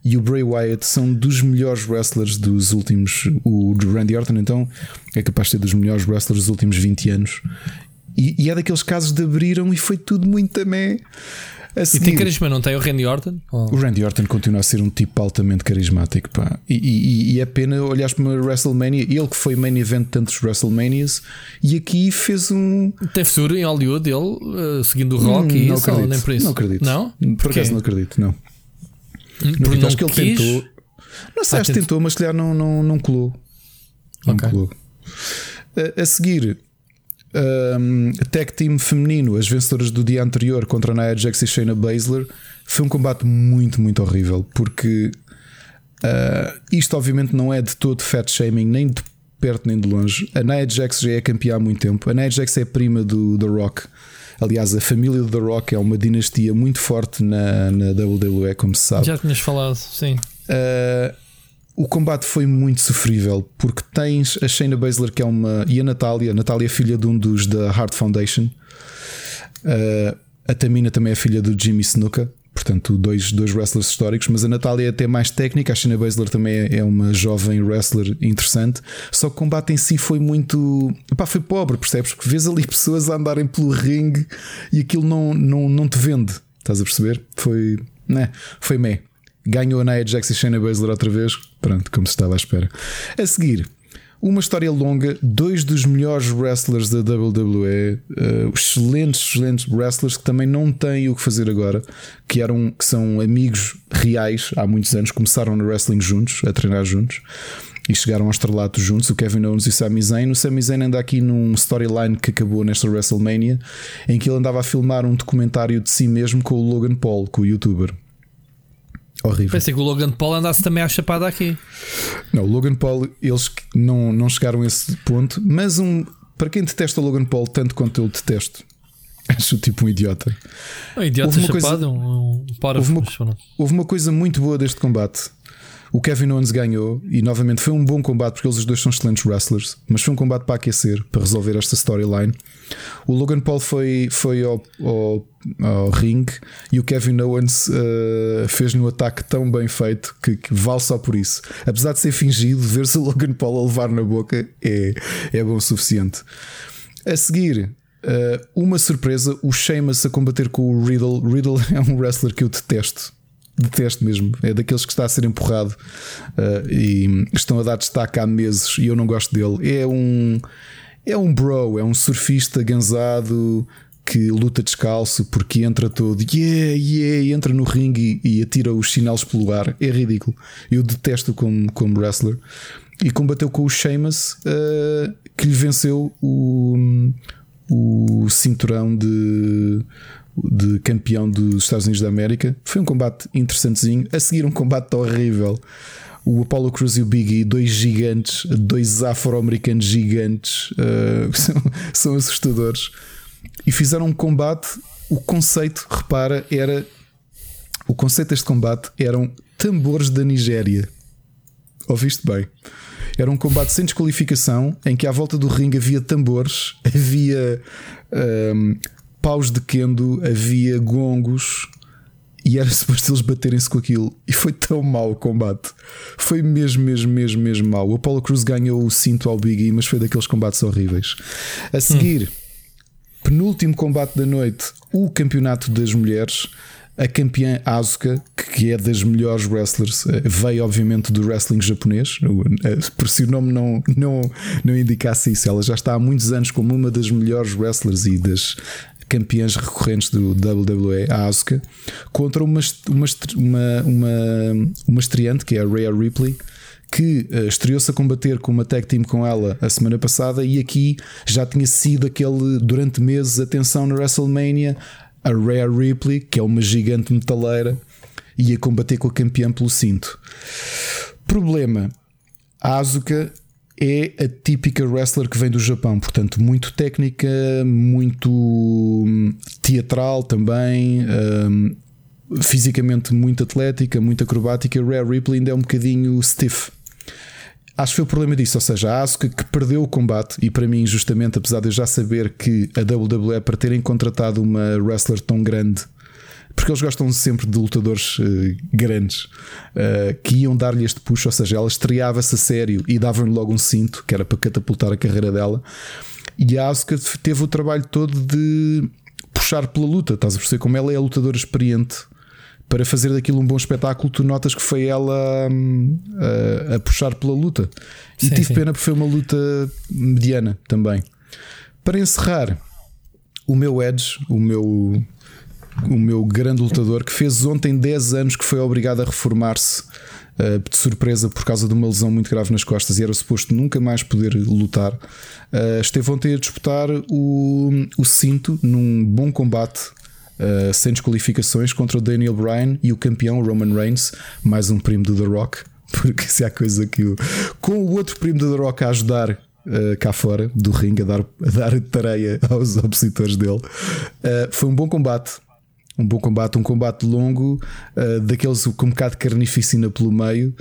e o Bray Wyatt são dos melhores wrestlers dos últimos. O Randy Orton, então, é capaz de ser dos melhores wrestlers dos últimos 20 anos. E, e é daqueles casos de abriram e foi tudo muito. Seguir, e tem carisma, não tem o Randy Orton? O Randy Orton continua a ser um tipo altamente carismático. Pá. E, e, e é pena olhares para uma WrestleMania, ele que foi main event de tantos WrestleManias, e aqui fez um. Tem futuro em Hollywood, ele uh, seguindo o Rock hum, e não isso, acredito, nem por isso? Não acredito. Não? Por acaso não acredito, não. Hum, não, não acho que ele quis? tentou. Não sei, ah, acho que tentou, mas se calhar não, não, não colou. Não okay. colou. A, a seguir, um, tag team feminino, as vencedoras do dia anterior contra a Nia Jax e Shayna Baszler, foi um combate muito, muito horrível. Porque uh, isto, obviamente, não é de todo fat shaming, nem de perto nem de longe. A Nia Jax já é campeã há muito tempo. A Nia Jax é a prima do The Rock. Aliás, a família do The Rock é uma dinastia muito forte na, na WWE, como se sabe. Já tinhas falado, sim. Uh, o combate foi muito sofrível porque tens a Shayna Baszler que é uma e a Natália, a Natália é filha de um dos da Heart Foundation. Uh, a Tamina também é filha do Jimmy Snuka, portanto, dois, dois wrestlers históricos. Mas a Natália é até mais técnica. A Shayna Baszler também é, é uma jovem wrestler interessante. Só que o combate em si foi muito. Epá, foi pobre, percebes? Porque vês ali pessoas a andarem pelo ringue e aquilo não, não, não te vende. Estás a perceber? Foi. Né? Foi meio. Ganhou a Nia Jax e Shayna Baszler outra vez. Pronto, como se estava à espera. A seguir, Uma história longa, dois dos melhores wrestlers da WWE, uh, excelentes, excelentes wrestlers que também não têm o que fazer agora, que eram que são amigos reais há muitos anos, começaram no wrestling juntos, a treinar juntos e chegaram ao estrelato juntos, o Kevin Owens e o Sami Zayn. O Sami Zayn anda aqui num storyline que acabou nesta WrestleMania, em que ele andava a filmar um documentário de si mesmo com o Logan Paul, com o youtuber. Horrível. Pensei que o Logan Paul andasse também à chapada aqui. Não, o Logan Paul, eles não, não chegaram a esse ponto, mas um, para quem detesta o Logan Paul tanto quanto eu detesto, acho tipo um idiota. Um idiota chapado, coisa, um, um houve, uma, houve uma coisa muito boa deste combate o Kevin Owens ganhou e novamente foi um bom combate porque eles os dois são excelentes wrestlers, mas foi um combate para aquecer, para resolver esta storyline. O Logan Paul foi, foi ao, ao, ao ring e o Kevin Owens uh, fez-lhe um ataque tão bem feito que, que, vale só por isso. Apesar de ser fingido, ver-se o Logan Paul a levar na boca é, é bom o suficiente. A seguir, uh, uma surpresa: o Sheamus a combater com o Riddle. Riddle é um wrestler que eu detesto detesto mesmo. É daqueles que está a ser empurrado uh, e estão a dar destaque há meses e eu não gosto dele. É um, é um bro, é um surfista gansado que luta descalço porque entra todo, yeah, yeah, entra no ringue e, e atira os sinais pelo ar. É ridículo. Eu detesto como, como wrestler. E combateu com o Sheamus uh, que lhe venceu o, o cinturão de de campeão dos Estados Unidos da América. Foi um combate interessantezinho. A seguir, um combate horrível. O Apollo Cruz e o Biggie, dois gigantes, dois afro-americanos gigantes, uh, são, são assustadores. E fizeram um combate. O conceito, repara, era. O conceito deste combate eram tambores da Nigéria. Ouviste bem? Era um combate sem desqualificação, em que à volta do ringue havia tambores, havia um, ehm, paus de kendo, havia gongos e era suposto eles baterem-se com aquilo. E foi tão mau o combate. Foi mesmo, mesmo, mesmo, mesmo mau. O Apollo Cruz ganhou o cinto ao Biggie, mas foi daqueles combates horríveis. A seguir, hum. penúltimo combate da noite, o campeonato das mulheres. A campeã Asuka, que é das melhores wrestlers, eh, veio obviamente do wrestling japonês. Eh, por si o nome não, não, não indicasse isso, ela já está há muitos anos como uma das melhores wrestlers e das campeãs recorrentes do WWE, a Asuka, contra uma, uma, uma, uma, uma estreante que é a Rhea Ripley. Que uh, estreou-se a combater com uma tag team com ela a semana passada e aqui já tinha sido aquele durante meses atenção na WrestleMania. A Rhea Ripley, que é uma gigante metaleira, ia combater com a campeã pelo cinto. Problema: a Asuka é a típica wrestler que vem do Japão, portanto, muito técnica, muito hum, teatral também, um, fisicamente muito atlética, muito acrobática. Rare Ripley ainda é um bocadinho stiff. Acho que foi o problema disso, ou seja, a Asuka que perdeu o combate e para mim, justamente, apesar de eu já saber que a WWE para terem contratado uma wrestler tão grande porque eles gostam sempre de lutadores uh, grandes uh, que iam dar-lhe este push, ou seja, ela estreava-se a sério e davam-lhe logo um cinto, que era para catapultar a carreira dela. E a Asuka teve o trabalho todo de puxar pela luta, estás a perceber como ela é a lutadora experiente para fazer daquilo um bom espetáculo. Tu notas que foi ela hum, a, a, puxar pela luta, e sim, tive sim. pena porque foi uma luta mediana também. Para encerrar, o meu Edge, o meu o meu grande lutador, que fez ontem 10 anos que foi obrigado a reformar-se uh, de surpresa por causa de uma lesão muito grave nas costas e era suposto nunca mais poder lutar. Uh, esteve ontem a disputar o, o cinto num bom combate. Uh, sem desqualificações contra o Daniel Bryan e o campeão Roman Reigns, mais um primo do The Rock, porque se há coisa que o, com o outro primo do The Rock a ajudar uh, cá fora do ringue, a dar, a dar tareia aos opositores dele, uh, foi um bom combate. Um bom combate, um combate longo, uh, daqueles com um bocado de carnificina pelo meio.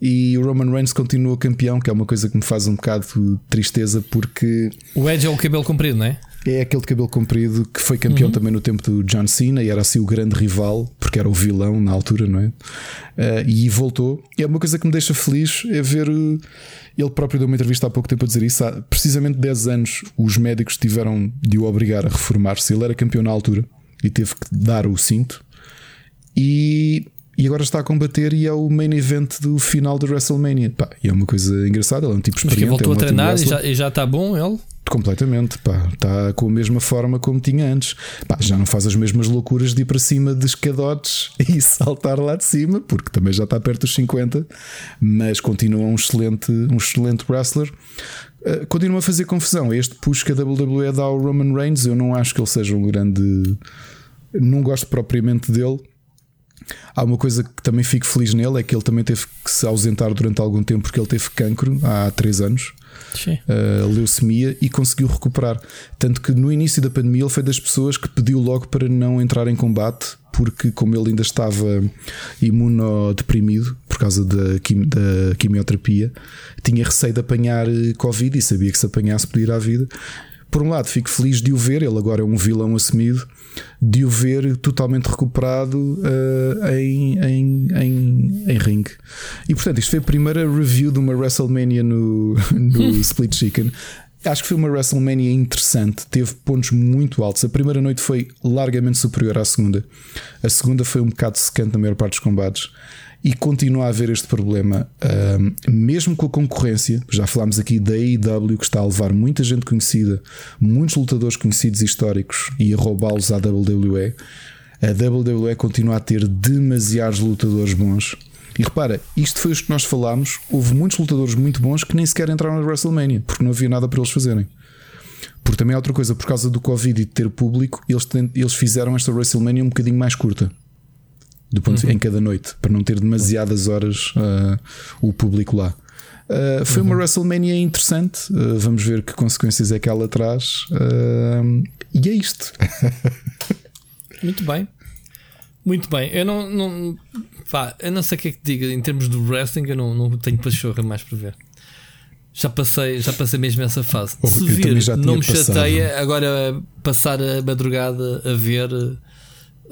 E o Roman Reigns continua campeão, que é uma coisa que me faz um bocado de tristeza, porque. O Edge é o cabelo comprido, não é? É aquele de cabelo comprido que foi campeão uhum. também no tempo do John Cena e era assim o grande rival, porque era o vilão na altura, não é? Uh, e voltou. E é uma coisa que me deixa feliz é ver. Ele próprio deu uma entrevista há pouco tempo a dizer isso. Há precisamente 10 anos os médicos tiveram de o obrigar a reformar-se. Ele era campeão na altura e teve que dar o cinto. E, e agora está a combater e é o main event do final do WrestleMania. Pá, e é uma coisa engraçada, ele é um tipo experiente. voltou é um a treinar e já, e já está bom ele? Completamente, pá, está com a mesma forma como tinha antes. Pá, já não faz as mesmas loucuras de ir para cima de escadotes e saltar lá de cima, porque também já está perto dos 50, mas continua um excelente, um excelente wrestler. Uh, continua a fazer confusão. Este push que a WWE dá ao Roman Reigns, eu não acho que ele seja um grande. Não gosto propriamente dele. Há uma coisa que também fico feliz nele: é que ele também teve que se ausentar durante algum tempo porque ele teve cancro há 3 anos. Uh, leucemia e conseguiu recuperar. Tanto que no início da pandemia ele foi das pessoas que pediu logo para não entrar em combate, porque, como ele ainda estava imunodeprimido por causa da, quim- da quimioterapia, tinha receio de apanhar eh, Covid e sabia que se apanhasse podia ir à vida. Por um lado, fico feliz de o ver, ele agora é um vilão assumido, de o ver totalmente recuperado eh, em, em, em, em ringue. E portanto, isto foi a primeira review de uma WrestleMania no, no Split Chicken. Acho que foi uma WrestleMania interessante, teve pontos muito altos. A primeira noite foi largamente superior à segunda. A segunda foi um bocado secante na maior parte dos combates. E continua a haver este problema, ahm, mesmo com a concorrência. Já falámos aqui da AEW, que está a levar muita gente conhecida, muitos lutadores conhecidos e históricos, e a roubá-los à WWE. A WWE continua a ter demasiados lutadores bons. E repara, isto foi os que nós falámos. Houve muitos lutadores muito bons que nem sequer entraram na WrestleMania, porque não havia nada para eles fazerem. Porque também há outra coisa, por causa do Covid e de ter público, eles, eles fizeram esta WrestleMania um bocadinho mais curta. Do ponto de- em cada noite, para não ter demasiadas horas ah, o público lá. Ah, foi uma WrestleMania interessante. ah, vamos ver que consequências é que ela traz. Ah, e é isto. Muito bem. Muito bem. Eu não, não, pá, eu não sei o que é que diga em termos do wrestling, eu não, não tenho pachorra mais para ver. Já passei, já passei mesmo essa fase. Oh, Se vir, não me passado. chateia, agora passar a madrugada a ver,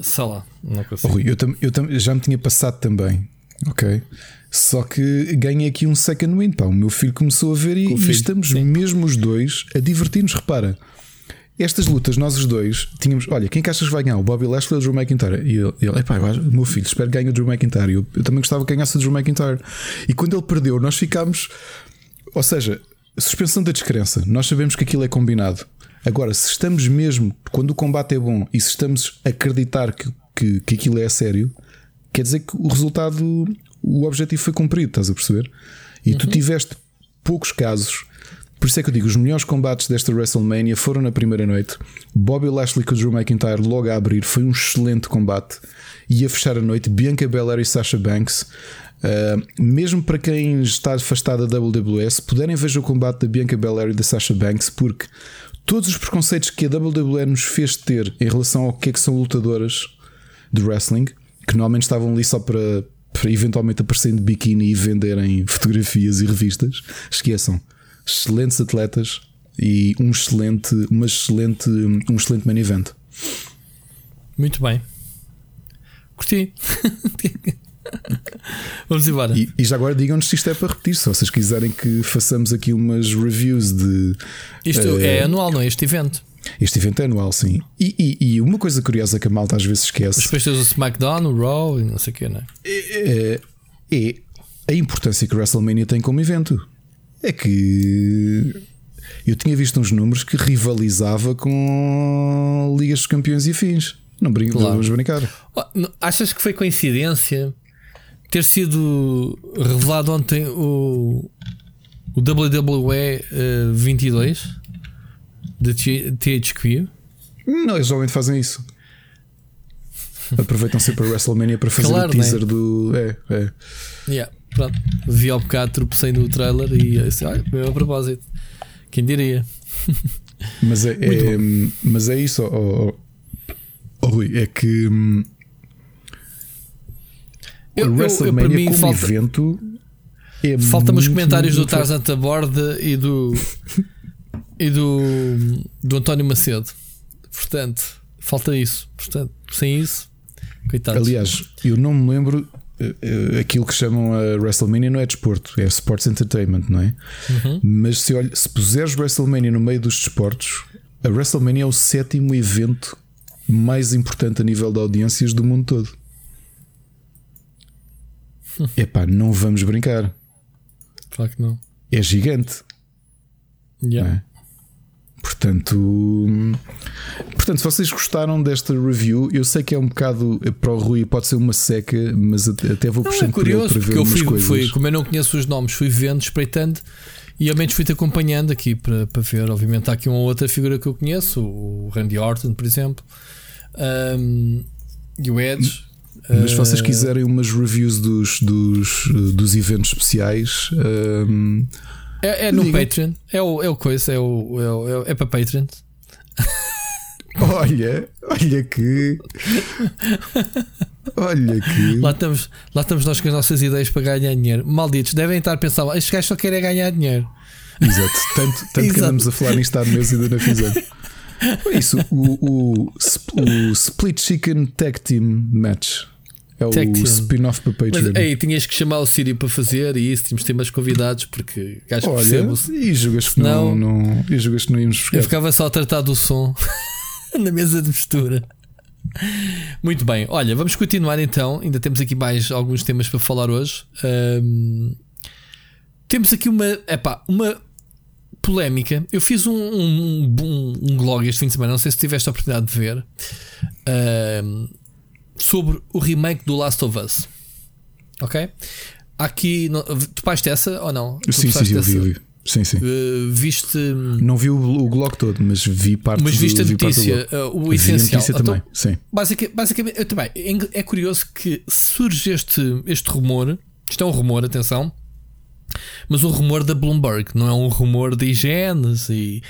sei lá, não consigo. Rui, eu, tam- eu tam- já me tinha passado também, ok? Só que ganhei aqui um second win. Pá. O meu filho começou a ver e, e estamos sim. mesmo os dois a divertir-nos. Repara, estas lutas, nós os dois tínhamos. Olha, quem que achas que vai ganhar? O Bobby Lashley ou o Drew McIntyre? E ele, ele epá, o meu filho, espero que ganhe o Drew McIntyre. Eu, eu também gostava que ganhasse o Drew McIntyre. E quando ele perdeu, nós ficámos. Ou seja, suspensão da descrença. Nós sabemos que aquilo é combinado. Agora, se estamos mesmo, quando o combate é bom e se estamos a acreditar que, que, que aquilo é a sério, quer dizer que o resultado, o objetivo foi cumprido, estás a perceber? E tu tiveste poucos casos. Por isso é que eu digo: os melhores combates desta WrestleMania foram na primeira noite. Bobby Lashley com o Drew McIntyre logo a abrir foi um excelente combate. E a fechar a noite, Bianca Belair e Sasha Banks. Uh, mesmo para quem está afastado da WWE, se puderem veja o combate da Bianca Belair e da Sasha Banks, porque todos os preconceitos que a WWE nos fez ter em relação ao que é que são lutadoras de wrestling, que normalmente estavam ali só para, para eventualmente aparecerem de biquíni e venderem fotografias e revistas, esqueçam. Excelentes atletas e um excelente, uma excelente, um excelente main event. Muito bem. Curti. Vamos embora. E, e já agora digam-nos se isto é para repetir, se vocês quiserem que façamos aqui umas reviews de. Isto eh, é anual, não é? Este evento. Este evento é anual, sim. E, e- e uma coisa curiosa que a malta às vezes esquece depois tens o SmackDown, o Raw e não sei o que, não é? é, é a importância que o WrestleMania tem como evento. É que eu tinha visto uns números que rivalizava com Ligas dos Campeões e afins. Não brinco, Claro. vamos brincar. Oh, Achas que foi coincidência ter sido revelado ontem o, o WWE eh, 22 da THQ? Não, eles geralmente fazem isso. Aproveitam sempre a WrestleMania para fazer Claro, o teaser do. É, é. Yeah, pronto. Vi ao bocado, tropecei no trailer e disse, olha, meu a propósito. Quem diria? Mas é, é- mas é isso, ó, ó, ó, Rui, é que Eu- eu- o eu, WrestleMania para mim, como falta- evento é Falta-me os comentários muito do Tarzan Taborda e do e do, do António Macedo. Portanto, falta isso. Portanto, sem isso, coitado. Aliás, eu não me lembro eh, aquilo que chamam a WrestleMania não é desporto, é Sports Entertainment, não é? Uhum. Mas se, olha, se puseres WrestleMania no meio dos desportos, a WrestleMania é o sétimo evento mais importante a nível de audiências do mundo todo. epá, não vamos brincar. Claro que não. É gigante. Yeah. é? Portanto, portanto, se vocês gostaram desta review, eu sei que é um bocado para o Rui, pode ser uma seca, mas até vou Não, puxando é por ele curioso, para ver porque eu fui, coisas. fui, como eu não conheço os nomes, fui vendo, espreitando e ao menos fui-te acompanhando aqui para, para ver. Obviamente, há aqui uma outra figura que eu conheço, o Randy Orton, por exemplo, um, e o Edge. Mas se vocês Uh, quiserem umas reviews dos, dos, dos eventos especiais, hum, É, é no. Patreon, é o, é o coisa, é, o, é, o- é, o- é para Patreon. olha, olha que. Olha que. Lá estamos, lá estamos nós com as nossas ideias para ganhar dinheiro. Malditos, devem estar a pensar, estes gajos só querem ganhar dinheiro. Exato, tanto, tanto que Exato. andamos a falar nisto há meses e ainda não fizemos. Isso, o, o, o Split Chicken Tag Team Match é o Team. spin-off para Mas Patreon. aí tinhas que chamar o Sírio para fazer e isso, tínhamos de ter mais convidados porque gajos que percebo e julgas que não, Senão- não, e julgas que não íamos buscar. Eu ficava só a tratar do som na mesa de mistura. Muito bem, olha, vamos continuar então. Ainda temos aqui mais alguns temas para falar hoje. Ahm, temos aqui uma, epá, uma polémica. Eu fiz um, um, um, um blog este fim de semana, não sei se tiveste a oportunidade de ver, ahm, sobre o remake do Last of Us. Ok? Aqui, não- tu paste essa ou não? Sim, sim, eu vi, vi. Sim, sim. Uh, viste. Não vi o, o blog todo, mas vi parte Mas viste a do, do notícia, uh, o Vi a essencial. notícia Então, também, sim. basica- basicamente, eu também, é, é curioso que surge este, este rumor. Isto é um rumor, atenção. Mas um rumor da Bloomberg, não é um rumor de IGNs e.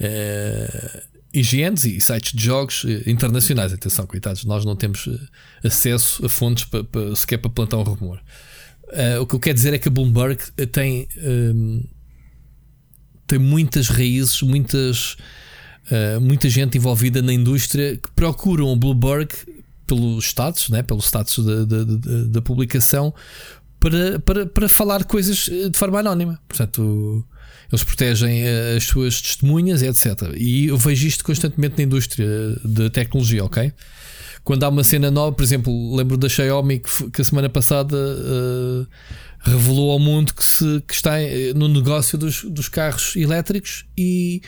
Uh, IGNs e sites de jogos eh, internacionais. Atenção, coitados, nós não temos eh, acesso a fontes para, para, sequer para plantar um rumor. Uh, o que eu quero dizer é que a Bloomberg tem, um, tem muitas raízes, muitas, uh, muita gente envolvida na indústria que procuram a Bloomberg pelos status, né, pelo status da, da, da- publicação para, para, para falar coisas de forma anónima. Portanto, eles protegem eh, as suas testemunhas, etc. E eu vejo isto constantemente na indústria da tecnologia, ok? Quando há uma cena nova, por exemplo, lembro da Xiaomi que, que a semana passada eh, revelou ao mundo que, se, que está eh, no negócio dos, dos carros elétricos e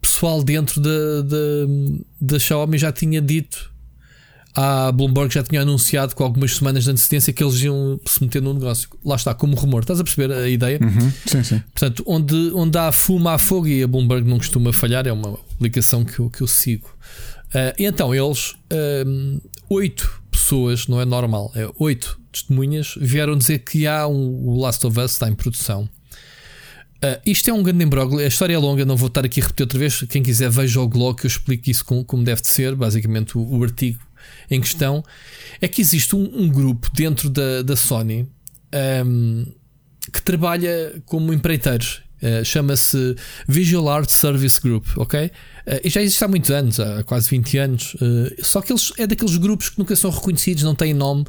pessoal dentro da, da, da Xiaomi já tinha dito a Bloomberg já tinha anunciado com algumas semanas de antecedência que eles iam se meter no negócio. Lá está, como rumor. Estás a perceber a ideia? Uhum, sim, sim. Portanto, onde, onde há fumo há fogo e a Bloomberg não costuma falhar, é uma publicação que eu, que eu sigo. E então, eles, oito pessoas, não é normal, é oito testemunhas, vieram dizer que há um, o Last of Us está em produção. Ah, isto é um grande imbróglio, a história é longa, não vou estar aqui a repetir outra vez. Quem quiser, veja o blog que eu explico isso como, como deve de ser, basicamente o, o artigo em questão. É que existe um, um grupo dentro da, da Sony ahm, que trabalha como empreiteiros. Uh, Chama-se Visual Art Service Group, ok? Uh, e já existe há muitos anos, há quase 20 anos. uh, só que eles é daqueles grupos que nunca são reconhecidos, não têm nome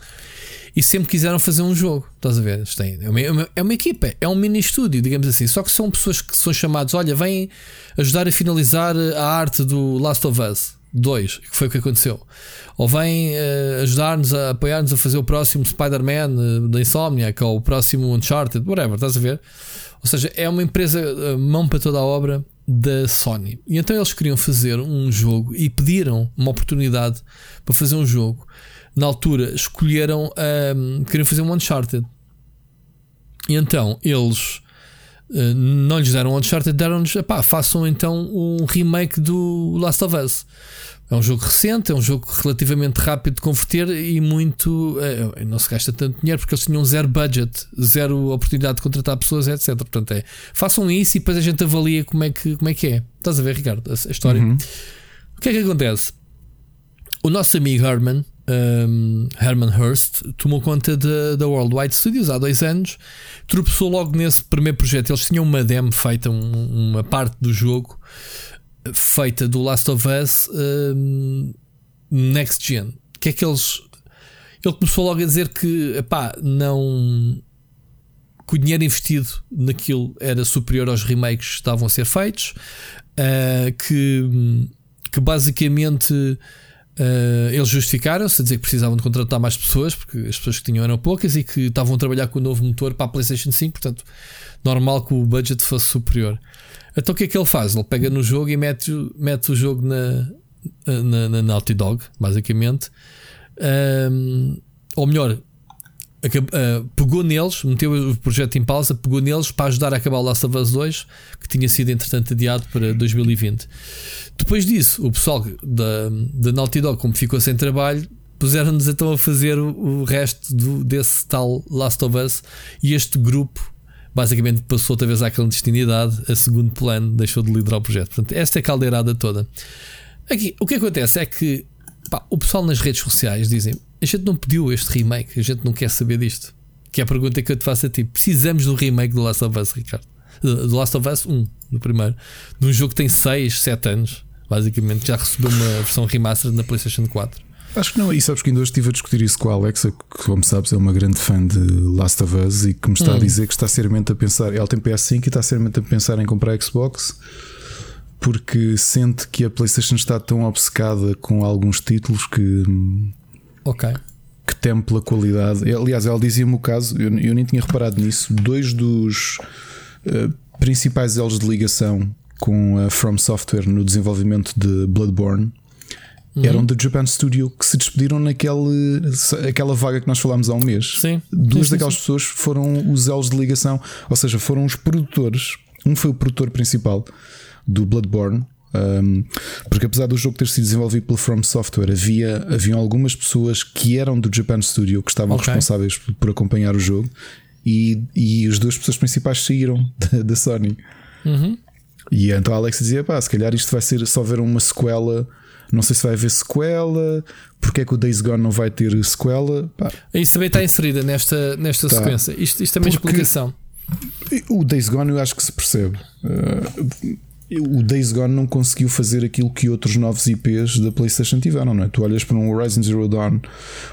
e sempre quiseram fazer um jogo. Estás a ver? Têm- é, uma, é uma- é uma equipa, é um mini estúdio, digamos assim. Só que são pessoas que são chamados, olha, vêm ajudar a finalizar a arte do Last of Us 2, que foi o que aconteceu. Ou vêm eh, ajudar-nos a apoiar-nos a fazer o próximo Spider-Man eh, da Insomniac ou o próximo Uncharted, whatever, estás a ver? Ou seja, é uma empresa eh, mão para toda a obra da Sony. E então eles queriam fazer um jogo e pediram uma oportunidade para fazer um jogo. Na altura escolheram, ahm, queriam fazer um Uncharted. E então eles eh, não lhes deram Uncharted, deram-nos, "Epá, façam então um remake do Last of Us. É um jogo recente, é um jogo relativamente rápido de converter e muito. eh, não se gasta tanto dinheiro porque eles tinham zero budget, zero oportunidade de contratar pessoas, etc. Portanto, é façam isso e depois a gente avalia como é que, como é, que é. Estás a ver, Ricardo, a, a história? Uhum. O que é que acontece? O nosso amigo Herman, um, Herman Hurst, tomou conta da Worldwide Studios há dois anos, tropeçou logo nesse primeiro projeto. Eles tinham uma demo feita, um- uma parte do jogo feita do Last of Us um, Next Gen. Que é que eles. Ele começou logo a dizer que epá, não. que o dinheiro investido naquilo era superior aos remakes que estavam a ser feitos, ah, que, que basicamente Uh, eles justificaram-se a dizer que precisavam de contratar mais pessoas, porque as pessoas que tinham eram poucas e que estavam a trabalhar com o novo motor para a PlayStation 5, portanto, normal que o budget fosse superior. Então o que é que ele faz? Ele pega no jogo e mete, mete o jogo na, na, na Naughty Dog, basicamente. Um, ou melhor, uh, pegou neles, meteu o projeto em pausa, pegou neles para ajudar a acabar o Last of Us 2, que tinha sido entretanto adiado para 2020. Depois disso, o pessoal da, da Naughty Dog, como ficou sem trabalho, puseram-nos então a fazer o, resto do, desse tal Last of Us e este grupo basicamente passou outra vez à clandestinidade, a segundo plano, deixou de liderar o projeto. Portanto, esta é a caldeirada toda. Aqui, o que acontece é que pá, o pessoal nas redes sociais dizem: a gente não pediu este remake, a gente não quer saber disto. Que é a pergunta que eu te faço a ti: precisamos do remake do Last of Us, Ricardo? Do Last of Us 1, do primeiro, de um jogo que tem 6, 7 anos, basicamente, já recebeu uma versão remastered na PlayStation 4. Acho que não, e sabes que ainda hoje estive a discutir isso com a Alexa, que como sabes é uma grande fã de Last of Us e que me está hum. a dizer que está seriamente a pensar, ela tem PS5 e está seriamente a pensar em comprar Xbox porque sente que a PlayStation está tão obcecada com alguns títulos que. Ok. Que teme pela qualidade. Aliás, ela dizia-me o caso, eu, eu, nem tinha reparado nisso. Dois dos uh, principais elos de ligação com a From Software no desenvolvimento de Bloodborne uhum. eram da Japan Studio que se despediram naquele, aquela vaga que nós falámos há um mês. Sim. Duas sim, daquelas sim. pessoas foram os elos de ligação, ou seja, foram os produtores. Um foi o produtor principal do Bloodborne. Um, porque apesar do jogo ter sido desenvolvido pela From Software, havia haviam algumas pessoas que eram do Japan Studio que estavam okay. responsáveis por acompanhar o jogo e, e as duas pessoas principais saíram da, da Sony. Uhum. E então a Alex dizia: pá, se calhar isto vai ser só ver uma sequela. Não sei se vai haver sequela. Porque é que o Days Gone não vai ter sequela? Pá. Isso também está inserida nesta, nesta tá. sequência. Isto, isto é uma explicação. O Days Gone eu acho que se percebe. Uh, o Days Gone não conseguiu fazer aquilo que outros novos IPs da PlayStation tiveram, não é? Tu olhas para um Horizon Zero Dawn,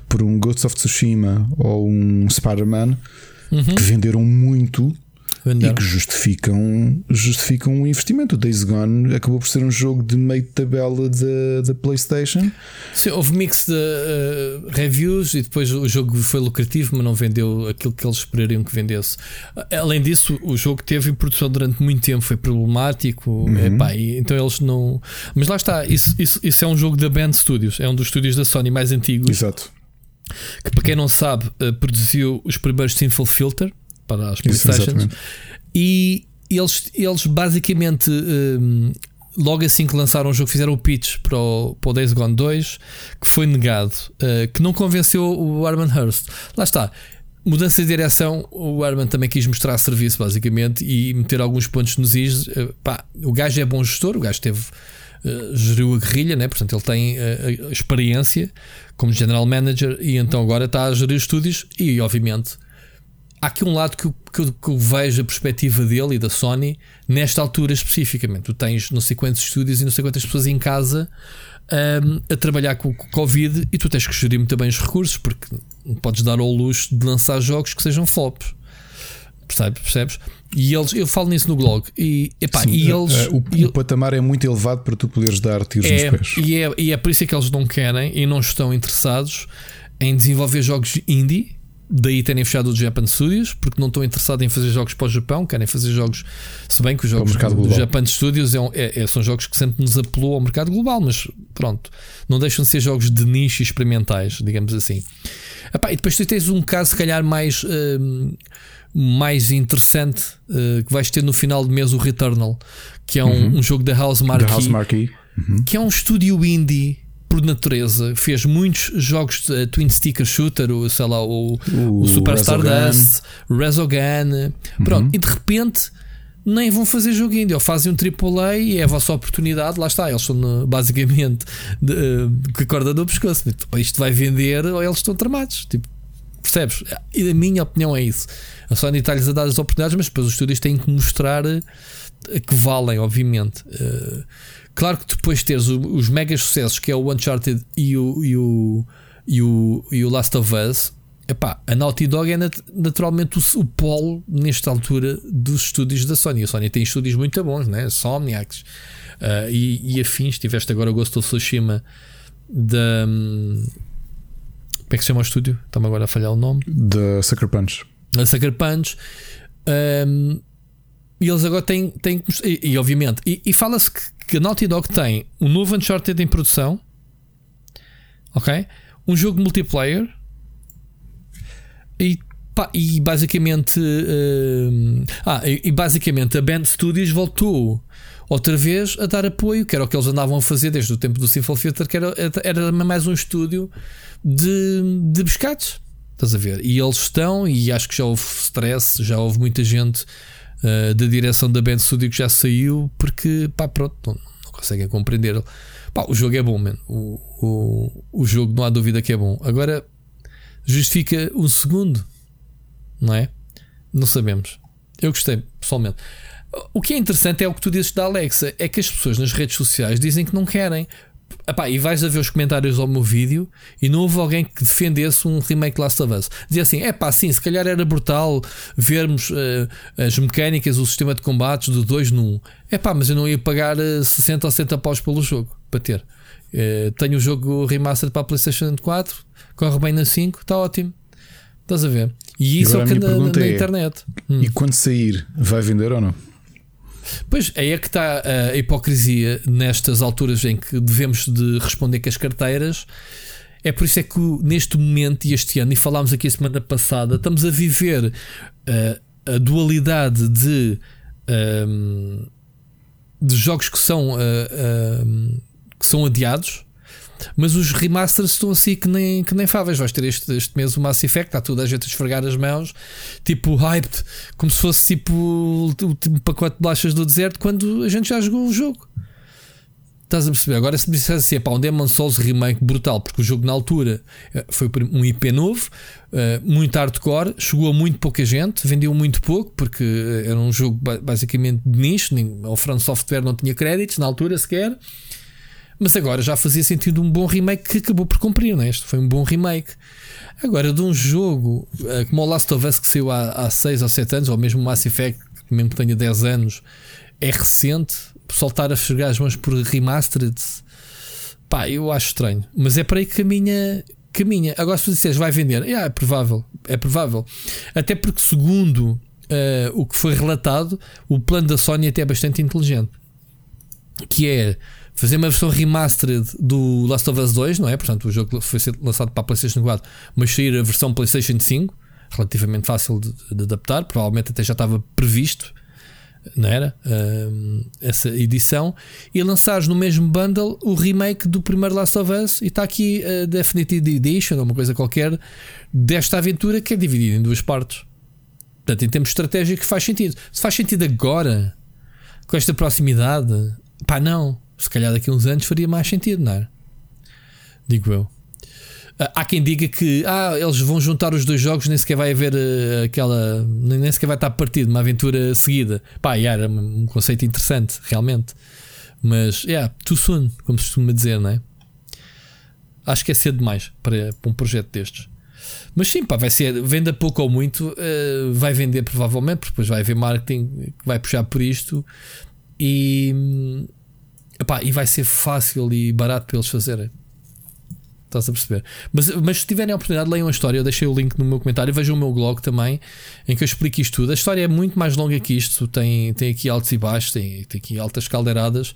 por um Ghost of Tsushima ou um Spider-Man uhum. que venderam muito E que justificam, justificam um investimento. O Days Gone acabou por ser um jogo de meio de tabela da, PlayStation. Sim, houve mix de uh, reviews e depois o jogo foi lucrativo, mas não vendeu aquilo que eles esperariam que vendesse. Além disso, o jogo teve produção durante muito tempo, foi problemático. Uhum. Epá, e, então eles não. Mas lá está, isso, isso, isso é um jogo da Band Studios, é um dos estúdios da Sony mais antigos. Exato. Que para quem não sabe, uh, produziu os primeiros Sinful Filter para as Playstations. E eles, eles basicamente, um, logo assim que lançaram o jogo, fizeram o pitch para o, para o Days Gone 2, que foi negado, uh, que não convenceu o Arman Hurst. Lá está. Mudança de direção, o Arman também quis mostrar serviço, basicamente, e meter alguns pontos nos is. Uh, pá, o gajo é bom gestor, o gajo teve. Uh, geriu a guerrilha, né? portanto ele tem uh, experiência como general manager e então agora está a gerir estúdios e obviamente há aqui um lado que eu, que, eu, que eu, vejo a perspectiva dele e da Sony nesta altura especificamente. Tu tens não sei quantos estúdios e não sei quantas pessoas em casa um, a trabalhar com o Covid e tu tens que gerir muito bem os recursos porque não podes dar ao luxo de lançar jogos que sejam flops. Percebes? Percebes? E eles, eu falo nisso no blog. E, epá, Sim, e eles. Uh, o, e, o, patamar é muito elevado para tu poderes dar tiros é, nos pés. E é, e é por isso que eles não querem e não estão interessados em desenvolver jogos indie daí terem fechado o Japan Studios, porque não estão interessados em fazer jogos para o Japão, querem fazer jogos, se bem que os jogos do, do Japan Studios é, é, é, são jogos que sempre nos apelou ao mercado global, mas pronto, não deixam de ser jogos de nicho experimentais, digamos assim. Epá, e depois tu tens um caso, se calhar, mais, uh, mais interessante uh, que vais ter no final do mês, o Returnal, que é um, uhum. um jogo da House Marquee, House Marquee. Uhum. que é um estúdio indie por natureza, fez muitos jogos de Twin Sticker Shooter, o, sei lá, o, o, o Super Stardust, Resogun, pronto, uhum. e de repente nem vão fazer jogo indie, ou fazem um AAA e é a vossa oportunidade, lá está, eles são basicamente com a corda do pescoço, ou tipo, isto vai vender ou eles estão tramados, tipo, percebes? E a minha opinião é isso. A Sony está-lhes a dar as oportunidades, mas depois os estúdios têm que mostrar que valem, obviamente. Uh, Claro que depois teres os mega sucessos que é o Uncharted e o, e o, e o, e o Last of Us, epá, a Naughty Dog é naturalmente o, o polo nesta altura dos estúdios da Sony. A Sony tem estúdios muito bons, né? Somniacs uh, e, e afins. Tiveste agora o Ghost of Tsushima da. Hum, como é que se chama o estúdio? Está-me agora a falhar o nome. Da Sucker Punch. A Sucker Punch. Um, e eles agora têm. têm e, e obviamente. E, e fala-se que, que a Naughty Dog tem um novo Uncharted em produção. Ok? Um jogo multiplayer. E, pá, e basicamente. Uh, ah, e, e, basicamente a Band Studios voltou outra vez a dar apoio, que era o que eles andavam a fazer desde o tempo do Simple Filter, que era, era mais um estúdio de, de pescados. Estás a ver? E eles estão, e acho que já houve stress, já houve muita gente uh, da direção da Band Studio que já saiu, porque pá, pronto, não, não conseguem compreender. Pá, o jogo é bom. O, o, o jogo não há dúvida que é bom. Agora justifica um segundo, não é? Não sabemos. Eu gostei, pessoalmente. O que é interessante é o que tu dizes da Alexa: é que as pessoas nas redes sociais dizem que não querem. Epá, e vais a ver os comentários ao meu vídeo e não houve alguém que defendesse um remake Last of Us. Dizia assim: é pá, sim, se calhar era brutal vermos uh, as mecânicas, o sistema de combates do 2 no 1. É pá, mas eu não ia pagar 60 eh, ou 70 paus pelo jogo para ter. Uh, tenho o jogo remastered para a PlayStation 4, corre bem na 5, está ótimo. Estás a ver? E isso é o que na, na, é, internet. Hum. E quando sair, vai vender ou não? Pois aí é que está a hipocrisia nestas alturas em que devemos de responder com as carteiras. É por isso é que neste momento e este ano, e falámos aqui a semana passada, estamos a viver uh, a dualidade de, um, de jogos que são, uh, uh, que são adiados mas os remasters estão assim que nem, que nem fáveis. Vais ter este, este mês o Mass Effect, está tudo a gente a esfregar as mãos, tipo hyped, como se fosse tipo o, pacote de bolachas do deserto, quando a gente já jogou o jogo. Estás a perceber? Agora, se me dissesse assim, pá, um Demon Souls remake brutal, porque o jogo na altura eh, foi um IP novo, eh, muito hardcore, chegou a muito pouca gente, vendeu muito pouco, porque eh, era um jogo basicamente de nicho, o Front Software não tinha créditos na altura sequer. Mas agora já fazia sentido um bom remake que acabou por cumprir, né? Este foi um bom remake. Agora, de um jogo uh, como o Last of Us que saiu há, há 6 ou 7 anos, ou mesmo o Mass Effect, mesmo que tenha 10 anos, é recente, soltar a chegar as mãos por remastered, pá, eu acho estranho. Mas é para aí que caminha. caminha. Agora, se tu disseres vai vender, é, é provável, é provável. Até porque, segundo uh, o que foi relatado, o plano da Sony até é bastante inteligente. Que é fazer uma versão remastered do Last of Us 2, não é? Portanto, o jogo foi lançado para a PlayStation 4, mas sair a versão PlayStation 5, relativamente fácil de, de adaptar, provavelmente até já estava previsto, não era? Um, essa edição, e lançares no mesmo bundle o remake do primeiro Last of Us, e está aqui a Definitive Edition, ou uma coisa qualquer, desta aventura que é dividida em duas partes. Portanto, em termos estratégicos, faz sentido. Se faz sentido agora, com esta proximidade, pá, não se calhar daqui a uns anos faria mais sentido, não é? Digo eu. Ah, há quem diga que ah, eles vão juntar os dois jogos, nem sequer vai haver uh, aquela. Nem sequer vai estar partido, uma aventura seguida. Pá, era um conceito interessante, realmente. Mas, é, yeah, too soon, como se costuma dizer, não é? Acho que é cedo demais para, para um projeto destes. Mas sim, pá, vai ser, venda pouco ou muito, uh, vai vender provavelmente, porque depois vai haver marketing que vai puxar por isto. E, Epá, e vai ser fácil e barato para eles fazerem. Estás a perceber? Mas, mas se tiverem a oportunidade, leiam a história. Eu deixei o link no meu comentário. Vejam o meu blog também, em que eu explico isto tudo. A história é muito mais longa que isto. Tem, tem aqui altos e baixos, tem, tem aqui altas caldeiradas,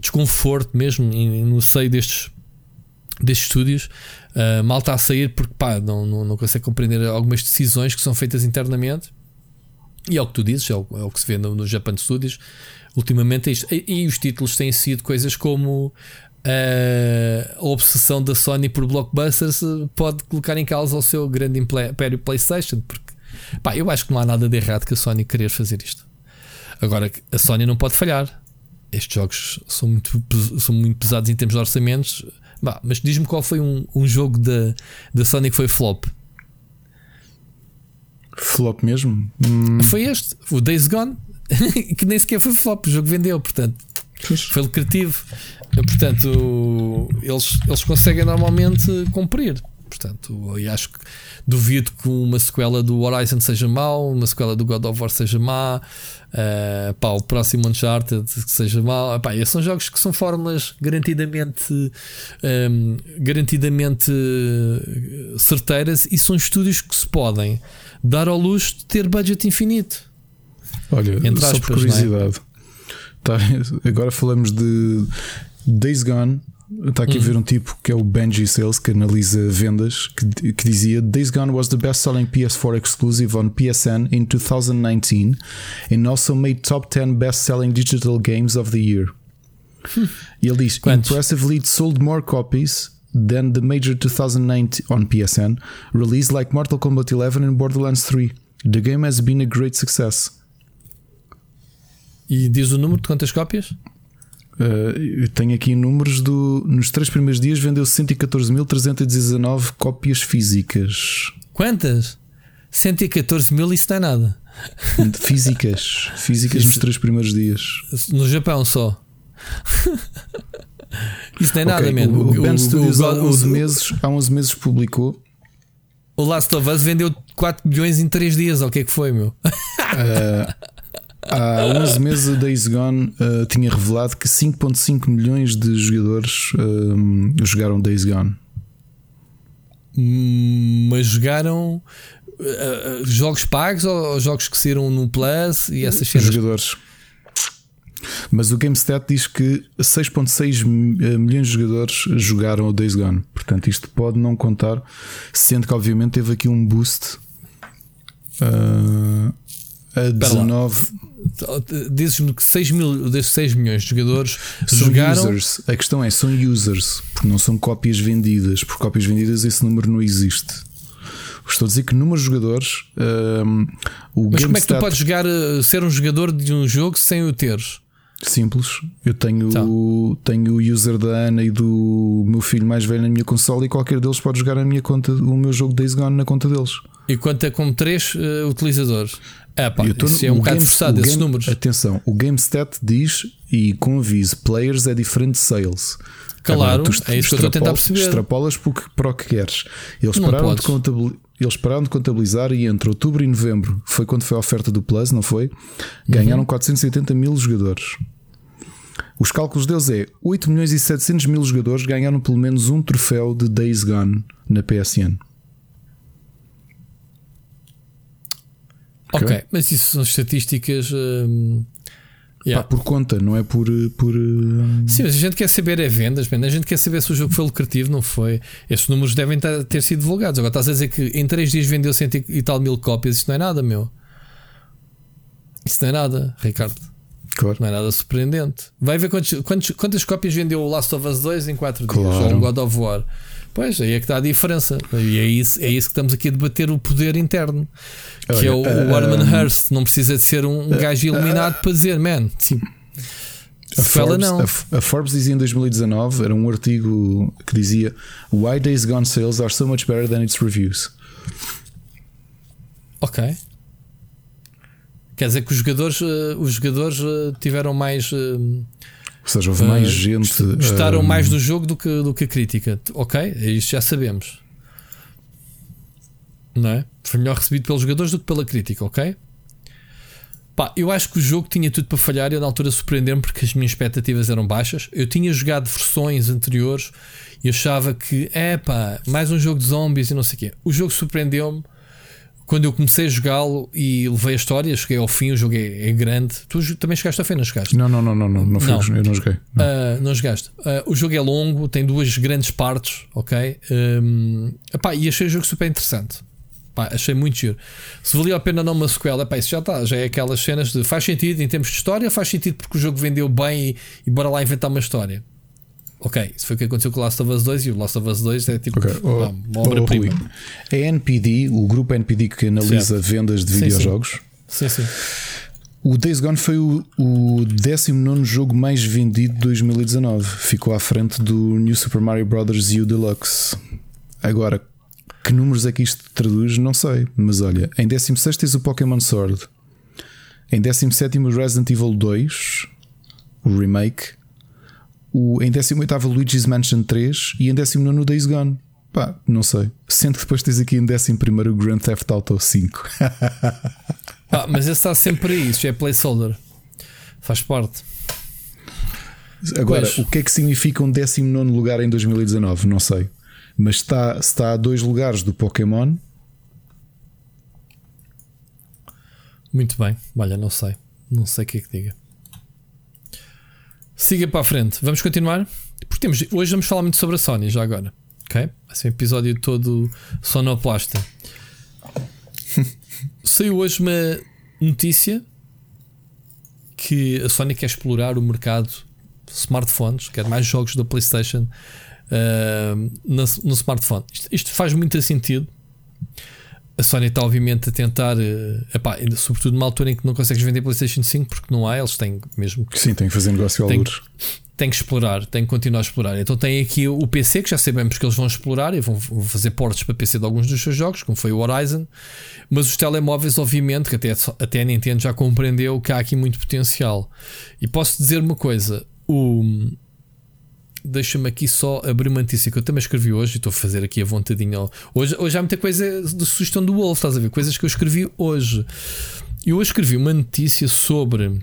desconforto mesmo no seio destes, destes estúdios. Uh, mal está a sair porque pá, não, não, não consegue compreender algumas decisões que são feitas internamente. E é o que tu dizes, é o, é o que se vê no, no Japan Studios ultimamente é isto. E, e os títulos têm sido coisas como uh, a obsessão da Sony por blockbusters eh, pode colocar em causa o seu grande império PlayStation, porque pá, eu acho que não há nada de errado que a Sony querer fazer isto. Agora, a Sony não pode falhar. Estes jogos são muito, são muito pesados em termos de orçamentos. Bah, mas diz-me qual foi um, um jogo da, da Sony que foi flop. Flop mesmo? Hum. Foi este, o Days Gone. que nem sequer foi flop, o jogo vendeu, portanto foi lucrativo. Portanto, eles, eles conseguem normalmente cumprir. Portanto, e acho que duvido que uma sequela do Horizon seja mau, uma sequela do God of War seja má, uh, pá, o próximo Uncharted seja mau. Pá, esses são jogos que são fórmulas garantidamente, um, ehm, garantidamente certeiras e são estúdios que se podem dar ao luxo de ter budget infinito. Olha, Entre só aspas, por é? curiosidade, é? tá, agora falamos de Days Gone Está aqui a ver um tipo que é o Benji Sales que analisa vendas que, que dizia Days Gone was the best selling PS4 exclusive on PSN in 2019 and also made top 10 best selling digital games of the year. E ele diz Quantos? impressively it sold more copies than the major 2019 on PSN release like Mortal Kombat 11 and Borderlands 3. The game has been a great success. E diz o número de quantas cópias? Uh, tenho aqui números do. Nos três primeiros dias vendeu 114.319 cópias físicas. Quantas? 114 mil, isso não é nada. Físicas. Físicas nos três primeiros dias. No Japão só. Isso não é nada, mesmo. O, o, Ben Studios há 11 meses, há 11 meses publicou. O Last of Us vendeu 4 milhões em 3 dias, ou o que é que foi, meu? Uh, Há 11 meses a Days Gone uh, tinha revelado que 5.5 milhões de jogadores uh, jogaram Days Gone. Hum, mas jogaram uh, jogos pagos ou jogos que saíram no Plus e essas cenas? Jogadores. Mas o GameStat diz que 6.6 milhões de jogadores jogaram o Days Gone. Portanto, isto pode não contar, sendo que obviamente teve aqui um boost. Uh, a 19. Dizes-me que 6 mil desses 6 milhões de jogadores são jogaram. Users. A questão é, são users, porque não são cópias vendidas. Por cópias vendidas, esse número não existe. Estou a dizer que número de jogadores. Um, o Mas como é que tu podes jogar, eh, ser um jogador de um jogo sem o teres? Simples. Eu tenho, então. tenho o user da Ana e do meu filho mais velho na minha console e qualquer deles pode jogar a minha conta, o meu jogo Days Gone na conta deles. E conta com 3 uh, eh, utilizadores. É, pá, isso é um bocado forçado esses game, números. Atenção, o GameStat diz e com aviso: players é diferente de sales. Claro, Agora, tu é isso que eu estou a tentar perceber. Extrapolas porque, para o que queres. Eles pararam, de contabilizar, eles pararam de contabilizar e entre outubro e novembro foi quando foi a oferta do Plus, não foi? Ganharam uhum. 480 mil jogadores. Os cálculos deles é 8 milhões e 700 mil jogadores ganharam pelo menos um troféu de Days Gone na PSN. Ok, mas isso são estatísticas. Hum, yeah. Pá, por conta, não é por. por hum... Sim, mas a gente quer saber é vendas, man. a gente quer saber se o jogo foi lucrativo, não foi. Esses números devem ter sido divulgados. Agora estás a dizer que em 3 dias vendeu cento e tal mil cópias, isto não é nada, meu. Isso não é nada, Ricardo. Claro. Não é nada surpreendente. Vai ver quantos, quantos, quantas cópias vendeu o Last of Us 2 em 4 dias, ou o God of War. Pois, aí é que está a diferença. E é isso, é isso que estamos aqui a debater o poder interno. Que Olha, é o, uh, o Arman uh, Hurst. Não precisa de ser um, uh, gajo iluminado para dizer, man, sim. A Forbes, não. A, a, Forbes dizia em 2019, era um artigo que dizia Why Days Gone sales are so much better than its reviews. Ok. Quer dizer que os jogadores, uh, os jogadores uh, tiveram mais. Uh, ou seja, houve mais gente. Gostaram mais do jogo do que, do que a crítica. Ok, é isso já sabemos. Não é? Foi melhor recebido pelos jogadores do que pela crítica, ok? Pá, eu acho que o jogo tinha tudo para falhar e eu na altura surpreendeu-me porque as minhas expectativas eram baixas. Eu tinha jogado versões anteriores e achava que, é pá, mais um jogo de zombies e não sei o quê. O jogo surpreendeu-me quando eu comecei a jogá-lo e levei a história, cheguei ao fim, o jogo é, é, grande. Tu também chegaste ao fim, não chegaste? Não, não, não, não, não, não, não. eu não joguei. Não, uh, não jogaste. Uh, o jogo é longo, tem duas grandes partes, ok? Um, epá, e achei o jogo super interessante. Epá, achei muito giro. Se valia a pena não uma sequela, epá, isso já está. Já é aquelas cenas de faz sentido em termos de história, faz sentido porque o jogo vendeu bem e, e bora lá inventar uma história. Ok, isso foi o que aconteceu com o Last of Us 2 e o Last of Us 2 é tipo okay. oh, uma obra-prima. A NPD, o grupo NPD que analisa certo. vendas de videojogos. Sim, sim. sim. O Days Gone foi o, o 19 jogo mais vendido de 2019. Ficou à frente do New Super Mario Bros. U Deluxe. Agora, que números é que isto traduz? Não sei. Mas olha, em 16 tens o Pokémon Sword. Em 17 o Resident Evil 2, o remake o, em 18 Luigi's Mansion 3 e em 19 Days Gone. Pá, não sei. Sendo que depois tens aqui em 11 o Grand Theft Auto 5. ah, mas esse está sempre aí, isso é placeholder. Faz parte. Agora, pois. o que é que significa um 19 lugar em 2019? Não sei. Mas está, está a dois lugares do Pokémon. Muito bem. Olha, não sei. Não sei o que é que diga. Siga para a frente. Vamos continuar? Porque temos, hoje vamos falar muito sobre a Sony, já agora. Ok? Vai ser um episódio todo sonoplasta. Saiu hoje uma notícia que a Sony quer explorar o mercado smartphones, quer mais jogos da PlayStation uh, no, no, smartphone. Isto, isto, faz muito sentido. A Sony está, obviamente, a tentar, uh, epá, sobretudo numa altura em que não consegues vender PlayStation 5 porque não há, eles têm mesmo que. Sim, têm que fazer negócio ao lucro tem que explorar, tem que continuar a explorar. Então tem aqui o PC, que já sabemos que eles vão explorar e vão fazer portes para PC de alguns dos seus jogos, como foi o Horizon. Mas os telemóveis, obviamente, que até, até a Nintendo já compreendeu que há aqui muito potencial. E posso dizer uma coisa: o. Deixa-me aqui só abrir uma notícia que eu também escrevi hoje e estou a fazer aqui a vontadinha. Hoje, hoje há muita coisa de sugestão do Wolf, estás a ver? Coisas que eu escrevi hoje. E hoje escrevi uma notícia sobre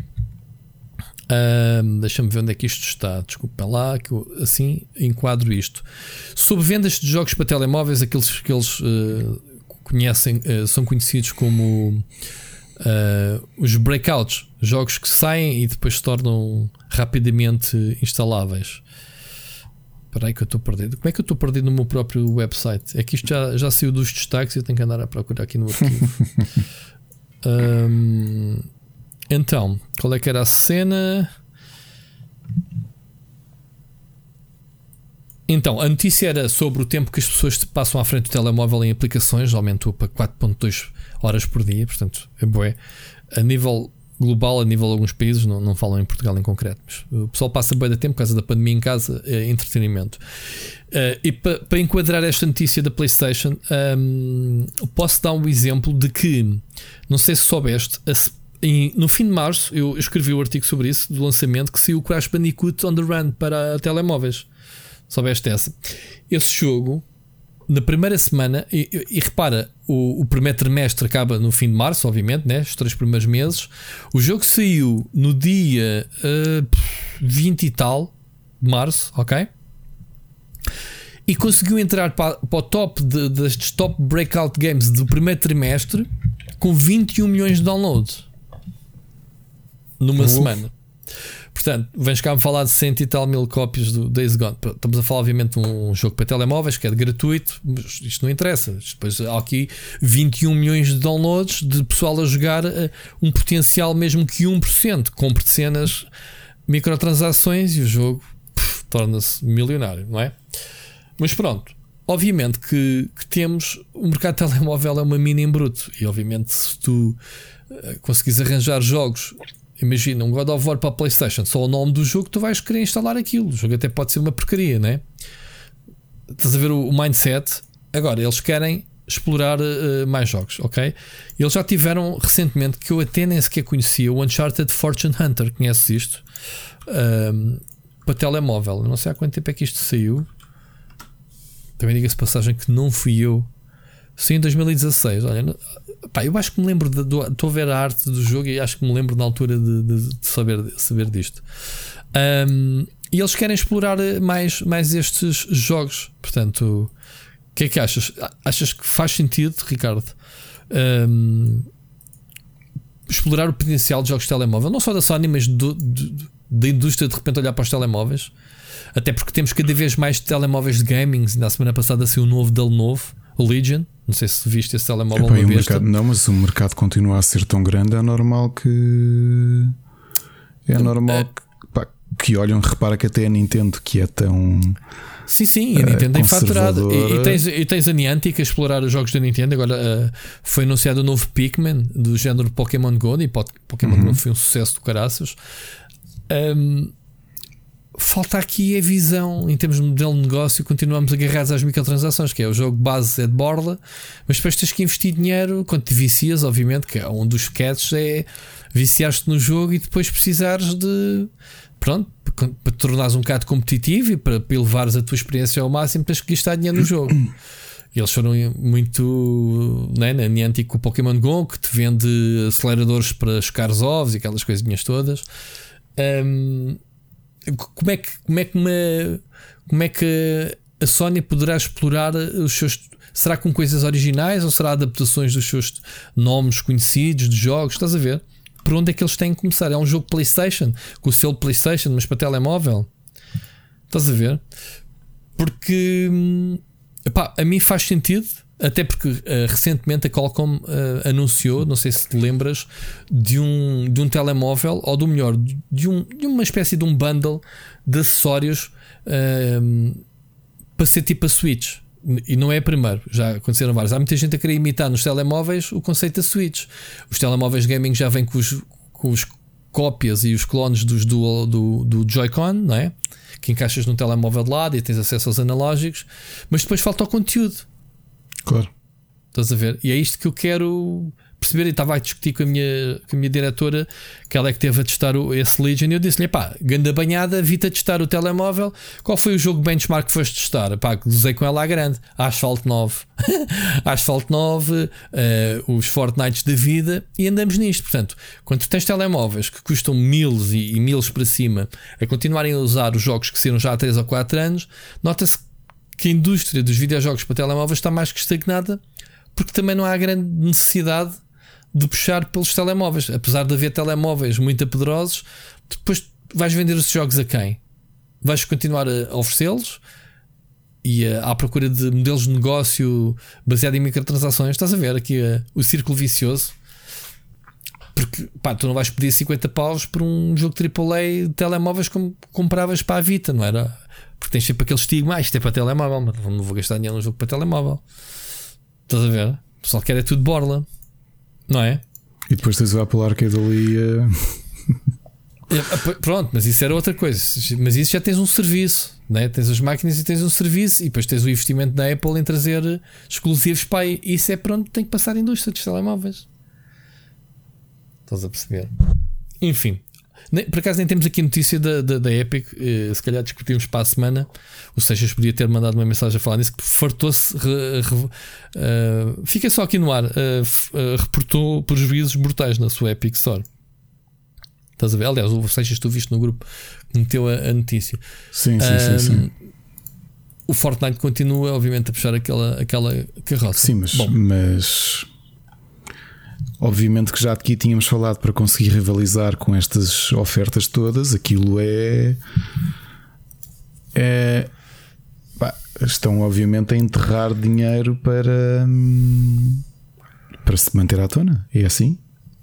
Deixa-me ver onde é que isto está. Desculpa lá, que eu assim enquadro isto. Sobre vendas de jogos para telemóveis, aqueles que eles uh, conhecem, uh, são conhecidos como uh, os breakouts, jogos que saem e depois se tornam rapidamente instaláveis. Espera aí que eu estou perdido. Como é que eu estou perdido no meu próprio website? É que isto já, já saiu dos destaques e eu tenho que andar a procurar aqui no arquivo. um, Então, qual é que era a cena? Então, a notícia era sobre o tempo que as pessoas passam à frente do telemóvel em aplicações, aumentou para 4.2 horas por dia, portanto, é bué. A nível global, a nível de alguns países, não, não falam em Portugal em concreto, mas o pessoal passa bem de tempo por causa da pandemia em casa, é entretenimento. Uh, e para pa enquadrar esta notícia da PlayStation, um, posso dar um exemplo de que, não sei se soubeste, a em, no fim de março, eu escrevi um artigo sobre isso, do lançamento, que saiu o Crash Bandicoot on the Run para telemóveis. Soubeste essa? Esse jogo, na primeira semana, e, e repara, o, o, primeiro trimestre acaba no fim de março, obviamente, né? os três primeiros meses. O jogo saiu no dia uh, 20 e tal de março, ok? E conseguiu entrar para, para o top de, destes top breakout games do primeiro trimestre com 21 milhões de downloads numa semana. Portanto, vens cá-me falar de cento e tal mil cópias do Days Gone. Estamos a falar, obviamente, de um jogo para telemóveis que é gratuito, mas isto não interessa. Depois há aqui 21 milhões de downloads de pessoal a jogar uh, um potencial mesmo que 1%. Compre cenas, microtransações e o jogo torna-se milionário, não é? Mas pronto, obviamente que, que, temos o mercado telemóvel é uma mina em bruto e obviamente se tu uh, arranjar jogos Imagina um God of War para a PlayStation, só o nome do jogo, tu vais querer instalar aquilo. O jogo até pode ser uma porcaria, né? Estás a ver o, mindset. Agora, eles querem explorar uh, mais jogos, ok? Eles já tiveram recentemente, que eu até nem sequer conhecia, o Uncharted Fortune Hunter. Conheces isto? Um, para telemóvel. Não sei há quanto tempo é que isto saiu. Também diga-se passagem que não fui eu. Saiu em 2016. Olha, Pá, eu acho que me lembro de, estou a ver a arte do jogo e acho que me lembro na altura de, de, de saber, saber disto. Um, e eles querem explorar mais, mais estes jogos. Portanto, o que é que achas? Achas que faz sentido, Ricardo? Um, explorar o potencial de jogos de telemóvel, não só da Sony, mas da indústria de repente olhar para os telemóveis. Até porque temos cada vez mais telemóveis de gaming. Na semana passada saiu um novo dele novo, o Legion. Não sei se viste esse telemóvel Epá, uma mercado, Não, mas o mercado continua a ser tão grande, é normal que. É normal é... que, pá, que olham, repara que até a Nintendo, que é tão. Sim, sim, a eh, Nintendo tem faturado. E, e, tens, e tens a Niantic a explorar os jogos da Nintendo. Agora uh, foi anunciado o novo Pikmin do género Pokémon Go e Pokémon uhum. Go foi um sucesso do caraças. Um, falta aqui a visão em termos de modelo de negócio. Continuamos agarrados às microtransações, que é o jogo base é de borla, mas depois tens que investir dinheiro quando te vicias, obviamente, que é um dos catches é viciar-te no jogo e depois precisares de pronto, para te tornares um bocado competitivo e para, elevares a tua experiência ao máximo, tens que gastar dinheiro no jogo. Eles foram muito né, na Niantic com o Pokémon Go, que te vende aceleradores para chocar os ovos e aquelas coisinhas todas. Um, como é que como é que uma, como é que a Sony poderá explorar os seus será com coisas originais ou será adaptações dos seus nomes conhecidos de jogos? Estás a ver? Por onde é que eles têm que começar? É um jogo PlayStation com o selo PlayStation mas para telemóvel? Estás a ver? Porque hum, epá, a mim faz sentido até porque uh, recentemente a Qualcomm uh, anunciou, não sei se te lembras, de um, de um telemóvel, ou do melhor, de, um, de uma espécie de um bundle de acessórios uh, para ser tipo a Switch. E não é a primeiro, já aconteceram vários. Há muita gente a querer imitar nos telemóveis o conceito da Switch. Os telemóveis gaming já vêm com os, com os cópias e os clones dos do, do, Joy-Con, não é? Que encaixas no telemóvel de lado e tens acesso aos analógicos, mas depois falta o conteúdo. Claro. Estás a ver? E é isto que eu quero perceber. E estava a discutir com a minha, com a minha diretora, que ela é que teve a testar o, esse Legion. E eu disse-lhe: pá, ganda banhada, vi-te a testar o telemóvel. Qual foi o jogo benchmark que foste testar? Pá, usei com ela à grande. Asphalt 9. Asphalt 9, uh, os Fortnites da vida. E andamos nisto. Portanto, quando tens telemóveis que custam mil e, e miles para cima a continuarem a usar os jogos que saíram já há 3 ou 4 anos, nota-se que a indústria dos videojogos para telemóveis está mais que estagnada, porque também não há grande necessidade de puxar pelos telemóveis. Apesar de haver telemóveis muito apedrosos, depois vais vender os jogos a quem? Vais continuar a oferecê-los e a, à procura de modelos de negócio baseado em microtransações. Estás a ver aqui a, o círculo vicioso. Porque pá, tu não vais pedir 50 paus por um jogo AAA de telemóveis como compravas para a Vita, não era? Porque tens sempre aquele estigma, ah, isto é para telemóvel, mas não vou gastar dinheiro num jogo para telemóvel. Estás a ver? O pessoal quer é tudo borla, não é? E depois tens o Apple Arcade ali. Uh... Pronto, mas isso era outra coisa. Mas isso já tens um serviço, né? tens as máquinas e tens um serviço, e depois tens o investimento da Apple em trazer exclusivos para aí. Isso é pronto, tem que passar a indústria dos telemóveis. Estás a perceber? Enfim, por acaso nem temos aqui notícia da, da, da Epic, eh, se calhar discutimos para a semana. O Seixas podia ter mandado uma mensagem a falar nisso que fartou-se. Uh, fica só aqui no ar. Uh, uh, reportou prejuízos brutais na sua Epic Store. Estás a ver? Aliás, o Seixas, tu viste no grupo que meteu a, a notícia. Sim, sim, sim, sim, O Fortnite continua, obviamente, a puxar aquela, aquela carroça. Sim, mas, mas Obviamente que já aqui tínhamos falado para conseguir rivalizar com estas ofertas todas, aquilo é. é pá, estão obviamente a enterrar dinheiro para. para se manter à tona. É assim.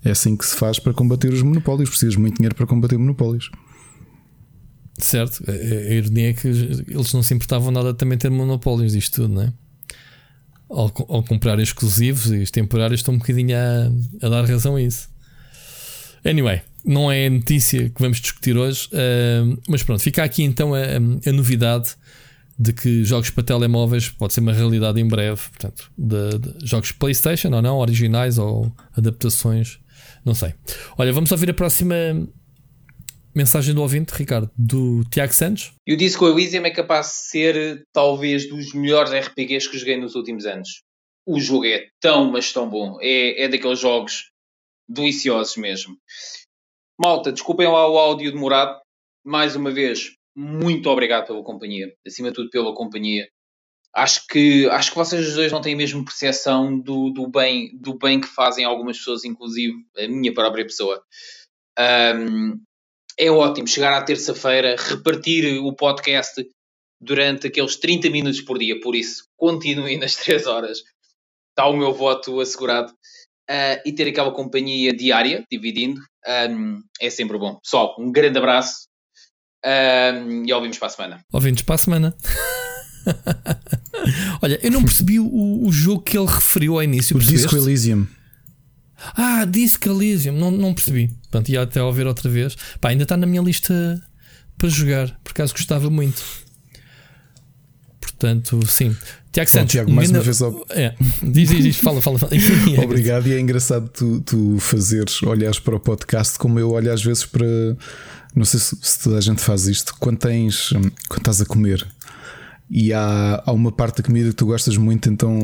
É assim que se faz para combater os monopólios. Precisas muito dinheiro para combater monopólios. Certo. A, ironia é que eles não se importavam nada também ter monopólios disto tudo, não é? Ao, ao comprar exclusivos e os temporários estão um bocadinho a, a, dar razão a isso. Anyway, não é a notícia que vamos discutir hoje, uh, mas pronto, fica aqui então a, a, novidade de que jogos para telemóveis pode ser uma realidade em breve. Portanto, de, de jogos PlayStation ou não, originais ou adaptações, não sei. Olha, vamos ouvir a próxima Mensagem do ouvinte, Ricardo, do Tiago Santos. E o Disco Elysium é capaz de ser talvez dos melhores RPGs que joguei nos últimos anos. O jogo é tão, mas tão bom. É, é daqueles jogos deliciosos mesmo. Malta, desculpem lá o áudio demorado. Mais uma vez, muito obrigado pela companhia. Acima de tudo, pela companhia. Acho que, acho que vocês dois não têm a mesma percepção do, do, bem, do bem que fazem algumas pessoas, inclusive a minha própria pessoa. Um, é ótimo chegar à terça-feira, repartir o podcast durante aqueles 30 minutos por dia. Por isso, continuem nas 3 horas. Está o meu voto assegurado. Uh, e ter aquela companhia diária, dividindo, um, é sempre bom. Pessoal, um grande abraço um, e ouvimos para a semana. Ouvimos para a semana. Olha, eu não percebi o, o, jogo que ele referiu ao início. O Disco Elysium. Ah, Disco Elysium, não, não percebi. Portanto, ia até ouvir outra vez. Pá, ainda está na minha lista para jogar, por acaso gostava muito. Portanto, sim. Tiago Santos, Tiago, mais uma vez. Ao... É, diz, diz, diz, fala, fala. fala. Obrigado, e é engraçado tu, tu fazeres, olhares para o podcast como eu olho às vezes para. Não sei se, se toda a gente faz isto. Quando tens. Quando estás a comer e há, há uma parte da comida que tu gostas muito, então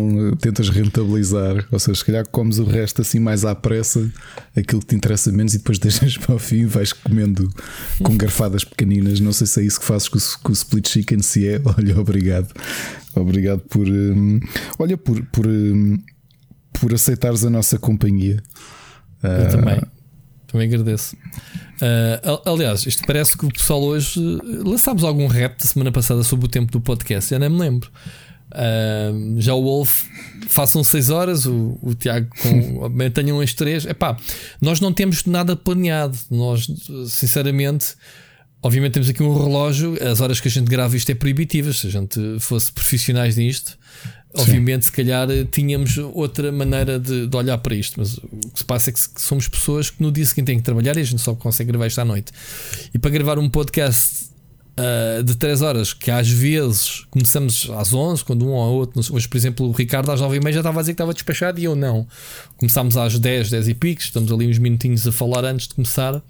tentas rentabilizar. Ou seja, se calhar comes o resto assim mais à pressa, aquilo que te interessa menos, e depois deixas para o fim vais comendo com garfadas pequeninas. Não sei se é isso que fazes com o, com o split chicken, se é. Olha, obrigado. Obrigado por. Um, olha, por, por, um, por aceitares a nossa companhia. Eu uh, também. Também agradeço. Uh, aliás, isto parece que o pessoal hoje lançámos algum rap da semana passada sobre o tempo do podcast, eu nem me lembro. Uh, já o Wolf façam 6 horas, o, o Tiago com, mantenham as 3. Epá, nós não temos nada planeado. Nós, sinceramente, obviamente, temos aqui um relógio. As horas que a gente grava isto é proibitivas. Se a gente fosse profissionais nisto, Obviamente, se calhar tínhamos outra maneira de, de, olhar para isto, mas o que se passa é que somos pessoas que no dia seguinte têm que trabalhar e a gente só consegue gravar isto à noite. E para gravar um podcast uh, de 3 horas, que às vezes começamos às 11, quando um ou outro, hoje, por exemplo, o Ricardo às 9 e meia já estava a dizer que estava despachado e eu não. Começámos às 10, 10 e picos, estamos ali uns minutinhos a falar antes de começar.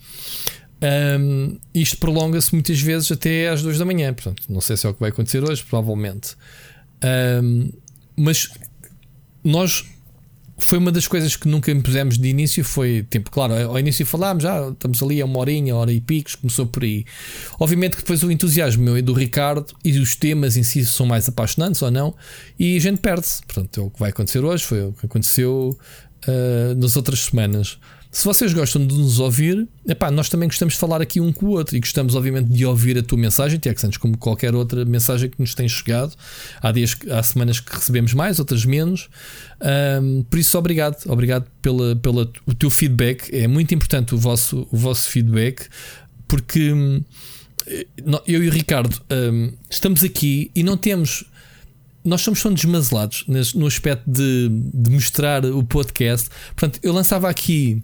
Um, isto prolonga-se muitas vezes até às 2 da manhã. Portanto, não sei se é o que vai acontecer hoje, provavelmente. Um, mas nós foi uma das coisas que nunca impusemos de início. Foi tipo, claro, ao início falámos, já ah, estamos ali a uma horinha, hora e picos, começou por aí. Obviamente que depois o entusiasmo meu e do Ricardo e os temas em si são mais apaixonantes ou não, e a gente perde-se. Portanto, é o que vai acontecer hoje, foi o que aconteceu uh, nas outras semanas. Se vocês gostam de nos ouvir, epá, nós também gostamos de falar aqui um com o outro e gostamos, obviamente, de ouvir a tua mensagem, Tiago Santos, como qualquer outra mensagem que nos tem chegado. Há dias, há semanas que recebemos mais, outras menos. Um, por isso, obrigado, obrigado pela, pela o teu feedback. É muito importante o vosso, o vosso feedback, porque hum, eu e o Ricardo um, estamos aqui e não temos nós somos tão desmazelados no aspecto de, de, mostrar o podcast. Portanto, eu lançava aqui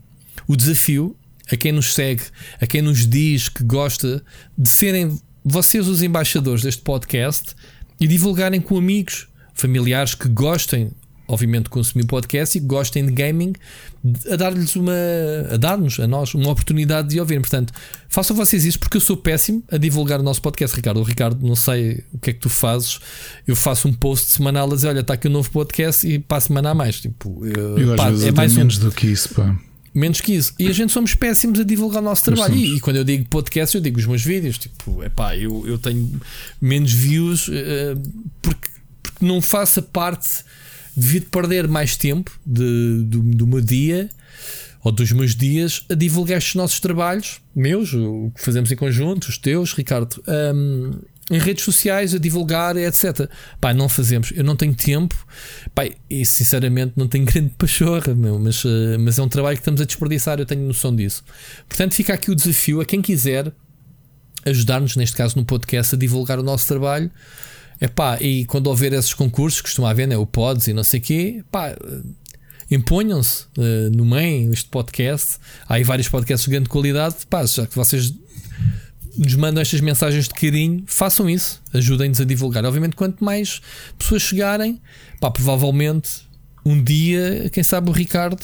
o desafio a quem nos segue, a quem nos diz que gosta de serem vocês os embaixadores deste podcast e divulgarem com amigos, familiares que gostem, obviamente, de consumir podcast e que gostem de gaming, a dar-lhes uma. a dar-nos, a nós, uma oportunidade de ouvir. Portanto, façam vocês isso porque eu sou péssimo a divulgar o nosso podcast, Ricardo. O Ricardo, não sei o que é que tu fazes. Eu faço um post semanal a dizer: olha, está aqui um novo podcast e para a semana a mais. Tipo, eu, eu pá, é mais menos um... do que isso, pá. Menos que isso. E a gente somos péssimos a divulgar o nosso trabalho. E, e, quando eu digo podcast, eu digo os meus vídeos. Tipo, epá, eu, eu tenho menos views uh, porque, porque não faço parte devido perder mais tempo de, do, do meu dia ou dos meus dias a divulgar estes nossos trabalhos, meus, o que fazemos em conjunto, os teus, Ricardo. Um, em redes sociais a divulgar, etc. Pai, não fazemos. Eu não tenho tempo. Pai, e sinceramente não tenho grande pachorra, meu, mas, uh, mas é um trabalho que estamos a desperdiçar. Eu tenho noção disso. Portanto, fica aqui o desafio a quem quiser ajudar-nos, neste caso no podcast, a divulgar o nosso trabalho. Epá, e quando houver esses concursos, costuma haver né, o Pods e não sei o quê, pá, imponham-se uh, no meio este podcast. Há aí vários podcasts de grande qualidade. Pá, já que vocês nos mandam estas mensagens de carinho, façam isso, ajudem-nos a divulgar. Obviamente, quanto mais pessoas chegarem, pá, provavelmente um dia, quem sabe o Ricardo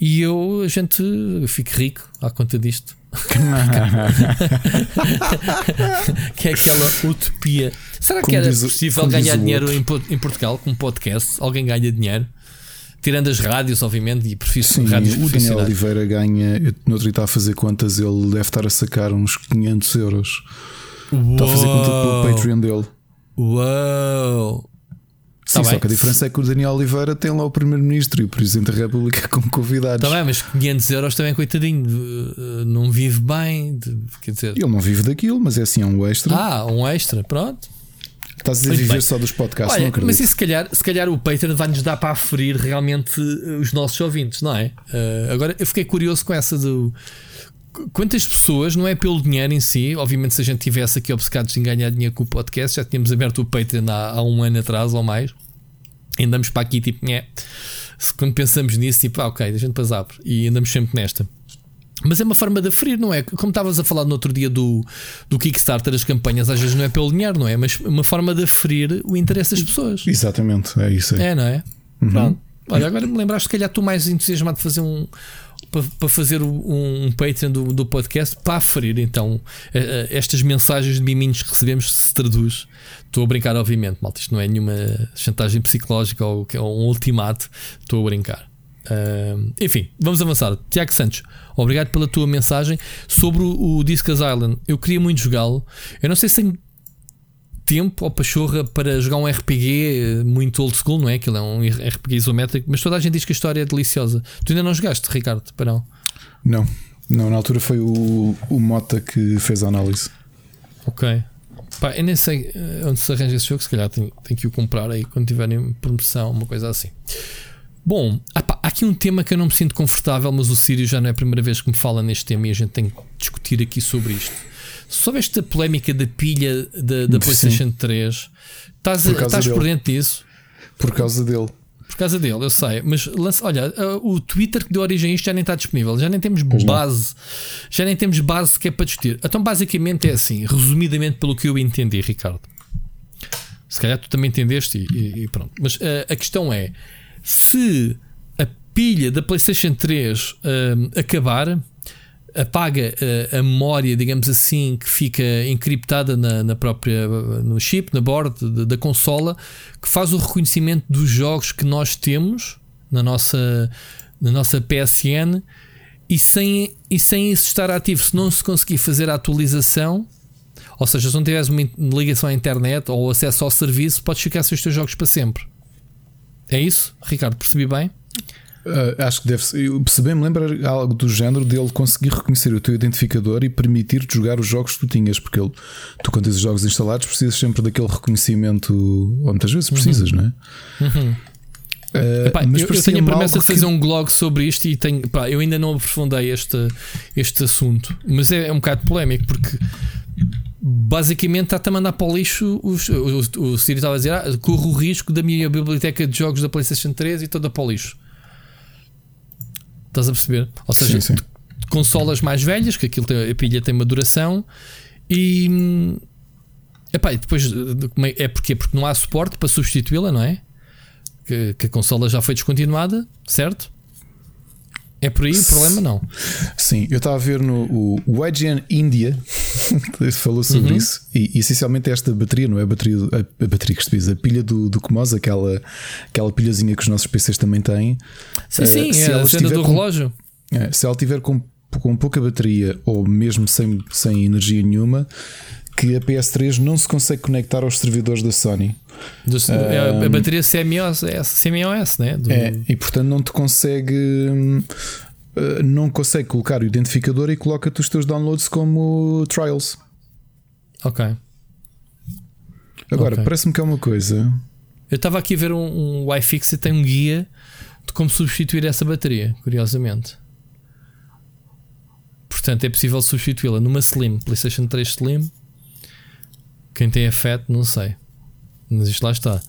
e eu, a gente fique rico à conta disto. que é aquela utopia. Será que como era possível ganhar dinheiro em, em Portugal com um podcast? Alguém ganha dinheiro? Tirando as rádios, obviamente, e prefiro rádios O Daniel Oliveira ganha, eu, no outro dia está a fazer contas, ele deve estar a sacar uns 500 euros. Uou. Está a fazer conta pelo Patreon dele. Uau! Sim, tá só que a diferença é que o Daniel Oliveira tem lá o Primeiro-Ministro e o Presidente da República como convidados. Está bem, mas 500 euros também, coitadinho, eh, não vive bem. Quer dizer... Ele não vive daquilo, mas é assim, é um extra. Ah, um extra, pronto. Estás a viver só dos podcasts, Olha, não acredito. Mas se calhar, se calhar o Patreon vai-nos dar para aferir realmente eh, os nossos ouvintes, não é? Uh, agora eu fiquei curioso com essa do. Quantas pessoas, não é pelo dinheiro em si, obviamente se a gente tivesse aqui obcecados em ganhar dinheiro com o podcast, já tínhamos aberto o Patreon há, há um ano atrás ou mais, e andamos para aqui tipo, nhé. quando pensamos nisso, tipo, ah, ok, a gente para e andamos sempre nesta. Mas é uma forma de aferir, não é? Como estavas a falar no outro dia do, do Kickstarter, as campanhas às vezes não é pelo dinheiro, não é? Mas uma forma de aferir o interesse das pessoas. Exatamente, é isso. É, é não é? Uhum. Pronto. Olha, agora me lembraste, se calhar estou mais entusiasmado de fazer um. Para, para fazer um, um Patreon do, do podcast para aferir então estas mensagens de miminhos que recebemos se traduz. Estou a brincar, obviamente, malta. Isto não é nenhuma chantagem psicológica ou, ou um ultimato. Estou a brincar. Uh, enfim, vamos avançar. Tiago Santos, obrigado pela tua mensagem sobre o, o Discus Island. Eu queria muito jogá-lo. Eu não sei se tenho tempo ou pachorra para jogar um RPG eh, muito old school, não é? Aquilo é um RPG isométrico, mas toda a gente diz que a história é deliciosa. Tu ainda não jogaste, Ricardo? Para não? Não, não, na altura foi o, o Mota que fez a análise. Ok. Pá, eu nem sei eh, onde se arranja esse jogo, se calhar tenho, tenho que o comprar aí quando tiver em promoção, uma coisa assim. Bom, há aqui um tema que eu não me sinto confortável, mas o Sírio já não é a primeira vez que me fala neste tema e a gente tem que discutir aqui sobre isto. Sobre esta polémica da pilha da, da PlayStation 3, estás, por, estás por dentro disso? Por causa dele. Por causa dele, eu sei. Mas lança, olha, o Twitter que deu origem a isto já nem está disponível, já nem temos pois base, não. já nem temos base que é para discutir. Então, basicamente é assim, resumidamente, pelo que eu entendi, Ricardo. Se calhar tu também entendeste e, e pronto. Mas uh, a questão é se a pilha da PlayStation 3 uh, hum, acabar, apaga uh, a memória, digamos assim, que fica encriptada na, na própria no chip, na board da consola, que faz o reconhecimento dos jogos que nós temos na nossa, na nossa PSN e sem, e sem isso estar ativo. Se não se conseguir fazer a atualização, ou seja, se não tiveres uma ligação à internet ou acesso ao serviço, podes ficar sem os teus jogos para sempre. É isso, Ricardo? Percebi bem? Uh, acho que deve ser. Se bem me lembro algo do género dele conseguir reconhecer o teu identificador e permitir-te jogar os jogos que tu tinhas, porque ele, tu, quando tens os jogos instalados, precisas sempre daquele reconhecimento, ou muitas vezes precisas, uhum. não é? Uhum. Uh, Epá, mas eu, eu tenho a promessa de fazer que... um blog sobre isto e tenho, pá, eu ainda não aprofundei este, este assunto, mas é, é um bocado polémico porque basicamente está-te a mandar para o lixo. Os, o, o, o Siri estava a dizer: ah, corro o risco da minha biblioteca de jogos da PlayStation 3 e toda para o lixo. Estás a perceber? Ou seja, sim, sim. consolas mais velhas, que aquilo tem, a pilha tem uma duração e. Epá, e depois é porque Porque não há suporte para substituí-la, não é? Que, que a consola já foi descontinuada, certo? É por aí o problema, não? Sim, eu estava a ver no o, o IGN India falou sobre uhum. isso e, e, essencialmente esta bateria, não é a bateria, a, a bateria que diz, a pilha do, do Comos, aquela, aquela pilhazinha que os nossos PCs também têm. Sim, uh, sim, se é ela a cena do com, relógio. É, se ela tiver com, com pouca bateria ou mesmo sem, sem energia nenhuma, que a PS3 não se consegue conectar aos servidores da Sony. Do, um, a bateria CMOS, é CMOS, né? Do... É, e portanto não te consegue. Uh, não consegue colocar o identificador e coloca-te os teus downloads como trials. Ok. Agora, okay. parece-me que é uma coisa. Eu estava aqui a ver um, um e tem um guia de como substituir essa bateria, curiosamente. Portanto, é possível substituí-la numa Slim, PlayStation 3 Slim. Quem tem a FAT, não sei. Mas isto lá está.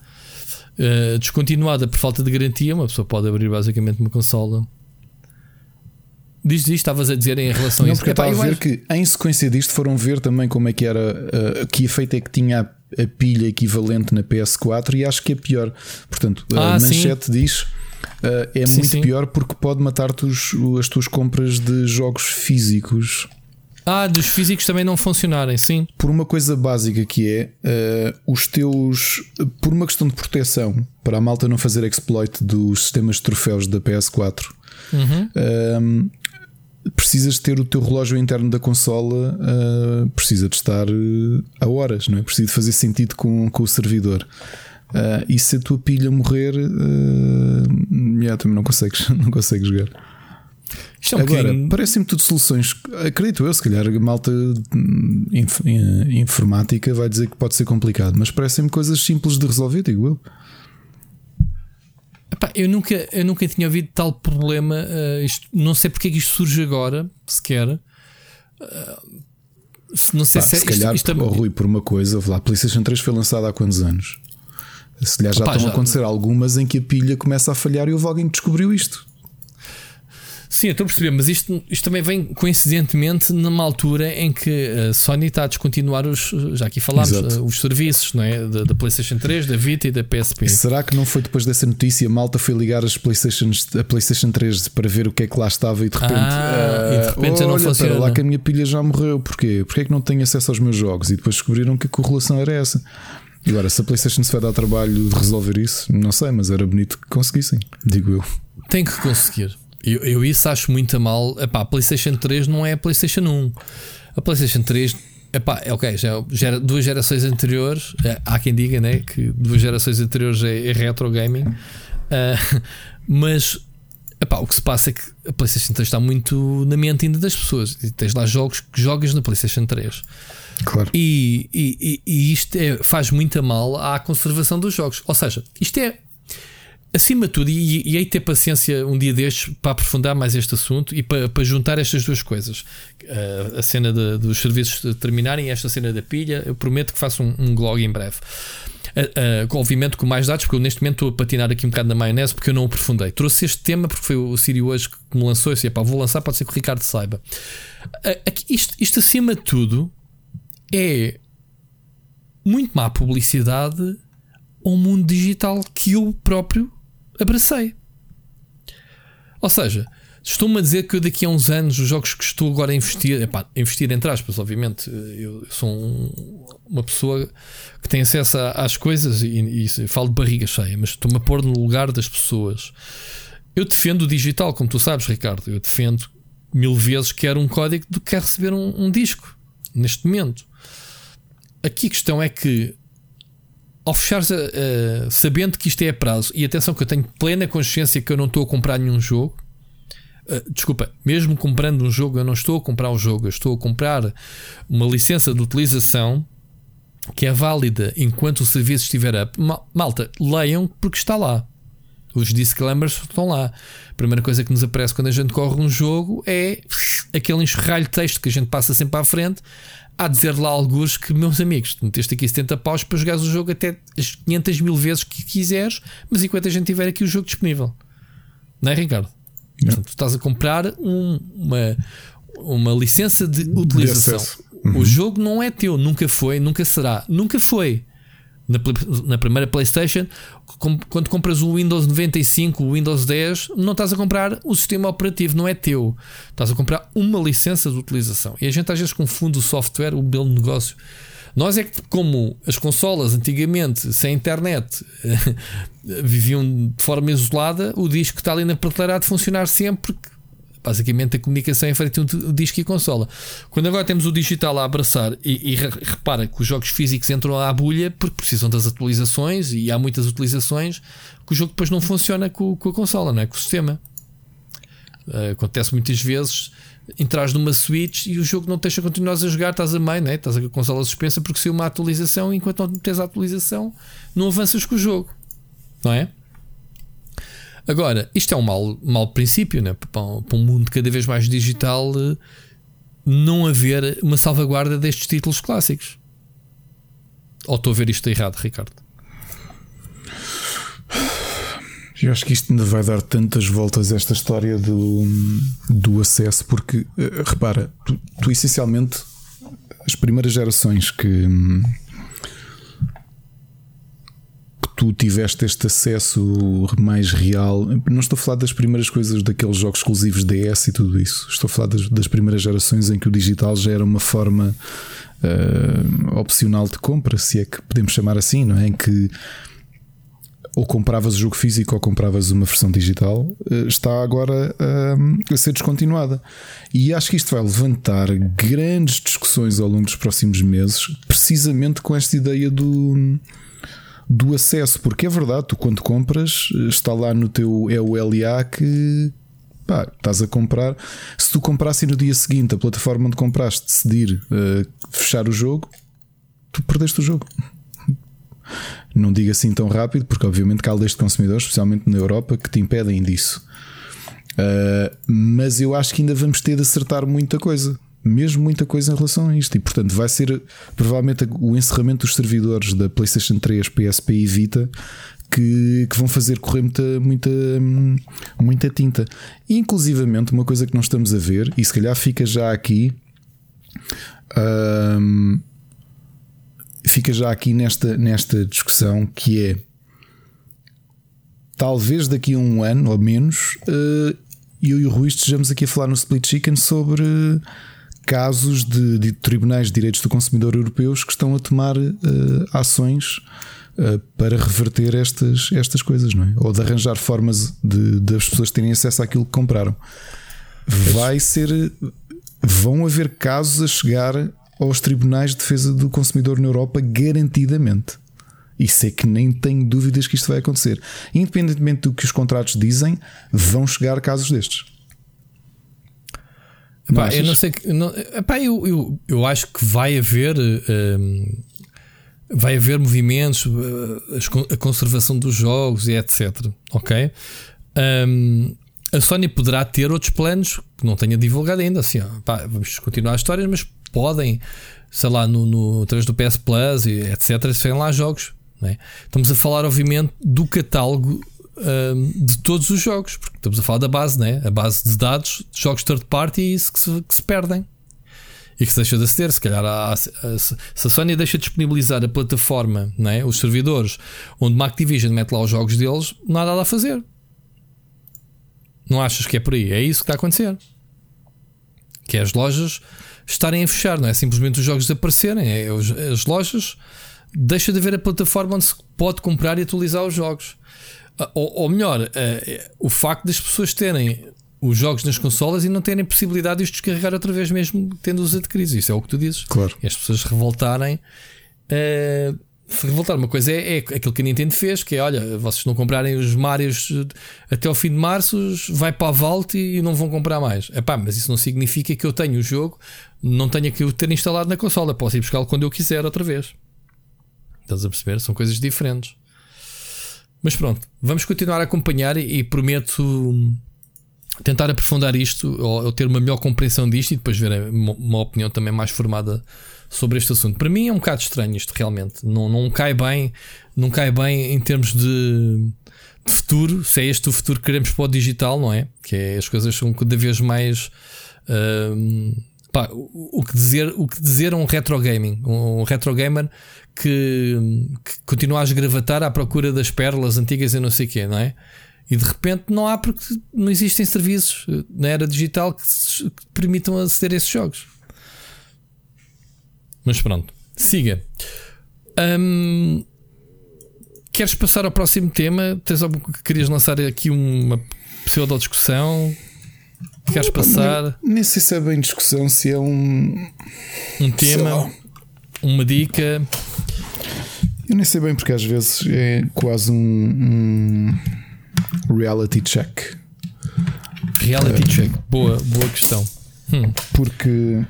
Uh, descontinuada por falta de garantia, uma pessoa pode abrir basicamente uma consola. Diz isto, estavas a dizer em relação não, a isso. Porque Epá, estava a ver que em sequência disto foram ver também como é que era, uh, que efeito é que tinha a, a, pilha equivalente na PS4 e acho que é pior. Portanto, ah, a manchete sim. diz uh, é sim, muito sim. pior porque pode matar-te as tuas compras de jogos físicos. Ah, dos físicos também não funcionarem, sim. Por uma coisa básica que é uh, os teus. Por uma questão de proteção, para a malta não fazer exploit dos sistemas de troféus da PS4, uhum. uh, precisas ter o teu relógio interno da consola, uh, precisa de estar a horas, não é? Precisa de fazer sentido com, com o servidor. Uh, e se a tua pilha morrer, uh, yeah, também não consegues, não consegues jogar. Isto é um Agora, bocadinho... parece-me tudo soluções. Acredito eu, se calhar a malta inf informática vai dizer que pode ser complicado, mas parecem-me coisas simples de resolver, digo eu. Epá, eu, nunca, eu nunca tinha ouvido tal problema. Uh, isto, não sei porque é que isto surge agora, sequer. Uh, não sei Pá, se, é, se calhar, isto, isto oh, Rui, por uma coisa, lá, a PlayStation 3 foi lançada há quantos anos? Se calhar já Opa, estão já... a acontecer algumas em que a pilha começa a falhar e houve alguém que descobriu isto. Sim, eu estou a perceber, mas isto, isto também vem coincidentemente numa altura em que a Sony está a descontinuar os, já aqui falámos, Exato. os serviços não é? da, da, PlayStation 3, da Vita e da PSP. Será que não foi depois dessa notícia? Malta foi ligar as PlayStations, a PlayStation 3 para ver o que é que lá estava e de repente, ah, uh, e de repente já não funciona. lá que a minha pilha já morreu. Porquê? Porquê é que não tenho acesso aos meus jogos? E depois descobriram que a correlação era essa. Agora, se a PlayStation se vai dar trabalho de resolver isso, não sei, mas era bonito que conseguissem, digo eu. Tem que conseguir. Eu, eu isso acho muito a mal. Epá, a PlayStation 3 não é a PlayStation 1. A PlayStation 3 Epá, é ok, já, já duas gerações anteriores, é, há quem diga né, que duas gerações anteriores é, é retro gaming, uh, mas epá, o que se passa é que a PlayStation 3 está muito na mente ainda das pessoas. E tens lá jogos que jogas na PlayStation 3. Claro. E, e, e isto é, faz muito mal à conservação dos jogos. Ou seja, isto é acima de tudo, e, e aí ter paciência um dia destes para aprofundar mais este assunto e para, para juntar estas duas coisas. Uh, a cena de, dos serviços terminarem e esta cena da pilha, eu prometo que faço um, um blog em breve. Uh, uh, obviamente com mais dados, porque eu neste momento estou a patinar aqui um bocado na maionese porque eu não aprofundei. Trouxe este tema porque foi o Siri hoje que me lançou e disse: vou lançar, pode ser que o Ricardo saiba. Uh, aqui, isto, isto acima de tudo é muito má publicidade ao mundo digital que eu próprio abracei. Ou seja, estou-me a dizer que daqui a uns anos os jogos que estou agora a investir, epá, investir entre aspas, obviamente, eu sou um, uma pessoa que tem acesso às coisas e, e falo de barriga cheia, mas estou-me a pôr no lugar das pessoas. Eu defendo o digital, como tu sabes, Ricardo. Eu defendo mil vezes que quero um código do que quero receber um, um disco neste momento. Aqui a questão é que ao fechares uh, sabendo que isto é a prazo, e atenção que eu tenho plena consciência que eu não estou a comprar nenhum jogo. Uh, desculpa, mesmo comprando um jogo, eu não estou a comprar um jogo, eu estou a comprar uma licença de utilização que é válida enquanto o serviço estiver up. Malta, leiam porque está lá. Os disclaimers estão lá. A primeira coisa que nos aparece quando a gente corre um jogo é aquele enxerralho de texto que a gente passa sempre à frente a dizer lá alguns que, meus amigos, meteste aqui 70 paus para jogares o jogo até as 500 mil vezes que quiseres, mas enquanto a gente tiver aqui o jogo disponível, não é, Ricardo? Portanto, tu estás a comprar um, uma, uma licença de utilização. De uhum. O jogo não é teu, nunca foi, nunca será, nunca foi na, na, primeira PlayStation, quando compras o Windows 95, o Windows 10, não estás a comprar o sistema operativo, não é teu. Estás a comprar uma licença de utilização. E a gente às vezes confunde o software, o de negócio. Nós é que, como as consolas antigamente, sem internet, viviam de forma isolada, o disco está ali na prateleira de funcionar sempre, Basicamente a comunicação é feita entre o disco e a consola. Quando agora temos o digital a abraçar e, e repara que os jogos físicos entram à bulha porque precisam das atualizações e há muitas utilizações que o jogo depois não funciona com, com a consola, não é? com o sistema. Uh, acontece muitas vezes entras numa Switch e o jogo não deixa continuar a jogar, estás a meio, né? estás a consola suspensa porque saiu uma atualização enquanto não tens a atualização não avanças com o jogo, não é? Agora, isto é um mau, mau princípio, né? para, um mundo cada vez mais digital, eh, não haver uma salvaguarda destes títulos clássicos. Ou estou a ver isto errado, Ricardo? Eu acho que isto ainda vai dar tantas voltas esta história do, do acesso, porque eh, repara, tu, tu essencialmente as primeiras gerações que, tu tiveste este acesso mais real. Não estou a falar das primeiras coisas daqueles jogos exclusivos DS e tudo isso. Estou a falar das, das primeiras gerações em que o digital já era uma forma uh, opcional de compra, se é que podemos chamar assim, não é? Em que ou compravas o jogo físico ou compravas uma versão digital, uh, está agora uh, a ser descontinuada. E acho que isto vai levantar grandes discussões ao longo dos próximos meses, precisamente com esta ideia do do acesso, porque é verdade, tu quando compras, está lá no teu é o LA que pá, estás a comprar. Se tu comprasse no dia seguinte a plataforma onde compraste decidir uh, fechar o jogo, tu perdeste o jogo. Não diga assim tão rápido, porque obviamente que há leis de consumidores, especialmente na Europa, que te impedem disso. Uh, mas eu acho que ainda vamos ter de acertar muita coisa mesmo muita coisa em relação a isto. E portanto, vai ser provavelmente o encerramento dos servidores da PlayStation 3, PSP e Vita que, que vão fazer correr muita, muita, muita tinta. Inclusivamente, uma coisa que nós estamos a ver, e se calhar fica já aqui. Um, fica já aqui nesta, nesta discussão que é talvez daqui a um ano ou menos uh, eu e o Rui estejamos aqui a falar no Split Chicken sobre casos de, de tribunais de direitos do consumidor europeus que estão a tomar uh, ações uh, para reverter estas, estas coisas, não é? Ou de arranjar formas de, de as pessoas terem acesso àquilo que compraram. Vai ser. Vão haver casos a chegar aos tribunais de defesa do consumidor na Europa, garantidamente. Isso é que nem tenho dúvidas que isto vai acontecer. Independentemente do que os contratos dizem, vão chegar casos destes. Epá, eu não sei que. Não, epá, eu, eu, eu acho que vai haver. Um, vai haver movimentos, eh, a conservação dos jogos e etc. Ok? Um, a Sony poderá ter outros planos que não tenha divulgado ainda. Assim, ó, pá, vamos continuar as histórias, mas podem, sei lá, no, no, através do PS Plus e etc. Serem lá jogos. É? Estamos a falar, obviamente, do catálogo um, de todos os jogos, porque estamos a falar da base, né? a base de dados de jogos third party e isso que se, que se perdem e que se deixa de aceder. Se calhar há, se a Sony deixa de disponibilizar a plataforma, né? os servidores, onde uma Activision mete lá os jogos deles, não há nada a fazer. Não achas que é por aí? É isso que está a acontecer. Que é as lojas estarem a fechar, não é simplesmente os jogos desaparecerem, é as lojas deixa de haver a plataforma onde se pode comprar e atualizar os jogos. Ah, ou, ou melhor, uh, o facto das pessoas terem os jogos nas consolas e não terem possibilidade de os descarregar outra vez, mesmo tendo-os adquiridos. Isso é o que tu dizes. Claro. E as pessoas revoltarem. Uh, se revoltar, uma coisa é, é, aquilo que a Nintendo fez: que é olha, vocês não comprarem os Marios até ao fim de março, vai para a Vault e não vão comprar mais. Epá, mas isso não significa que eu tenho o jogo, não tenha que o ter instalado na consola. Posso ir buscá-lo quando eu quiser outra vez. Estás a perceber? São coisas diferentes. Mas pronto, vamos continuar a acompanhar e, prometo tentar aprofundar isto ou, ou, ter uma melhor compreensão disto e depois ver uma, uma, opinião também mais formada sobre este assunto. Para mim é um bocado estranho isto realmente. Não, não cai bem, não cai bem em termos de, de futuro, se é este o futuro que queremos para o digital, não é? Que é, as coisas são cada vez mais. Uh, pá, o, o, que dizer, o que dizer um retro gaming, um retro gamer que, que continua a esgravatar à procura das pérolas antigas e não sei o quê, não é? E de repente não há porque não existem serviços na era digital que, que permitam aceder a esses jogos. Mas pronto, siga. Um, queres passar ao próximo tema? Tens algo que querias lançar aqui uma pseudo Queres passar? Nem sei se é bem discussão, se é um. Um tema, uma dica. Eu nem sei bem porque às vezes é quase um, um reality check. Reality uh, check, boa, boa questão. Hum. Porque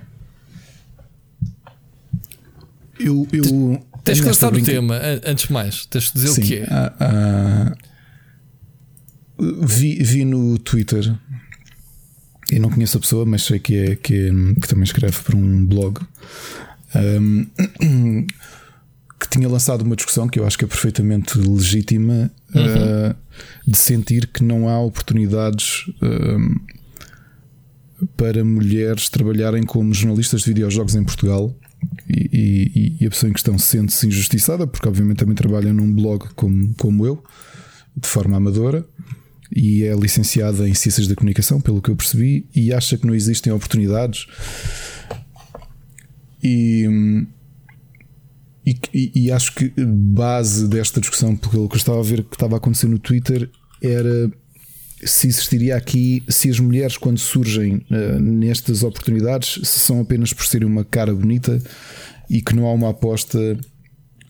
eu, eu tens que lançar o tema antes de mais, tens de dizer Sim, o que é. vi, vi no Twitter e não conheço a pessoa, mas sei que é que, é, que também escreve para um blog. Um, que tinha lançado uma discussão que eu acho que é perfeitamente legítima uhum. uh, de sentir que não há oportunidades uh, para mulheres trabalharem como jornalistas de videojogos em Portugal. E, e, e a pessoa em questão sente-se injustiçada, porque obviamente também trabalha num blog como, como eu, de forma amadora, e é licenciada em Ciências da Comunicação, pelo que eu percebi, e acha que não existem oportunidades. E e, e, acho que base desta discussão, pelo que eu estava a ver que estava a acontecer no Twitter, era se existiria aqui, se as mulheres, quando surgem uh, nestas oportunidades, se são apenas por serem uma cara bonita e que não há uma aposta.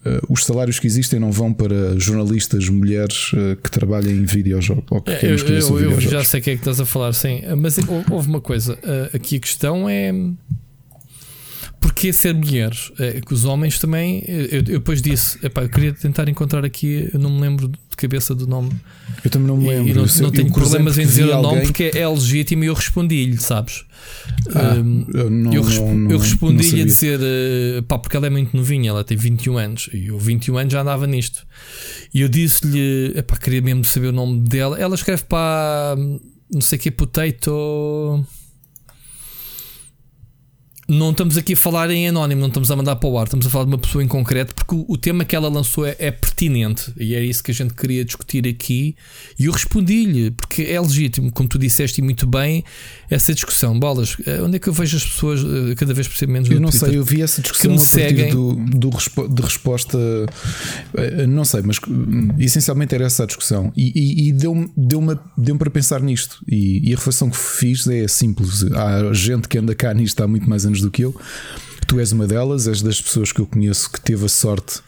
Uh, os salários que existem não vão para jornalistas mulheres uh, que trabalham em videojogos. Ou que é, eu, eu, eu já sei o que é que estás a falar, sim. Mas houve uma coisa. aqui a questão é ser mulheres? É que os homens também. Eu, eu depois disse, epá, eu queria tentar encontrar aqui, eu não me lembro, de cabeça do nome. Eu também não me lembro. E não, Eu- não eu tenho problemas em dizer o nome alguém- porque é legítimo e eu respondi-lhe, sabes? Ah, Um, eu não- eu, resp- não- não- eu não respondi-lhe a dizer eh, pá, porque ela é muito novinha, ela tem 21 anos e eu 21 anos já andava nisto. E eu disse-lhe, epá, queria mesmo saber o nome dela. Ela escreve para não sei que potato. Não estamos aqui a falar em anónimo, não estamos a mandar para o ar, estamos a falar de uma pessoa em concreto, porque o, o tema que ela lançou é, é pertinente e é isso que a gente queria discutir aqui. E eu respondi-lhe, porque é legítimo, como tu disseste e muito bem, essa discussão. Bolas, eh, onde é que eu vejo as pessoas eh, cada vez percebo menos no Eu não Twitter? sei, eu vi essa discussão me a partir seguem. do, do respo- de resposta. eh, Não sei, mas hum, essencialmente era essa a discussão. E, e- e deu-me deu deu para pensar nisto. E, e a reflexão que fiz é simples. Há gente que anda cá nisto há muito mais anos do que eu. Tu és uma delas, és das pessoas que eu conheço que teve a sorte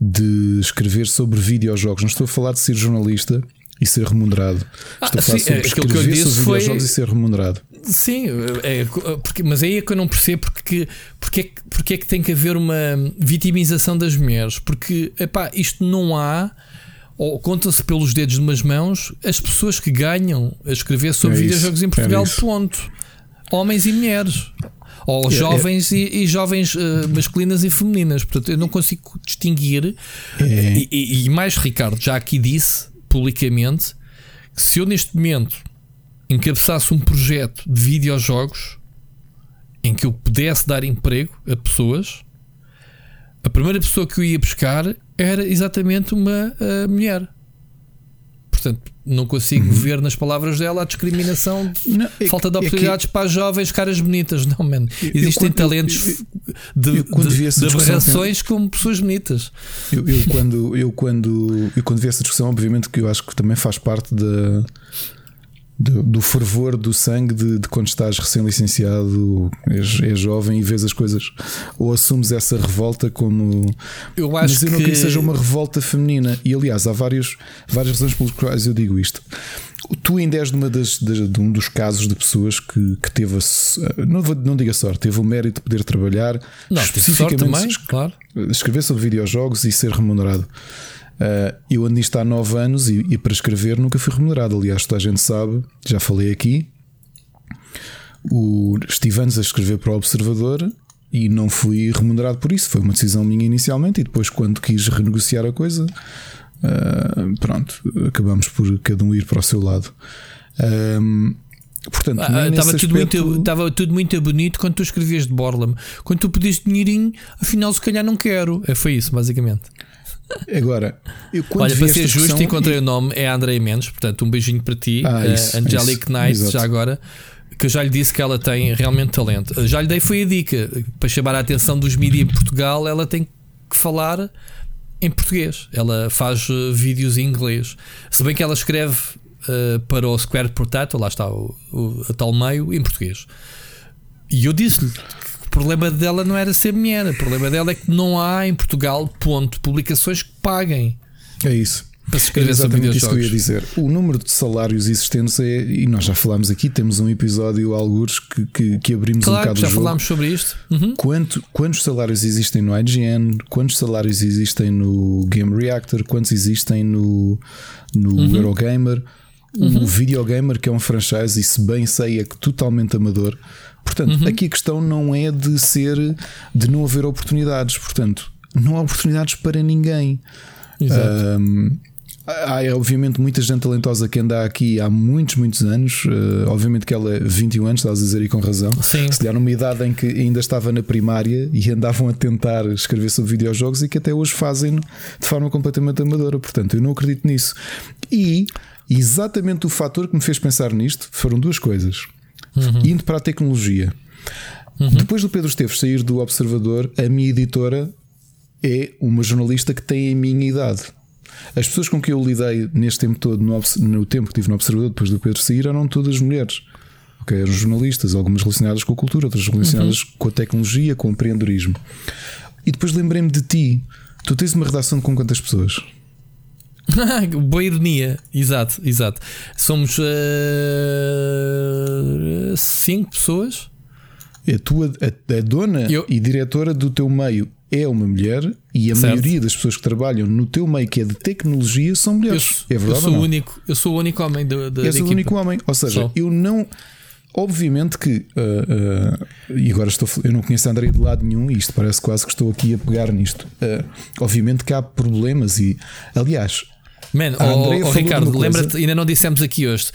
de escrever sobre videojogos. Não estou a falar de ser jornalista e ser remunerado. Estou a falar sim, sobre é, aquilo que eu escrever disse sobre foi- videojogos e ser remunerado. Sim, é, porque, mas aí é que eu não percebo porque, porque, é que, porque é que tem que haver uma vitimização das mulheres. Porque epá, isto não há, ou conta-se pelos dedos de umas mãos, as pessoas que ganham a escrever sobre É isso, videojogos em era Portugal, isso. ponto. Homens e mulheres. Ou É, jovens E, e jovens eh, masculinas e femininas. Portanto, eu não consigo distinguir. É. E, e- e mais, Ricardo, já aqui disse publicamente que se eu neste momento encabeçasse um projeto de videojogos em que eu pudesse dar emprego a pessoas, a primeira pessoa que eu ia buscar era exatamente uma ah, mulher. Portanto, não consigo ver nas palavras dela a discriminação de Uhum. Não, é falta de que- é que- oportunidades para as jovens caras bonitas. Não, mano. Existem quando- talentos eu- de, eu quando de- aberrações como pessoas bonitas. Eu, eu quando, eu, quando, eu quando vi essa discussão, obviamente que eu acho que também faz parte da, do, do fervor do sangue de, de quando estás recém-licenciado, és, és jovem e vês as coisas, ou assumes essa revolta como. Eu acho Mas eu não que que seja uma revolta feminina. E aliás, há vários, várias razões pelas quais eu digo isto. Tu ainda és de, uma das, das- de um dos casos de pessoas que, que teve a, não, não digo a sorte, teve o mérito de poder trabalhar não, sorte também, claro. escrever sobre videojogos e ser remunerado. Uh, eu ando nisto há 9 anos e, e para escrever nunca fui remunerado. Aliás, toda a gente sabe, já falei aqui. O, estive anos a escrever para o Observador e não fui remunerado por isso. Foi uma decisão minha inicialmente e depois, quando quis renegociar a coisa, uh, pronto, acabamos por cada um ir para o seu lado. Um, portanto, Ah, Estava nesse tudo, aspecto- muito, estava tudo muito bonito quando tu escrevias de Borlam. Quando tu pediste dinheirinho, afinal, se calhar não quero. É, foi isso, basicamente. Agora, eu quando Olha, para ser justo, encontrei o nome, é Andrei Mendes. Portanto, um beijinho para ti, Ah, eh, isso, isso, Knight, já agora. Que eu já lhe disse que ela tem realmente talento. Já lhe dei foi a dica para chamar a atenção dos mídias em Portugal. Ela tem que falar em português. Ela faz eh, vídeos em inglês. Se bem que ela escreve eh, para o Square Potato, lá está o, o a tal meio, em português. E eu disse-lhe problema dela não era ser mulher, o problema dela é que não há em Portugal, ponto, publicações que paguem É isso. para se escrever sobre exatamente isso que eu ia dizer. O número de salários existentes é, e nós já falámos aqui, temos um episódio, alguns, que, que, que abrimos um Claro, bocado já o jogo. falámos sobre isto. Uhum. Quanto, quantos salários existem no IGN? Quantos salários existem no Game Reactor? Quantos existem no, no Uhum. Eurogamer? O Videogamer, que é um franchise, e se bem sei, é que totalmente amador. Portanto, Uhum. aqui a questão não é de ser, de não haver oportunidades. Portanto, não há oportunidades para ninguém. Exato. Um, há obviamente muita gente talentosa que anda aqui há muitos, muitos anos. Uh, obviamente que ela é 21 anos, estás a dizer e com razão. Sim. Se calhar numa idade em que ainda estava na primária e andavam a tentar escrever sobre videojogos e que até hoje fazem de forma completamente amadora. Portanto, eu não acredito nisso. E exatamente o fator que me fez pensar nisto foram duas coisas. Indo para a tecnologia. Depois do Pedro Esteves sair do Observador, a minha editora é uma jornalista que tem a minha idade. As pessoas com quem eu lidei neste tempo todo, no, no tempo que tive no Observador, depois do Pedro sair, eram todas mulheres. Ok, eram jornalistas, algumas relacionadas com a cultura, outras relacionadas com a tecnologia, com o empreendedorismo. E depois lembrei-me de ti. Tu tens uma redação com quantas pessoas? Boa ironia, exato, exato. Somos eh, cinco pessoas. É a tua a, a dona Eu- e diretora do teu meio é uma mulher e a Certo. maioria das pessoas que trabalham no teu meio que é de tecnologia são Eu, mulheres. é eu verdade sou ou o não? único, eu sou o único homem da, da, És da o equipa. único homem. Ou seja, Só. eu não. Obviamente que. ah, ah, e agora estou. Eu não conheço a Andrei de lado nenhum e isto parece quase que estou aqui a pegar nisto. Ah, obviamente que há problemas e. Aliás. Man, A oh, oh, Ricardo, lembra-te, ainda não dissemos aqui hoje.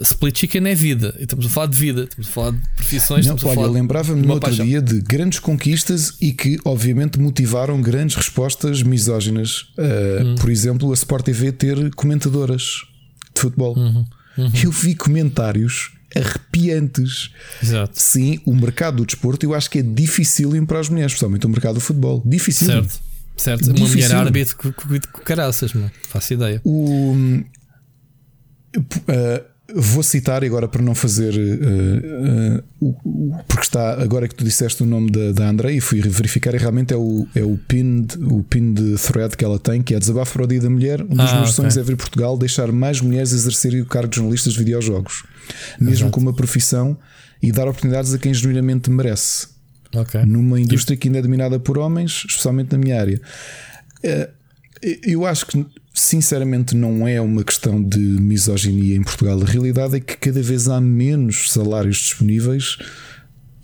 Split Chicken é vida. E Estamos a falar de vida, estamos a falar de profissões. Não, olha, eu lembrava-me no outro paixão. dia de grandes conquistas e que, obviamente, motivaram grandes respostas misóginas. Hum. Por exemplo, a Sport TV ter comentadoras de futebol. Uhum. Eu vi comentários arrepiantes. Exato. Sim, o mercado do desporto eu acho que é difícil para as mulheres, especialmente o mercado do futebol. Difícil. Certo, certo. Uma mulher Difícil. árbitro com, com, com caraças, mano. Faço ideia. O, uh, vou citar agora para não fazer uh, uh, porque está agora que tu disseste o nome da, da André e fui verificar e realmente é o, é o pinned, o pinned thread que ela tem, que é desabafo para o dia da mulher. Um dos Ah, meus ok. sonhos é vir a Portugal deixar mais mulheres exercerem o cargo de jornalistas de videojogos, mesmo como uma profissão, e dar oportunidades a quem genuinamente merece Ok. numa indústria que ainda é dominada por homens, especialmente na minha área. Eh, Eu acho que, sinceramente, não é uma questão de misoginia em Portugal. A realidade é que cada vez há menos salários disponíveis.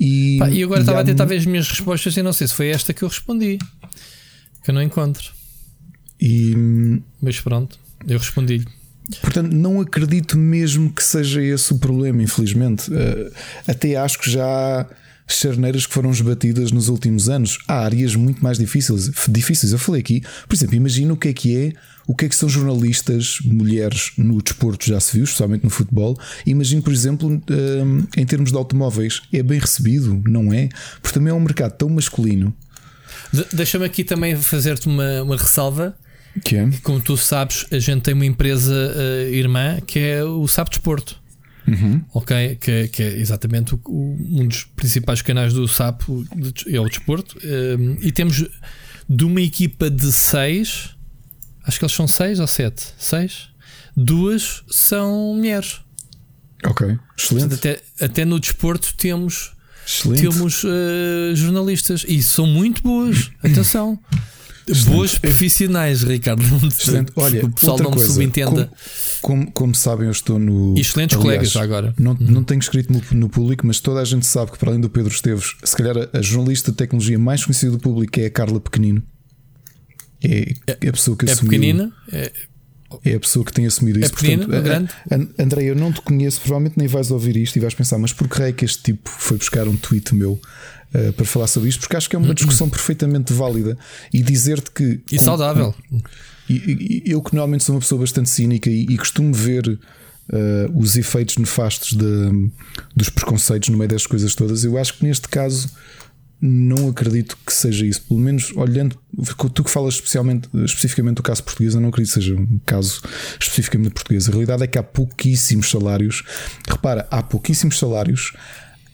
E, Pá, e agora e estava há a tentar ver as minhas respostas e não sei se foi esta que eu respondi. Que eu não encontro. E, Mas pronto, eu respondi-lhe. portanto, não acredito mesmo que seja esse o problema, infelizmente. Eh, Até acho que já há charneiras que foram esbatidas nos últimos anos. Há áreas muito mais difíceis. difíceis. Eu falei aqui, por exemplo, imagina o que é que é, o que é que são jornalistas mulheres no desporto, já se viu, especialmente no futebol. Imagino, por exemplo, eh, em termos de automóveis, é bem recebido, não é? Porque também é um mercado tão masculino De- Deixa-me aqui também fazer-te uma, uma ressalva. que é. Como tu sabes, a gente tem uma empresa eh, irmã que é o Sapo Desporto. Ok? Que, é- que é exatamente o- um dos principais canais do Sapo é o desporto. Eh, e temos de uma equipa de seis, acho que eles são seis ou sete? Seis? Duas são mulheres. Ok, Portanto, excelente. até, até no desporto temos excelente. temos eh, jornalistas e são muito boas. Atenção. Boas profissionais, Ricardo. Excelente. Olha, o pessoal outra não me coisa, subentenda. Como, como, como sabem, eu estou no. Excelentes colegas já agora. Não, não tenho escrito no, no público, mas toda a gente sabe que, para além do Pedro Esteves, se calhar a, a jornalista de tecnologia mais conhecida do público é a Carla Pequenino. É, é a pessoa que É assumiu. pequenina, é, É a pessoa que tem assumido isso. pequenino, Portanto, é grande? André, eu não te conheço, provavelmente nem vais ouvir isto e vais pensar, mas por que é que este tipo foi buscar um tweet meu uh, para falar sobre isto? Porque acho que é uma discussão perfeitamente válida e dizer-te que. Uhum. e com- saudável. e- eu que normalmente sou uma pessoa bastante cínica e, e costumo ver uh, os efeitos nefastos de- dos preconceitos no meio das coisas todas, eu acho que neste caso não acredito que seja isso. Pelo menos olhando, tu que falas especialmente, especificamente do caso português, eu não acredito que seja um caso especificamente português. A realidade é que há pouquíssimos salários. Repara, há pouquíssimos salários.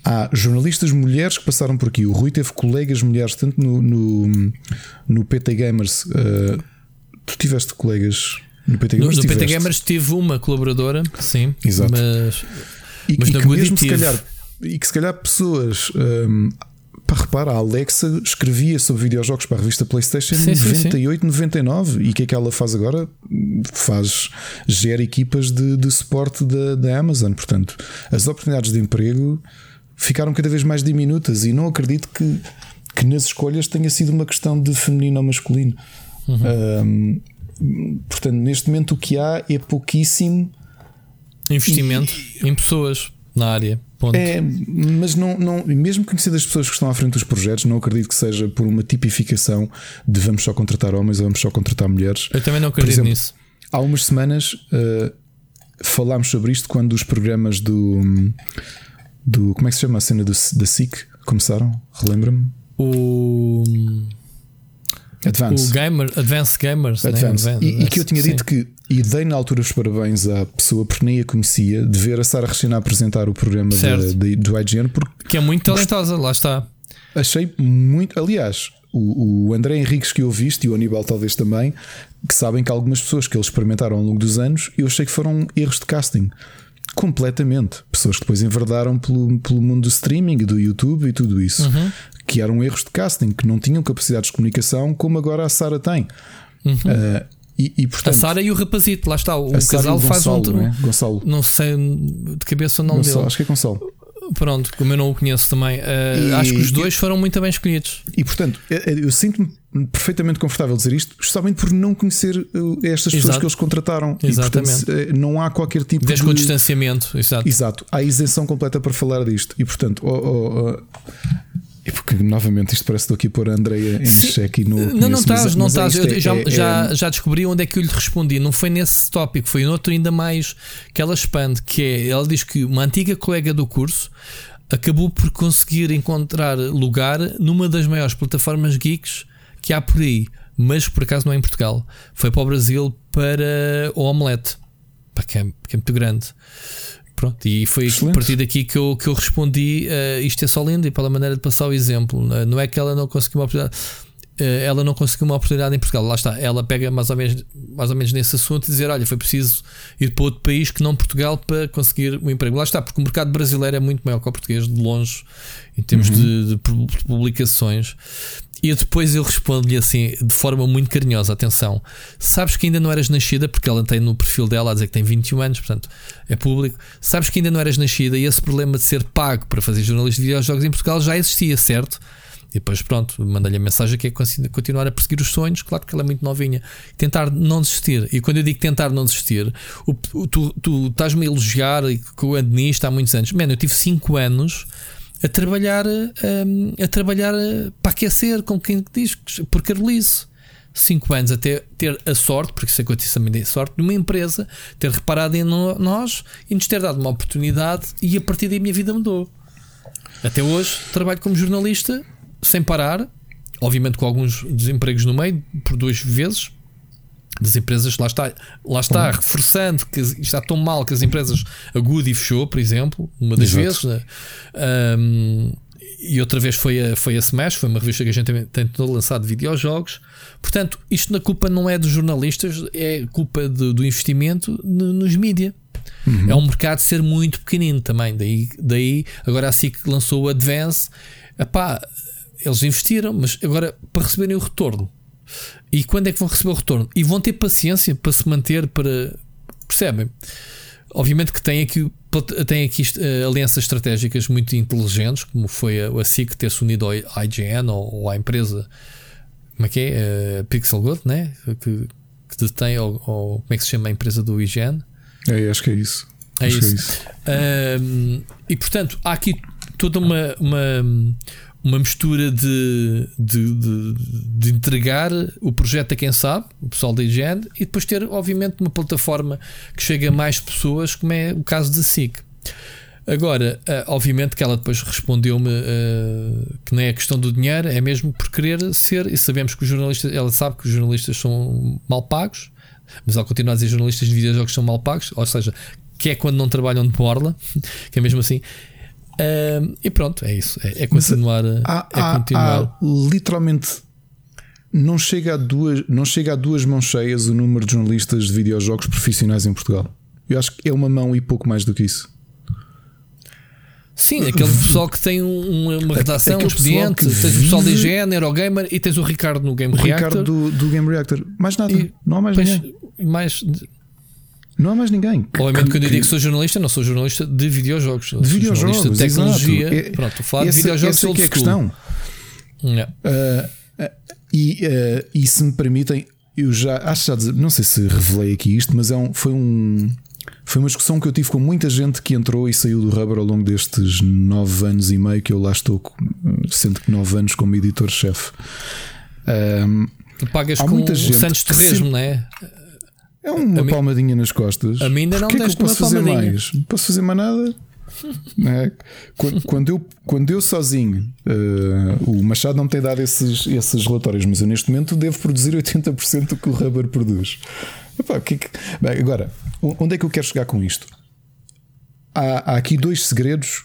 Há jornalistas mulheres que passaram por aqui. O Rui teve colegas mulheres, tanto no, no, no PT Gamers. uh, tu tiveste colegas no PT No, Gamers? no PT Tiveste. Gamers tive uma colaboradora, sim. Exato. Mas E, Mas e que mesmo se calhar, e que se calhar pessoas. hum, para reparar, a Alexa escrevia sobre videojogos para a revista PlayStation em sim, sim. 98, 99. E o que é que ela faz agora? Faz, gera equipas de, de suporte da, da Amazon. Portanto, as oportunidades de emprego ficaram cada vez mais diminutas. E não acredito que, que nas escolhas tenha sido uma questão de feminino ou masculino. Uhum. Hum, portanto, neste momento o que há é pouquíssimo. investimento em pessoas na área. Ponto. É, mas não, não, mesmo conhecendo as pessoas que estão à frente dos projetos, não acredito que seja por uma tipificação de vamos só contratar homens ou vamos só contratar mulheres. Eu também não acredito exemplo, nisso. Há umas semanas uh, falámos sobre isto quando os programas do, do como é que se chama a cena do, da SIC começaram? Relembra-me? O, o Advance. gamer, Advanced Gamers, né? E, e que eu tinha sim. dito que, e dei na altura os parabéns à pessoa porque nem a conhecia, de ver a Sara Regina apresentar o programa da- da- do IGN, porque que é muito talentosa, lá está. Achei muito. Aliás, o, o André Henriques que eu viste e o Aníbal talvez também, que sabem que algumas pessoas que eles experimentaram ao longo dos anos, eu achei que foram erros de casting. Completamente. Pessoas que depois enverdaram pelo, pelo mundo do streaming, do YouTube e tudo isso. Uhum. Que eram erros de casting, que não tinham capacidades de comunicação como agora a Sara tem. Uhum. Uh, e, e, portanto, a Sara e o rapazito, lá está. O casal o faz um. Gonçalo, não é? Gonçalo. Não sei de cabeça o nome Gonçalo, dele. Acho que é Gonçalo. Pronto, como eu não o conheço também, uh, E- acho que os dois foram muito bem escolhidos. E portanto, eu- eu sinto-me perfeitamente confortável dizer isto, justamente por não conhecer estas pessoas Exato. que eles contrataram. Exatamente. E, portanto, eh, não há qualquer tipo Desde de. com o distanciamento, exato. Exato, há isenção completa para falar disto. E portanto, oh, oh, oh, e porque novamente isto parece que estou aqui a pôr a Andreia em xeque e no. Não, não estás, não é estás. é- já, é- já, é- já descobri onde é que eu lhe respondi. Não foi nesse tópico, foi noutro ainda mais que ela expande. Que é, ela diz que uma antiga colega do curso acabou por conseguir encontrar lugar numa das maiores plataformas geeks que há por aí, mas por acaso não é em Portugal. Foi para o Brasil para o Omelete, Pá, que é, que é muito grande. Pronto, e foi Excelente. a partir daqui que eu, que eu respondi: eh, isto é só lindo e pela maneira de passar o exemplo. Eh, Não é que ela não conseguiu uma oportunidade, eh, ela não conseguiu uma oportunidade em Portugal. Lá está, ela pega mais ou menos, mais ou menos nesse assunto e dizer: olha, foi preciso ir para outro país que não Portugal para conseguir um emprego. Lá está, porque o mercado brasileiro é muito maior que o português, de longe, em termos de, de de publicações. E depois eu respondo-lhe assim, de forma muito carinhosa: atenção, sabes que ainda não eras nascida, porque ela tem no perfil dela a dizer que tem 21 anos, portanto é público. Sabes que ainda não eras nascida e esse problema de ser pago para fazer jornalismo de videojogos em Portugal já existia, certo? E depois, pronto, mandei-lhe a mensagem que é continuar a perseguir os sonhos, claro que ela é muito novinha. Tentar não desistir. E quando eu digo tentar não desistir, o- o- tu, tu estás-me a elogiar que eu ando há muitos anos. Mano, eu tive 5 anos a trabalhar, hum, a trabalhar para aquecer, com quem diz, por Carolice. 5 anos até ter a sorte, porque isso disse também dei sorte, de uma empresa ter reparado em nós e nos ter dado uma oportunidade e a partir daí a minha vida mudou. Até hoje trabalho como jornalista sem parar, obviamente com alguns desempregos no meio, por duas vezes. Das empresas, lá está, lá está reforçando que está tão mal que as empresas, a Goody fechou, por exemplo, uma das Exato. vezes, né? Um, e outra vez foi a, foi a Smash, foi uma revista que a gente tem- tentou lançar de videojogos. Portanto, isto na culpa não é dos jornalistas, é culpa do, do investimento no- nos mídia. É um mercado ser muito pequenino também. Daí, daí agora assim que lançou o Advance, epá, eles investiram, mas agora para receberem o retorno. E quando é que vão receber o retorno? E vão ter paciência para se manter, para. Percebem? Obviamente que tem aqui, tem aqui eh, alianças estratégicas muito inteligentes, como foi a, a SIC ter-se unido ao IGN ou, ou à empresa, como é que é? Eh, Pixel Good, né? Que, que detém, ou, ou como é que se chama a empresa do IGN? É, acho que é isso. É Acho que isso. Um, e portanto, há aqui toda uma, uma, uma mistura de, de, de, de entregar o projeto a quem sabe, o pessoal da IGN, e depois ter, obviamente, uma plataforma que chega a mais pessoas, como é o caso da SIC. Agora, eh, obviamente que ela depois respondeu-me eh, que não é questão do dinheiro, é mesmo por querer ser, e sabemos que os jornalistas, ela sabe que os jornalistas são mal pagos, mas ela continua a dizer jornalistas de videojogos são mal pagos, ou seja, que é quando não trabalham de borla, que é mesmo assim. E pronto, é isso. É, é continuar. Há, é há- continuar. há literalmente não chega, a duas, não chega a duas mãos cheias o número de jornalistas de videojogos profissionais em Portugal. Eu acho que é uma mão e pouco mais do que isso. Sim, aquele pessoal que tem um- uma redação, um aquele expediente, tens o pessoal da IGN, Eurogamer e tens o Ricardo no Game O Reactor. Ricardo do, do Game Reactor. Mais nada. E- não há mais Pois, ninguém. mais, Não há mais ninguém. Que- obviamente, que- quando eu digo que sou jornalista, não sou jornalista de videojogos. de videojogos, jornalista de tecnologia. exato. É- Pronto, falar de videojogos essa é que é a questão. Yeah. Uh, uh, e, uh, e se me permitem, eu já acho já não sei se revelei aqui isto, mas é um, foi um foi uma discussão que eu tive com muita gente que entrou e saiu do Rubber ao longo destes nove anos e meio que eu lá estou, sendo que nove anos como editor-chefe. Um, Tu pagas com muita o gente Santos sempre- não é? É uma A mim- palmadinha nas costas. A mim ainda não Porquê é que eu deste posso fazer palmadinha. mais? Não posso fazer mais nada. É? quando, quando eu, quando eu sozinho, eh, o Machado não me tem dado esses, esses relatórios, mas eu neste momento devo produzir 80% do que o Rubber produz. Epá, que que- Bem, agora, onde é que eu quero chegar com isto? Há, há aqui dois segredos,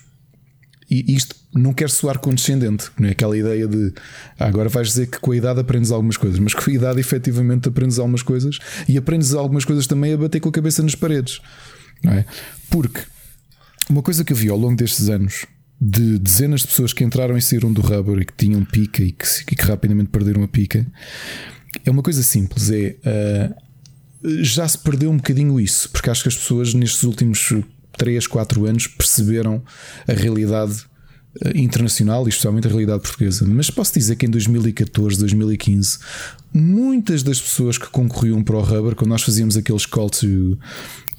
e isto não quer soar condescendente, não é aquela ideia de ah, agora vais dizer que com a idade aprendes algumas coisas, mas com a idade efetivamente aprendes algumas coisas e aprendes algumas coisas também a bater com a cabeça nas paredes, não é? Porque uma coisa que eu vi ao longo destes anos de dezenas de pessoas que entraram e saíram do rubber e que tinham pica e que, e que rapidamente perderam a pica é uma coisa simples: é uh, já se perdeu um bocadinho isso, porque acho que as pessoas nestes últimos 3, 4 anos perceberam a realidade eh, internacional e especialmente a realidade portuguesa. Mas posso dizer que em 2014, 2015, muitas das pessoas que concorriam para o Rubber, quando nós fazíamos aqueles call to,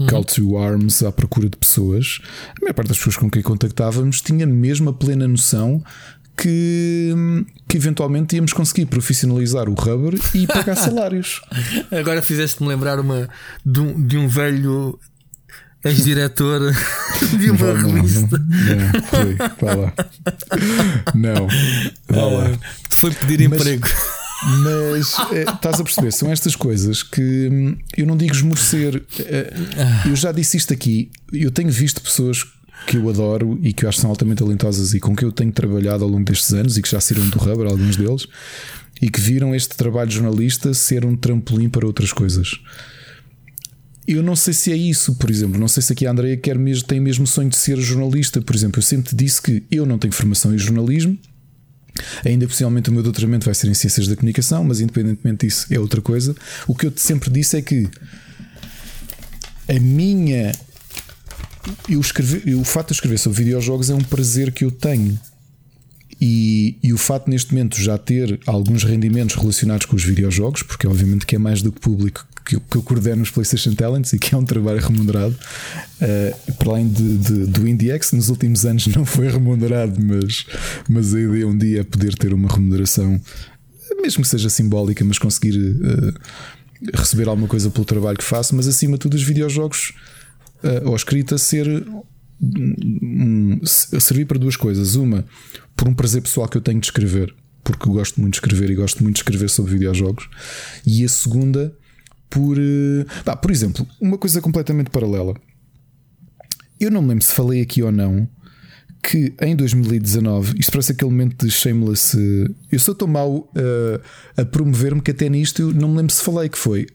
call to arms à procura de pessoas, a maior parte das pessoas com quem contactávamos tinha mesmo a plena noção que, que eventualmente íamos conseguir profissionalizar o rubber e pagar salários. Agora fizeste-me lembrar uma, de, um, de um velho ex-diretor de uma não, revista. Não, não, foi, vá lá. Não, lá. Uh, foi pedir mas, emprego. Mas é, estás a perceber, são estas coisas que hum, eu não digo esmorecer. É, eu já disse isto aqui. Eu tenho visto pessoas que eu adoro e que eu acho que são altamente talentosas e com que eu tenho trabalhado ao longo destes anos e que já saíram do rubber, alguns deles, e que viram este trabalho de jornalista ser um trampolim para outras coisas. Eu não sei se é isso, por exemplo. Não sei se aqui a Andrea quer mesmo, tem mesmo sonho de ser jornalista. Por exemplo, eu sempre disse que eu não tenho formação em jornalismo. Ainda possivelmente o meu doutoramento vai ser em ciências da comunicação, mas independentemente disso é outra coisa. O que eu sempre disse é que a minha. Eu o fato de escrever sobre videojogos é um prazer que eu tenho. E, e, o fato neste momento já ter alguns rendimentos relacionados com os videojogos, porque obviamente que é mais do que público que, que eu coordeno os PlayStation Talents e que é um trabalho remunerado, uh, para além de, de, do IndieX, nos últimos anos não foi remunerado, mas, mas a ideia um dia é poder ter uma remuneração, mesmo que seja simbólica, mas conseguir uh, receber alguma coisa pelo trabalho que faço, mas acima de tudo os videojogos uh, ou a escrita ser um, servir para duas coisas. Uma, por um prazer pessoal que eu tenho de escrever, porque gosto muito de escrever e gosto muito de escrever sobre videojogos. E a segunda, por. Ah, por exemplo, uma coisa completamente paralela. Eu não me lembro se falei aqui ou não que em 2019, isto parece aquele momento de shameless. Eh, eu sou tão mau uh, a promover-me que até nisto eu não me lembro se falei que foi.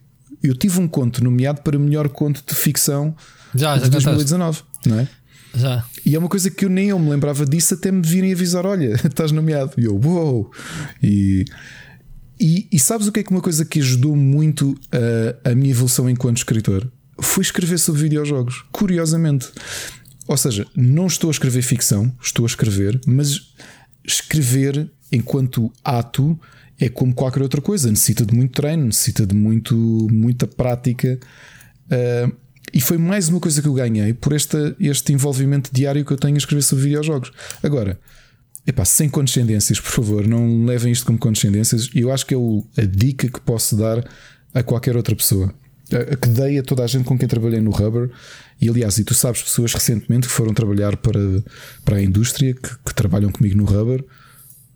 Eu tive um conto nomeado para melhor conto de ficção já, de 2019, não é? Já. E é uma coisa que eu nem eu me lembrava disso até me virem avisar: olha, estás nomeado. E eu, uou! Wow! E, e, e, sabes o que é que uma coisa que ajudou muito a, a minha evolução enquanto escritor? Foi escrever sobre videojogos, curiosamente. Ou seja, não estou a escrever ficção, estou a escrever, mas escrever enquanto ato é como qualquer outra coisa, necessita de muito treino, necessita de muito, muita prática. Uh, e foi mais uma coisa que eu ganhei por esta, este envolvimento diário que eu tenho a escrever sobre videojogos. Agora, epá, sem condescendências, por favor, não levem isto como condescendências. E eu acho que é o, a dica que posso dar a qualquer outra pessoa. A, a que dei a toda a gente com quem trabalhei no Rubber. E aliás, e tu sabes pessoas recentemente que foram trabalhar para, para a indústria, que, que trabalham comigo no Rubber.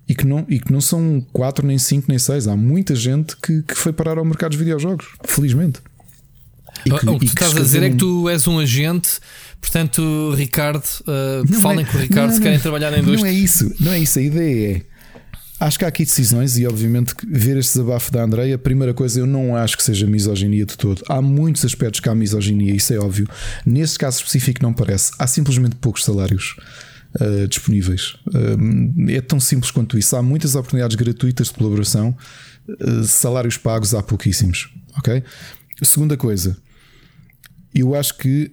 E que, não, e que não são 4, nem 5, nem 6. Há muita gente que, que foi parar ao mercado dos videojogos, felizmente. Que, o que tu estás a dizer é que tu és um agente, portanto, Ricardo, uh, falem é, com o Ricardo não, se querem trabalhar na indústria. Não é isso, não é isso. A ideia é. Acho que há aqui decisões e, obviamente, ver este desabafo da Andreia, a primeira coisa, eu não acho que seja misoginia de todo. Há muitos aspectos que há misoginia, isso é óbvio. Nesse caso específico, não parece. Há simplesmente poucos salários uh, disponíveis. Uh, é tão simples quanto isso. Há muitas oportunidades gratuitas de colaboração, uh, salários pagos há pouquíssimos. Ok? Segunda coisa, eu acho que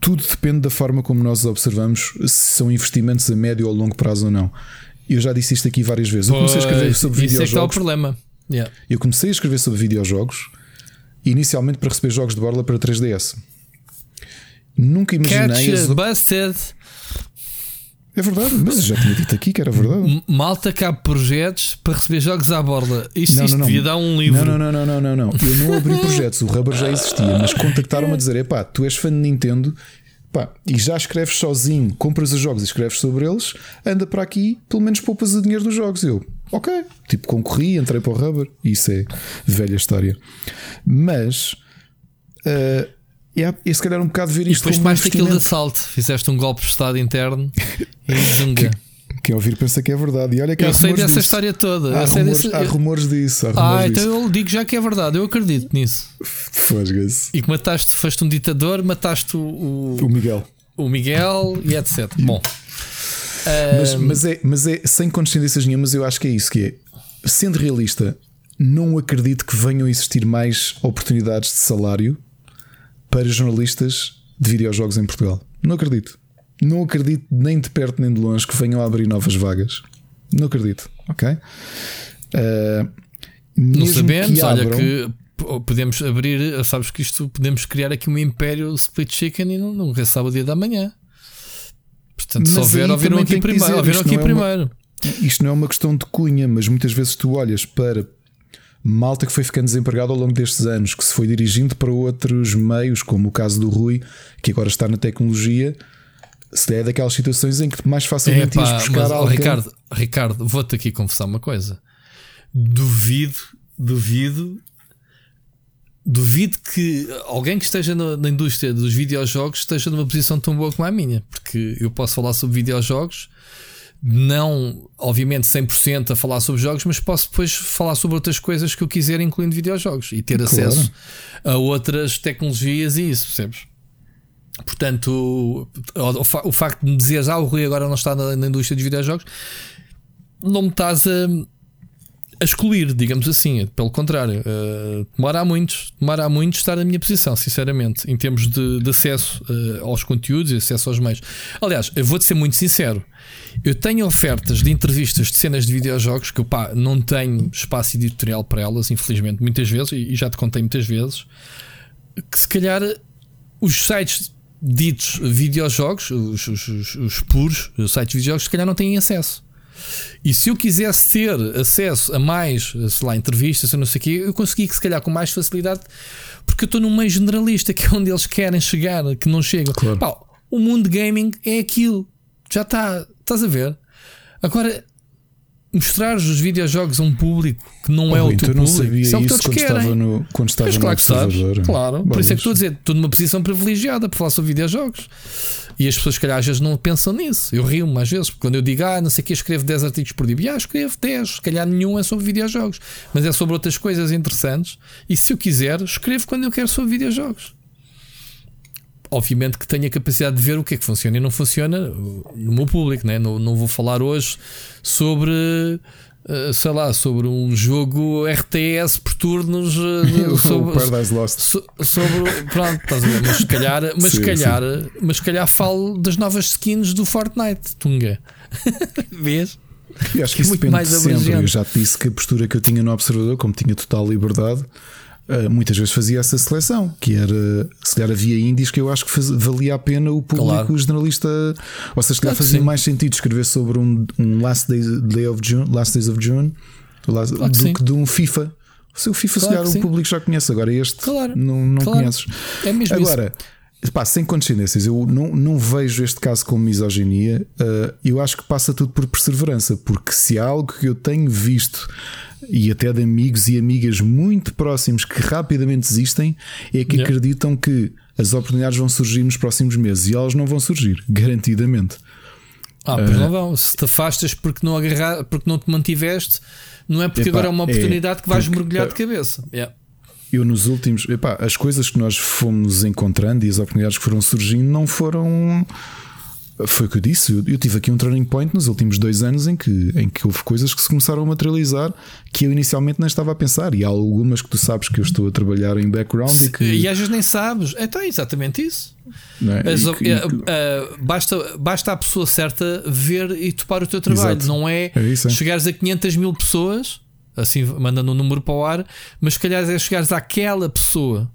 tudo depende da forma como nós observamos se são investimentos a médio ou longo prazo ou não. Eu já disse isto aqui várias vezes. Eu comecei a escrever sobre videojogos. É que está o problema. Yeah. Eu comecei a escrever sobre videojogos inicialmente para receber jogos de borla para 3DS. Nunca imaginei. Catch as... busted. É verdade, mas eu já tinha dito aqui que era verdade. Malta cabe projetos para receber jogos à borda. Isto, não, isto não, não. devia dar um livro. Não, não, não, não, não, não. Eu não abri projetos, o Rubber já existia, mas contactaram-me a dizer: epá, tu és fã de Nintendo pá, e já escreves sozinho, compras os jogos e escreves sobre eles, anda para aqui, pelo menos poupas o dinheiro dos jogos. Eu, ok, tipo, concorri, entrei para o Rubber, isso é velha história. Mas. Uh, Yeah, e se calhar um bocado ver isto e depois como mais aquilo de assalto, fizeste um golpe de Estado interno e zunga. Quem ouvir pensa que é verdade. E olha que eu sei dessa disso. história toda. Há, rumores, desse... há rumores disso. Há rumores ah, disso. então eu digo já que é verdade. Eu acredito nisso. Fosga-se. E que mataste, foste um ditador, mataste o, o Miguel. o Miguel e etc. Bom, mas, mas, é, mas é sem condescendências nenhumas, eu acho que é isso que é. Sendo realista, não acredito que venham a existir mais oportunidades de salário para jornalistas de videojogos em Portugal. Não acredito. Não acredito nem de perto nem de longe que venham a abrir novas vagas. Não acredito, ok? Uh, não sabemos, que olha que podemos abrir, sabes que isto podemos criar aqui um império split chicken e não, nunca sabe o dia da manhã. Portanto, se houver, ouviram aqui primeiro. Dizer, ouviram aqui é primeiro. Uma, isto não é uma questão de cunha, mas muitas vezes tu olhas para malta que foi ficando desempregado ao longo destes anos, que se foi dirigindo para outros meios, como o caso do Rui, que agora está na tecnologia. Se é daquelas situações em que mais facilmente ias buscar mas, alguém. Ricardo, Ricardo, vou-te aqui confessar uma coisa. Duvido, duvido duvido que alguém que esteja na, indústria dos videojogos esteja numa posição tão boa como a minha, porque eu posso falar sobre videojogos, não, obviamente, 100% a falar sobre jogos, mas posso depois falar sobre outras coisas que eu quiser, incluindo videojogos, e ter claro. acesso a outras tecnologias e isso, percebes? Portanto, o, facto de me dizeres, ah, o Rui agora não está na, na indústria dos videojogos, não me estás a a excluir, digamos assim. Pelo contrário, uh, demora muito, demora muito estar na minha posição, sinceramente, em termos de, de acesso uh, aos conteúdos e acesso aos meios. Aliás, eu vou-te ser muito sincero. Eu tenho ofertas de entrevistas de cenas de videojogos que eu pá, não tenho espaço editorial para elas, infelizmente, muitas vezes, e já te contei muitas vezes, que se calhar os sites ditos videojogos, os, os, os, os puros, os sites de videojogos, se calhar não têm acesso. E se eu quisesse ter acesso a mais, sei lá, entrevistas, não sei o quê, eu consegui que se calhar com mais facilidade, porque eu estou num meio generalista, que é onde eles querem chegar, que não chegam. Claro. Pá, o mundo gaming é aquilo. Já está, estás a ver? Agora, mostrar os videojogos a um público que não oh, é o teu público. Não sabia isso, é o que todos quando querem. Estava no, quando estava mas, no claro que sabes. Claro, por isso é que estou a dizer, estou numa posição privilegiada para falar sobre videojogos. E as pessoas, se calhar, às vezes não pensam nisso. Eu rio-me às vezes, porque quando eu digo, ah, não sei o que, escrevo 10 artigos por dia, ah, escrevo 10, se calhar nenhum é sobre videojogos, mas é sobre outras coisas interessantes. E se eu quiser, escrevo quando eu quero sobre videojogos. Obviamente que tenho a capacidade de ver o que é que funciona e não funciona no meu público, né? não, não vou falar hoje sobre Uh, sei lá, sobre um jogo RTS por turnos uh, sobre, Paradise Lost. So, sobre pronto, estás a ver, mas se calhar, mas sim, calhar, sim. mas calhar falo das novas skins do Fortnite, Tunga. Vês? Eu acho que isso Muito depende de sempre. Eu já te disse que a postura que eu tinha no observador, como tinha total liberdade, Uh, muitas vezes fazia essa seleção, que era se calhar havia índios que eu acho que faz, valia a pena o público claro. generalista, ou seja, se calhar fazia mais sentido escrever sobre um, um Last, Days, Day of June, Last Days of June claro do que, que de um FIFA. O seu FIFA, claro se calhar, o público já conhece, agora este claro. não, não conheces. É mesmo agora. Isso. Pá, sem condescendências, eu não, não vejo este caso como misoginia. Uh, eu acho que passa tudo por perseverança, porque se há algo que eu tenho visto e até de amigos e amigas muito próximos que rapidamente existem, é que yeah. acreditam que as oportunidades vão surgir nos próximos meses e elas não vão surgir, garantidamente. Ah, pois uh, não vão. Se te afastas porque não, agarrar, porque não te mantiveste, não é porque epá, agora é uma oportunidade é, que vais mergulhar de cabeça. Yeah. Eu, nos últimos, epá, as coisas que nós fomos encontrando e as oportunidades que foram surgindo não foram foi o que eu disse. Eu, eu, tive aqui um turning point nos últimos dois anos em que, em que houve coisas que se começaram a materializar que eu inicialmente nem estava a pensar. E há algumas que tu sabes que eu estou a trabalhar em background e que. E às vezes nem sabes. Então é exatamente isso. É? As, e, uh, basta, basta a pessoa certa ver e topar o teu trabalho. Exato. Não é, é isso, é. chegares a 500 mil pessoas, assim mandando um número para o ar, mas se calhar é chegares àquela pessoa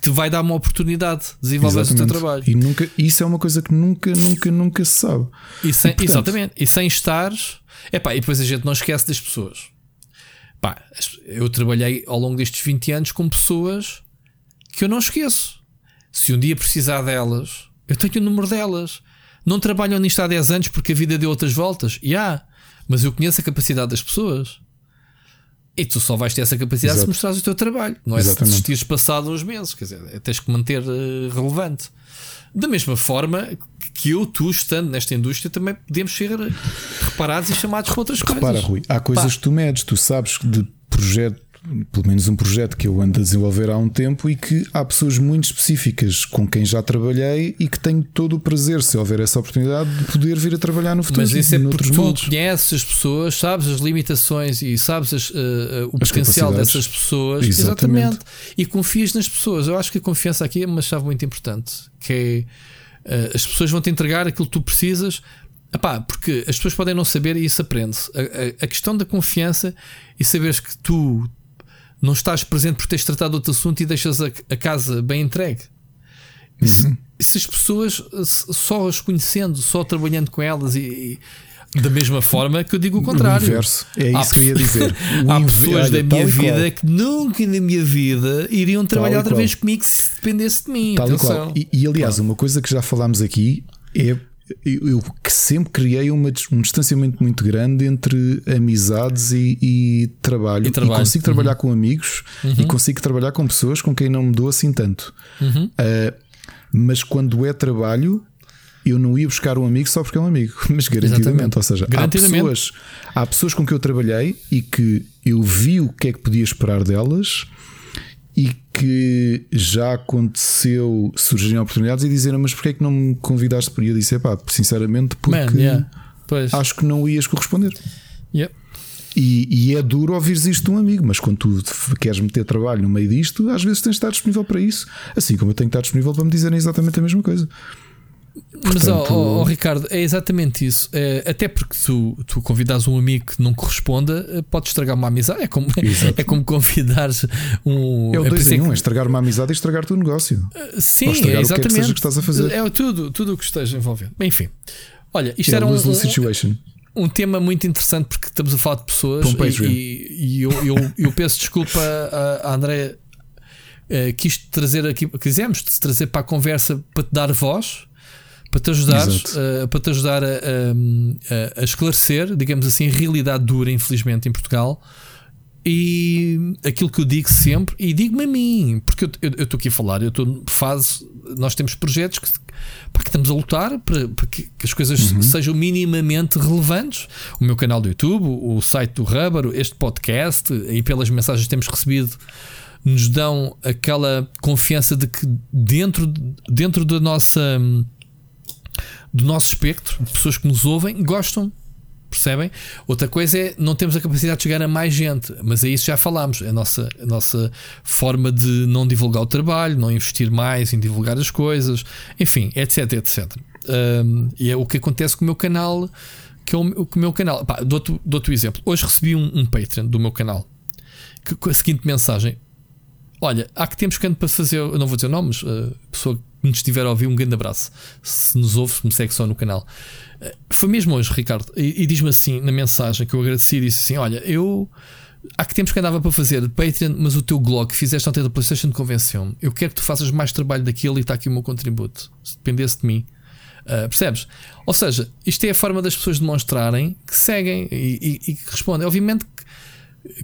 que te vai dar uma oportunidade de desenvolver o teu trabalho. E nunca, isso é uma coisa que nunca, nunca, nunca se sabe. E sem, e, portanto, exatamente. E sem estares. Epá, e depois a gente não esquece das pessoas. Pá, eu trabalhei ao longo destes 20 anos com pessoas que eu não esqueço. Se um dia precisar delas, eu tenho o número delas. Não trabalham nisto há 10 anos porque a vida deu outras voltas. Já. Yeah, mas eu conheço a capacidade das pessoas. E tu só vais ter essa capacidade Exato. se mostrares o teu trabalho, não é Exatamente. se desistires passado uns meses, quer dizer, tens que manter uh, relevante. Da mesma forma que eu, tu, estando nesta indústria, também podemos ser reparados e chamados para outras Repara, coisas. Rui, há coisas Pá. que tu medes, tu sabes de projeto pelo menos um projeto que eu ando a desenvolver há um tempo e que há pessoas muito específicas com quem já trabalhei e que tenho todo o prazer, se houver essa oportunidade, de poder vir a trabalhar no futuro. Mas isso é porque tu modos. conheces as pessoas, sabes as limitações e sabes as, uh, uh, o as potencial dessas pessoas. Exatamente. Exatamente. E confias nas pessoas. Eu acho que a confiança aqui é uma chave muito importante. Que é uh, as pessoas vão te entregar aquilo que tu precisas Epá, porque as pessoas podem não saber e isso aprende-se. A, a, a, questão da confiança e saberes que tu não estás presente por teres tratado outro assunto e deixas a, a casa bem entregue. Uhum. Se, se, as pessoas só as conhecendo, só trabalhando com elas e, e da mesma forma que eu digo o contrário. O inverso. É isso que eu ia dizer. há pessoas da minha vida que nunca na minha vida iriam trabalhar outra vez comigo se dependesse de mim. Tal e, qual. E, e aliás, uma coisa que já falámos aqui é eu, eu sempre criei uma, um distanciamento muito grande entre amizades e, e, trabalho. e trabalho. E consigo uhum. trabalhar com amigos uhum. e consigo trabalhar com pessoas com quem não me dou assim tanto. Uhum. Uh, mas quando é trabalho, eu não ia buscar um amigo só porque é um amigo, mas garantidamente. Exatamente. Ou seja, Há, pessoas, há pessoas com que eu trabalhei e que eu vi o que é que podia esperar delas e que já aconteceu surgirem oportunidades e dizerem mas porquê é que não me convidaste para ir? Eu disse, pá, sinceramente, porque Man, yeah. acho que não ias corresponder. Yep. E, e, é duro ouvir isto de um amigo, mas quando tu queres meter trabalho no meio disto, às vezes tens de estar disponível para isso, assim como eu tenho que estar disponível para me dizerem exatamente a mesma coisa. Mas, Portanto... oh, oh, Ricardo, é exatamente isso. É, até porque tu, tu convidas um amigo que não corresponda, eh, pode estragar uma amizade. É como, é como convidares um. É o dois em um, é estragar uma amizade e estragar o teu negócio. Uh, sim, é exatamente. O que, é que, seja que estás a fazer. É tudo, tudo o que esteja envolvido. Enfim, olha, isto é era um, um, um, tema muito interessante porque estamos a falar de pessoas e, e, e, eu, eu, eu peço desculpa a, a André. Uh, quis trazer aqui, quisemos trazer para a conversa para te dar voz para te ajudar, uh, para te ajudar a, a, a, esclarecer, digamos assim, a realidade dura, infelizmente, em Portugal. E aquilo que eu digo sempre, e digo-me a mim, porque eu estou aqui a falar, eu estou fase, nós temos projetos que, pá, que estamos a lutar para, para que, que, as coisas uhum. sejam minimamente relevantes. O meu canal do YouTube, o site do Rubber, este podcast, e pelas mensagens que temos recebido, nos dão aquela confiança de que dentro, dentro da nossa do nosso espectro, pessoas que nos ouvem, gostam. Percebem? Outra coisa é não temos a capacidade de chegar a mais gente, mas é isso já falámos. A nossa, a nossa forma de não divulgar o trabalho, não investir mais em divulgar as coisas, enfim, etc. etc. Um, e é o que acontece com o meu canal. Que é o, o meu canal. Dou-te, dou-te um exemplo. Hoje recebi um, um Patreon do meu canal que, com a seguinte mensagem: Olha, há que tempos que ando para fazer, eu não vou dizer nomes, a pessoa nos estiver a ouvir, um grande abraço. Se nos ouve, se me segue só no canal. Eh, foi mesmo hoje, Ricardo, e, e diz-me assim na mensagem que eu agradeci: disse assim: Olha, eu há que tempos que andava para fazer Patreon, mas o teu blog que fizeste ontem da PlayStation convenceu-me. Eu quero que tu faças mais trabalho daquilo e está aqui o meu contributo. Se dependesse de mim. Uh, percebes? Ou seja, isto é a forma das pessoas demonstrarem que seguem e, e, e que respondem. Obviamente que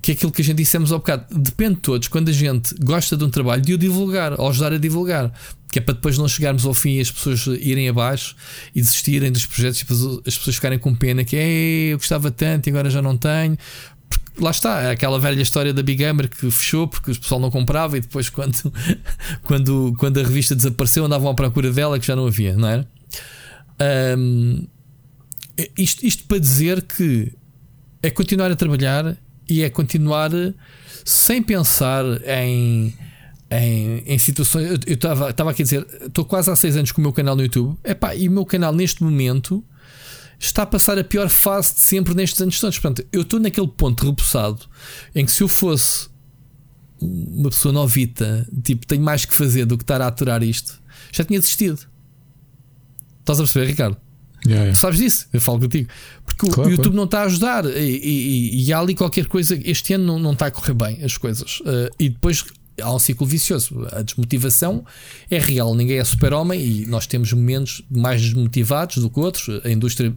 que é aquilo que a gente dissemos ao bocado, depende de todos, quando a gente gosta de um trabalho, de o divulgar, ou ajudar a divulgar, que é para depois não chegarmos ao fim e as pessoas irem abaixo e desistirem dos projetos e as pessoas ficarem com pena que eu gostava tanto e agora já não tenho. Porque lá está, é aquela velha história da Big Gamer que fechou porque o pessoal não comprava e depois, quando, quando, quando a revista desapareceu, andavam à procura dela que já não havia, não era? Um, isto, isto para dizer que é continuar a trabalhar e é continuar sem pensar em, em, em situações. Eu estava aqui a dizer, estou quase há seis anos com o meu canal no YouTube, Epá, e o meu canal neste momento está a passar a pior fase de sempre nestes anos todos. Portanto, eu estou naquele ponto repousado em que se eu fosse uma pessoa novita, tipo, tenho mais que fazer do que estar a aturar isto, já tinha desistido. Estás a perceber, Ricardo? Yeah, yeah. Sabes disso? Eu falo contigo. Porque claro, o YouTube claro. não está a ajudar e, e, e, há ali qualquer coisa. Este ano não, não está a correr bem as coisas. Uh, e depois há um ciclo vicioso. A desmotivação é real. Ninguém é super-homem e nós temos momentos mais desmotivados do que outros. A indústria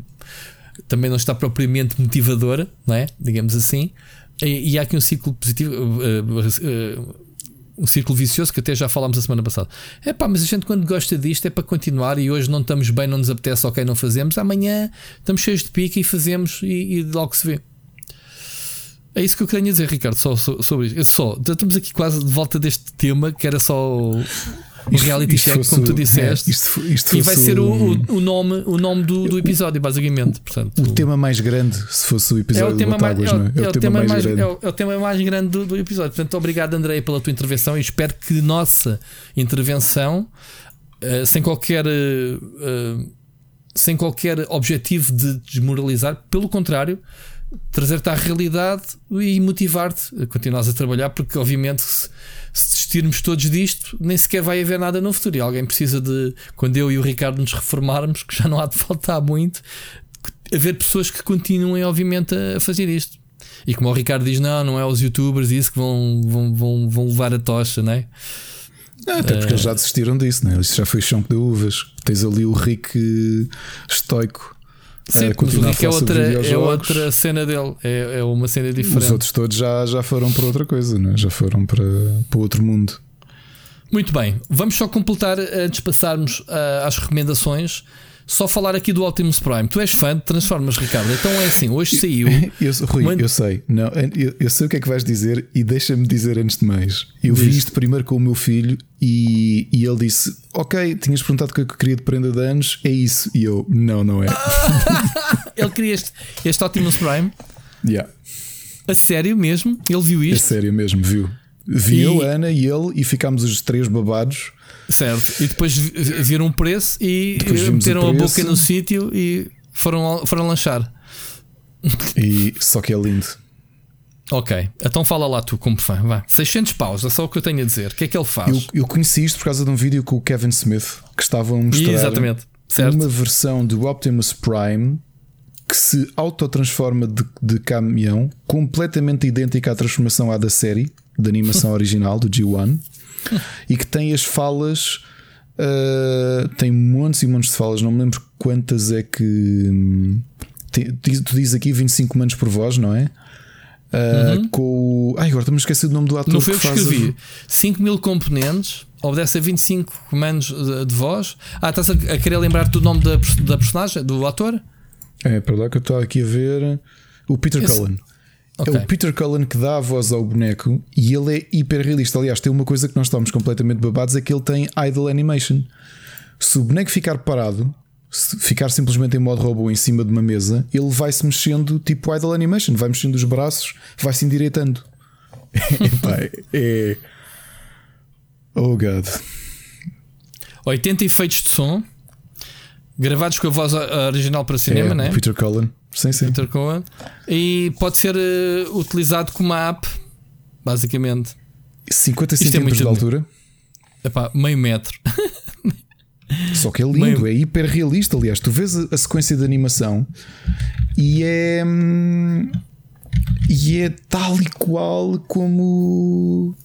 também não está propriamente motivadora, não é? digamos assim. E, e há aqui um ciclo positivo. Uh, uh, um círculo vicioso que até já falámos a semana passada. É pá, mas a gente quando gosta disto é para continuar e hoje não estamos bem, não nos apetece, ok, não fazemos. Amanhã estamos cheios de pica e fazemos e, e logo se vê. É isso que eu queria dizer, Ricardo, só sobre isso. Só, estamos aqui quase de volta deste tema que era só o reality isto check, como tu disseste. É, isto, isto e vai ser o, o, o, nome, o nome do, do episódio, basicamente. Portanto, o, tema mais grande, se fosse o episódio é o tema não é? É, é o, tema, mais, grande. O, é o tema mais grande do, do, episódio. Portanto, obrigado, André, pela tua intervenção e espero que nossa intervenção, uh, sem qualquer. Uh, sem qualquer objetivo de desmoralizar, pelo contrário, trazer-te à realidade e motivar-te a continuar a trabalhar, porque obviamente se, desistirmos todos disto, nem sequer vai haver nada no futuro. E alguém precisa de, quando eu e o Ricardo nos reformarmos, que já não há de faltar muito, haver pessoas que continuem, obviamente, a fazer isto. E como o Ricardo diz, não, não é os youtubers isso que vão, vão, vão, vão levar a tocha, não é? até porque uh, eles já desistiram disso, né? Isso já foi chão de uvas. Tens ali o Rick estoico Sim, é, mas o Rick é outra, é outra cena dele, é, é uma cena diferente. Os outros todos já, já foram para outra coisa, né? já foram para, para outro mundo. Muito bem, vamos só completar antes de passarmos uh, às recomendações só falar aqui do Optimus Prime. Tu és fã de Transformers, Ricardo. Então é assim, hoje saiu. Eu, Rui, uma... eu sei, não, eu, eu, sei o que é que vais dizer e deixa-me dizer antes de mais. Eu Diz. vi isto primeiro com o meu filho e, e ele disse: Ok, tinhas perguntado o que eu queria de prenda de anos, é isso. E eu, não, não é. ele queria este, este Optimus Prime. Yeah. A sério mesmo? Ele viu isto? A sério mesmo, viu. Vi e... eu, a Ana e ele e ficámos os três babados. Certo. E depois viram o preço e meteram a boca no sítio e foram, foram lanchar. E, só que é lindo. Ok, então fala lá tu como fã. Vai. 600 paus, é só o que eu tenho a dizer. O que é que ele faz? Eu, eu conheci isto por causa de um vídeo com o Kevin Smith que estavam a mostrar Exatamente. Certo. uma versão do Optimus Prime que se autotransforma de, de caminhão, completamente idêntica à transformação à da série, da animação original, do G1 e que tem as falas. Uh, tem montes e montes de falas, não me lembro quantas é que. Hum, tu dizes aqui 25 comandos por voz, não é? Uh, uhum. Com o. Ai, agora estamos a esquecer do nome do ator. Não foi que, que escrevi. A... 5 mil componentes, obedece a 25 comandos de, de voz. Ah, estás a, a querer lembrar-te do nome da, da personagem, do ator? É, para lá que eu estou aqui a ver. O Peter Esse... Cullen. Okay. É o Peter Cullen que dá a voz ao boneco e ele é hiper realista. Aliás, tem uma coisa que nós estamos completamente babados: é que ele tem idle animation. Se o boneco ficar parado, se ficar simplesmente em modo robô em cima de uma mesa, ele vai se mexendo tipo idle animation, vai mexendo os braços, vai se endireitando. Epá, é. Oh God. 80 efeitos de som gravados com a voz original para cinema, é, né? Peter Cullen. Sim, sim. Peter Cohen. E pode ser uh, utilizado como uma app, basicamente. 50 centímetros é de altura? Epá, meio metro. Só que é lindo, meio... é hiper realista. Aliás, tu vês a, a, sequência de animação e é. Hum, e é tal e qual como.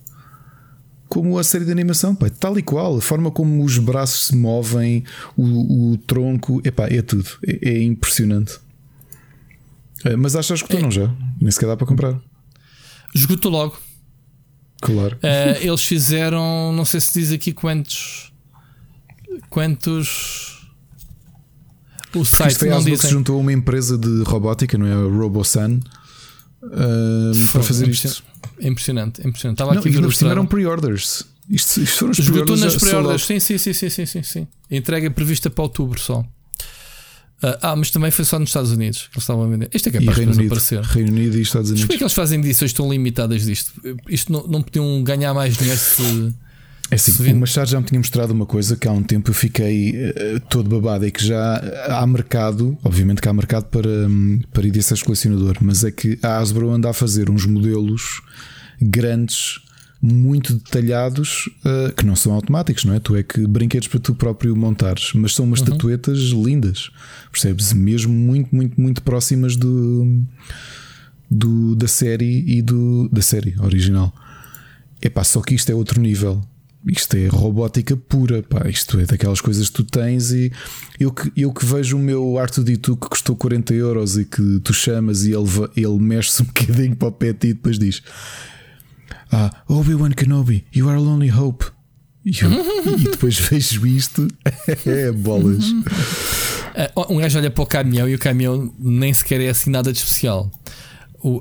Como a série de animação, pá, tal e qual. A forma como os braços se movem, o, o tronco, epá, é tudo. É, é impressionante. É, mas acho que esgotou, é. não já? Nem sequer dá para comprar. Esgotou logo. Claro. Uh, eles fizeram, não sei se diz aqui quantos. Quantos. O site Isto foi não dizem. que se juntou a uma empresa de robótica, não é? A RoboSun. Uh, para fazer isto. É impressionante, é impressionante. Estava não, aqui e tiveram pre-orders. Isto, isto foram os Esgotou nas pre-orders. Sim, sim, sim, sim, sim, sim, Entrega prevista para outubro só. Ah, ah, mas também foi só nos Estados Unidos que eles estavam a vender. Isto é capaz de aparecer. Reino Unido e Estados Unidos. Mas como é que eles fazem edições tão limitadas disto? Isto não, não podiam ganhar mais dinheiro se. É assim, se o Machado já me tinha mostrado uma coisa que há um tempo eu fiquei uh, todo babado. É que já há mercado, obviamente que há mercado para, um, para edições colecionador, mas é que a Hasbro anda a fazer uns modelos grandes muito detalhados uh, que não são automáticos, não é? Tu é que brinquedos para tu próprio montares, mas são umas uhum. estatuetas lindas, percebes? Mesmo muito, muito, muito próximas do, do da série e do da série original. É pá, só que isto é outro nível. Isto é robótica pura, pá. Isto é daquelas coisas que tu tens e eu que, eu que vejo o meu R2D2 que custou 40 euros e que tu chamas e ele, ele mexe-se um bocadinho para o pé e depois diz ah, Obi-Wan Kenobi, you are a only hope. E, eu, e depois vejo isto, é bolas. Uh, um gajo olha para o caminhão e o caminhão nem sequer é assim nada de especial.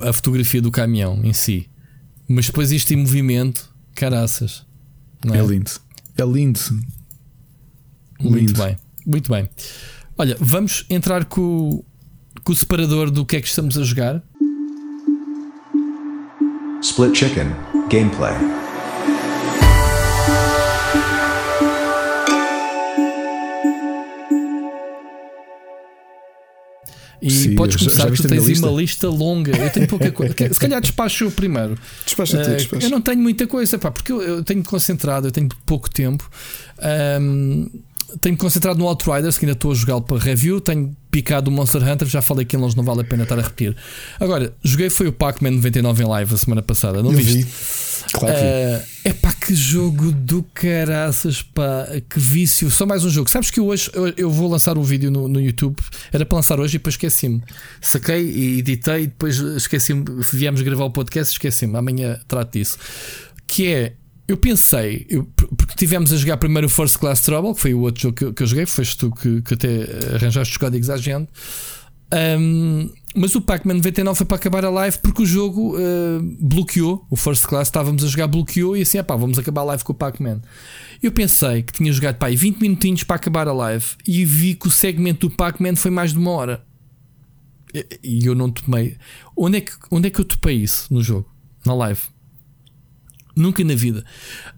a fotografia do caminhão em si. Mas depois isto em movimento, caraças. É? é? lindo. É lindo. Muito bem. Muito bem. Olha, vamos entrar com, com o separador do que é que estamos a jogar. Split Chicken Gameplay. E Sim, podes começar, já tu tens lista? uma lista longa. Eu tenho pouca coisa. Se calhar despacho primeiro. Despacha uh, despacha. Eu não tenho muita coisa, pá, porque eu, eu tenho concentrado, eu tenho pouco tempo. Um, tenho-me concentrado no Outriders, que ainda estou a jogá-lo para review. Tenho picado o Monster Hunter, já falei que eles não vale a pena estar a repetir. Agora, joguei foi o Pac-Man 99 em live a semana passada, não Eu viste? Vi. Claro que uh, É pá, que jogo do caraças, pá, que vício. Só mais um jogo. Sabes que hoje eu, vou lançar um vídeo no, no YouTube, era para lançar hoje e depois esqueci-me. Saquei e editei, depois esqueci-me. Viemos gravar o podcast, esqueci-me. Amanhã trato disso. Que é eu pensei, eu, porque tivemos a jogar primeiro o First Class Trouble, que foi o outro jogo que, que eu joguei, foste tu que, que até arranjaste os códigos à gente. Um, mas o Pac-Man 99 foi para acabar a live porque o jogo uh, bloqueou. O First Class estávamos a jogar, bloqueou e assim, pá, vamos acabar a live com o Pac-Man. Eu pensei que tinha jogado pá, 20 minutinhos para acabar a live e vi que o segmento do Pac-Man foi mais de uma hora. E eu não tomei. Onde é, que, onde é que eu topei isso no jogo? Na live? Nunca na vida.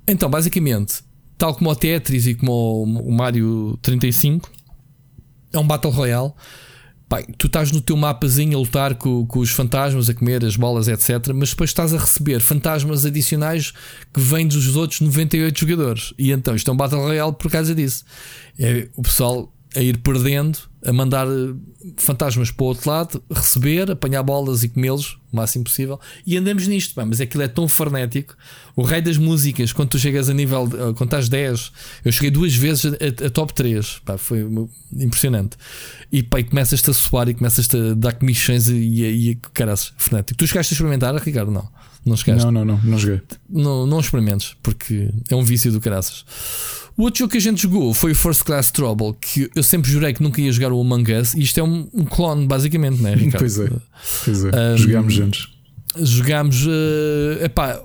Então, basicamente, tal como o Tetris e como o Mario 35, é um Battle Royale. Pai, tu estás no teu mapazinho a lutar com, com, os fantasmas, a comer as bolas, etc. Mas depois estás a receber fantasmas adicionais que vêm dos outros 98 jogadores. E então isto é um Battle Royale por causa disso. É o pessoal a ir perdendo, a mandar eh, fantasmas para o outro lado, receber, apanhar bolas e comê-los o máximo possível. E andamos nisto, pá, mas aquilo é tão frenético. O rei das músicas, quando tu chegas a nível, eh, quando estás 10, eu cheguei duas vezes a, a top 3, pá, foi impressionante. E pá, e começas-te a suar e começas-te a dar comissões e, e, e caraças, frenético. Tu chegaste a experimentar, Ricardo? Não. Não chegaste? Não, não, não, não joguei. Não, não experimentes, porque é um vício do caraças. O outro jogo que a gente jogou foi o First Class Trouble, que eu sempre jurei que nunca ia jogar o Among Us, e isto é um, um clone, basicamente, né, Ricardo? Pois é, pois é. Um, jogámos juntos. Jogámos, uh, epá,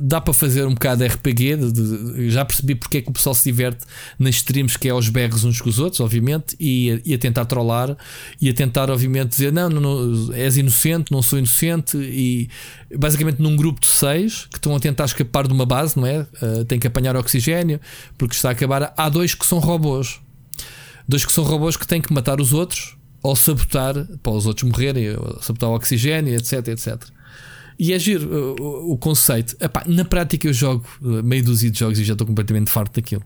dá para fazer um bocado de RPG. De, de, já percebi porque é que o pessoal se diverte nas streams, que é aos berros uns com os outros, obviamente, e, e a tentar trollar e a tentar, obviamente, dizer não, não, não, és inocente, não sou inocente. E basicamente num grupo de seis que estão a tentar escapar de uma base, não é? Uh, tem que apanhar oxigênio porque está a acabar. Há dois que são robôs, dois que são robôs que têm que matar os outros ou sabotar para os outros morrerem, sabotar o oxigênio, etc, etc. E é giro o, o conceito. Epá, na prática eu jogo uh, meio dúzia de jogos e já estou completamente farto daquilo.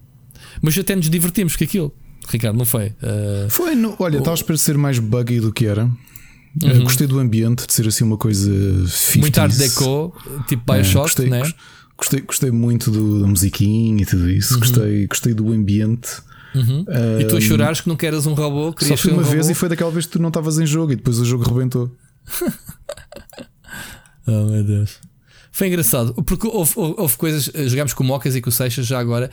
Mas até nos divertimos com aquilo. Ricardo, não foi? Uh, foi, no, olha, estava a ser mais buggy do que era. Uh, uhum. Uh, gostei do ambiente, de ser assim uma coisa 50 Muito art deco, tipo Bioshock, é, gostei, né? gostei, gostei muito do, da musiquinha e tudo isso. Uhum. Gostei, gostei do ambiente. Uhum. e tu a chorares que não queres um robô? Só fui uma um vez robô? e foi daquela vez que tu não estavas em jogo e depois o jogo rebentou. Oh meu Deus. Foi engraçado, porque houve, houve, houve coisas. Eh, jogámos com o Mocas e com o Seixas já agora.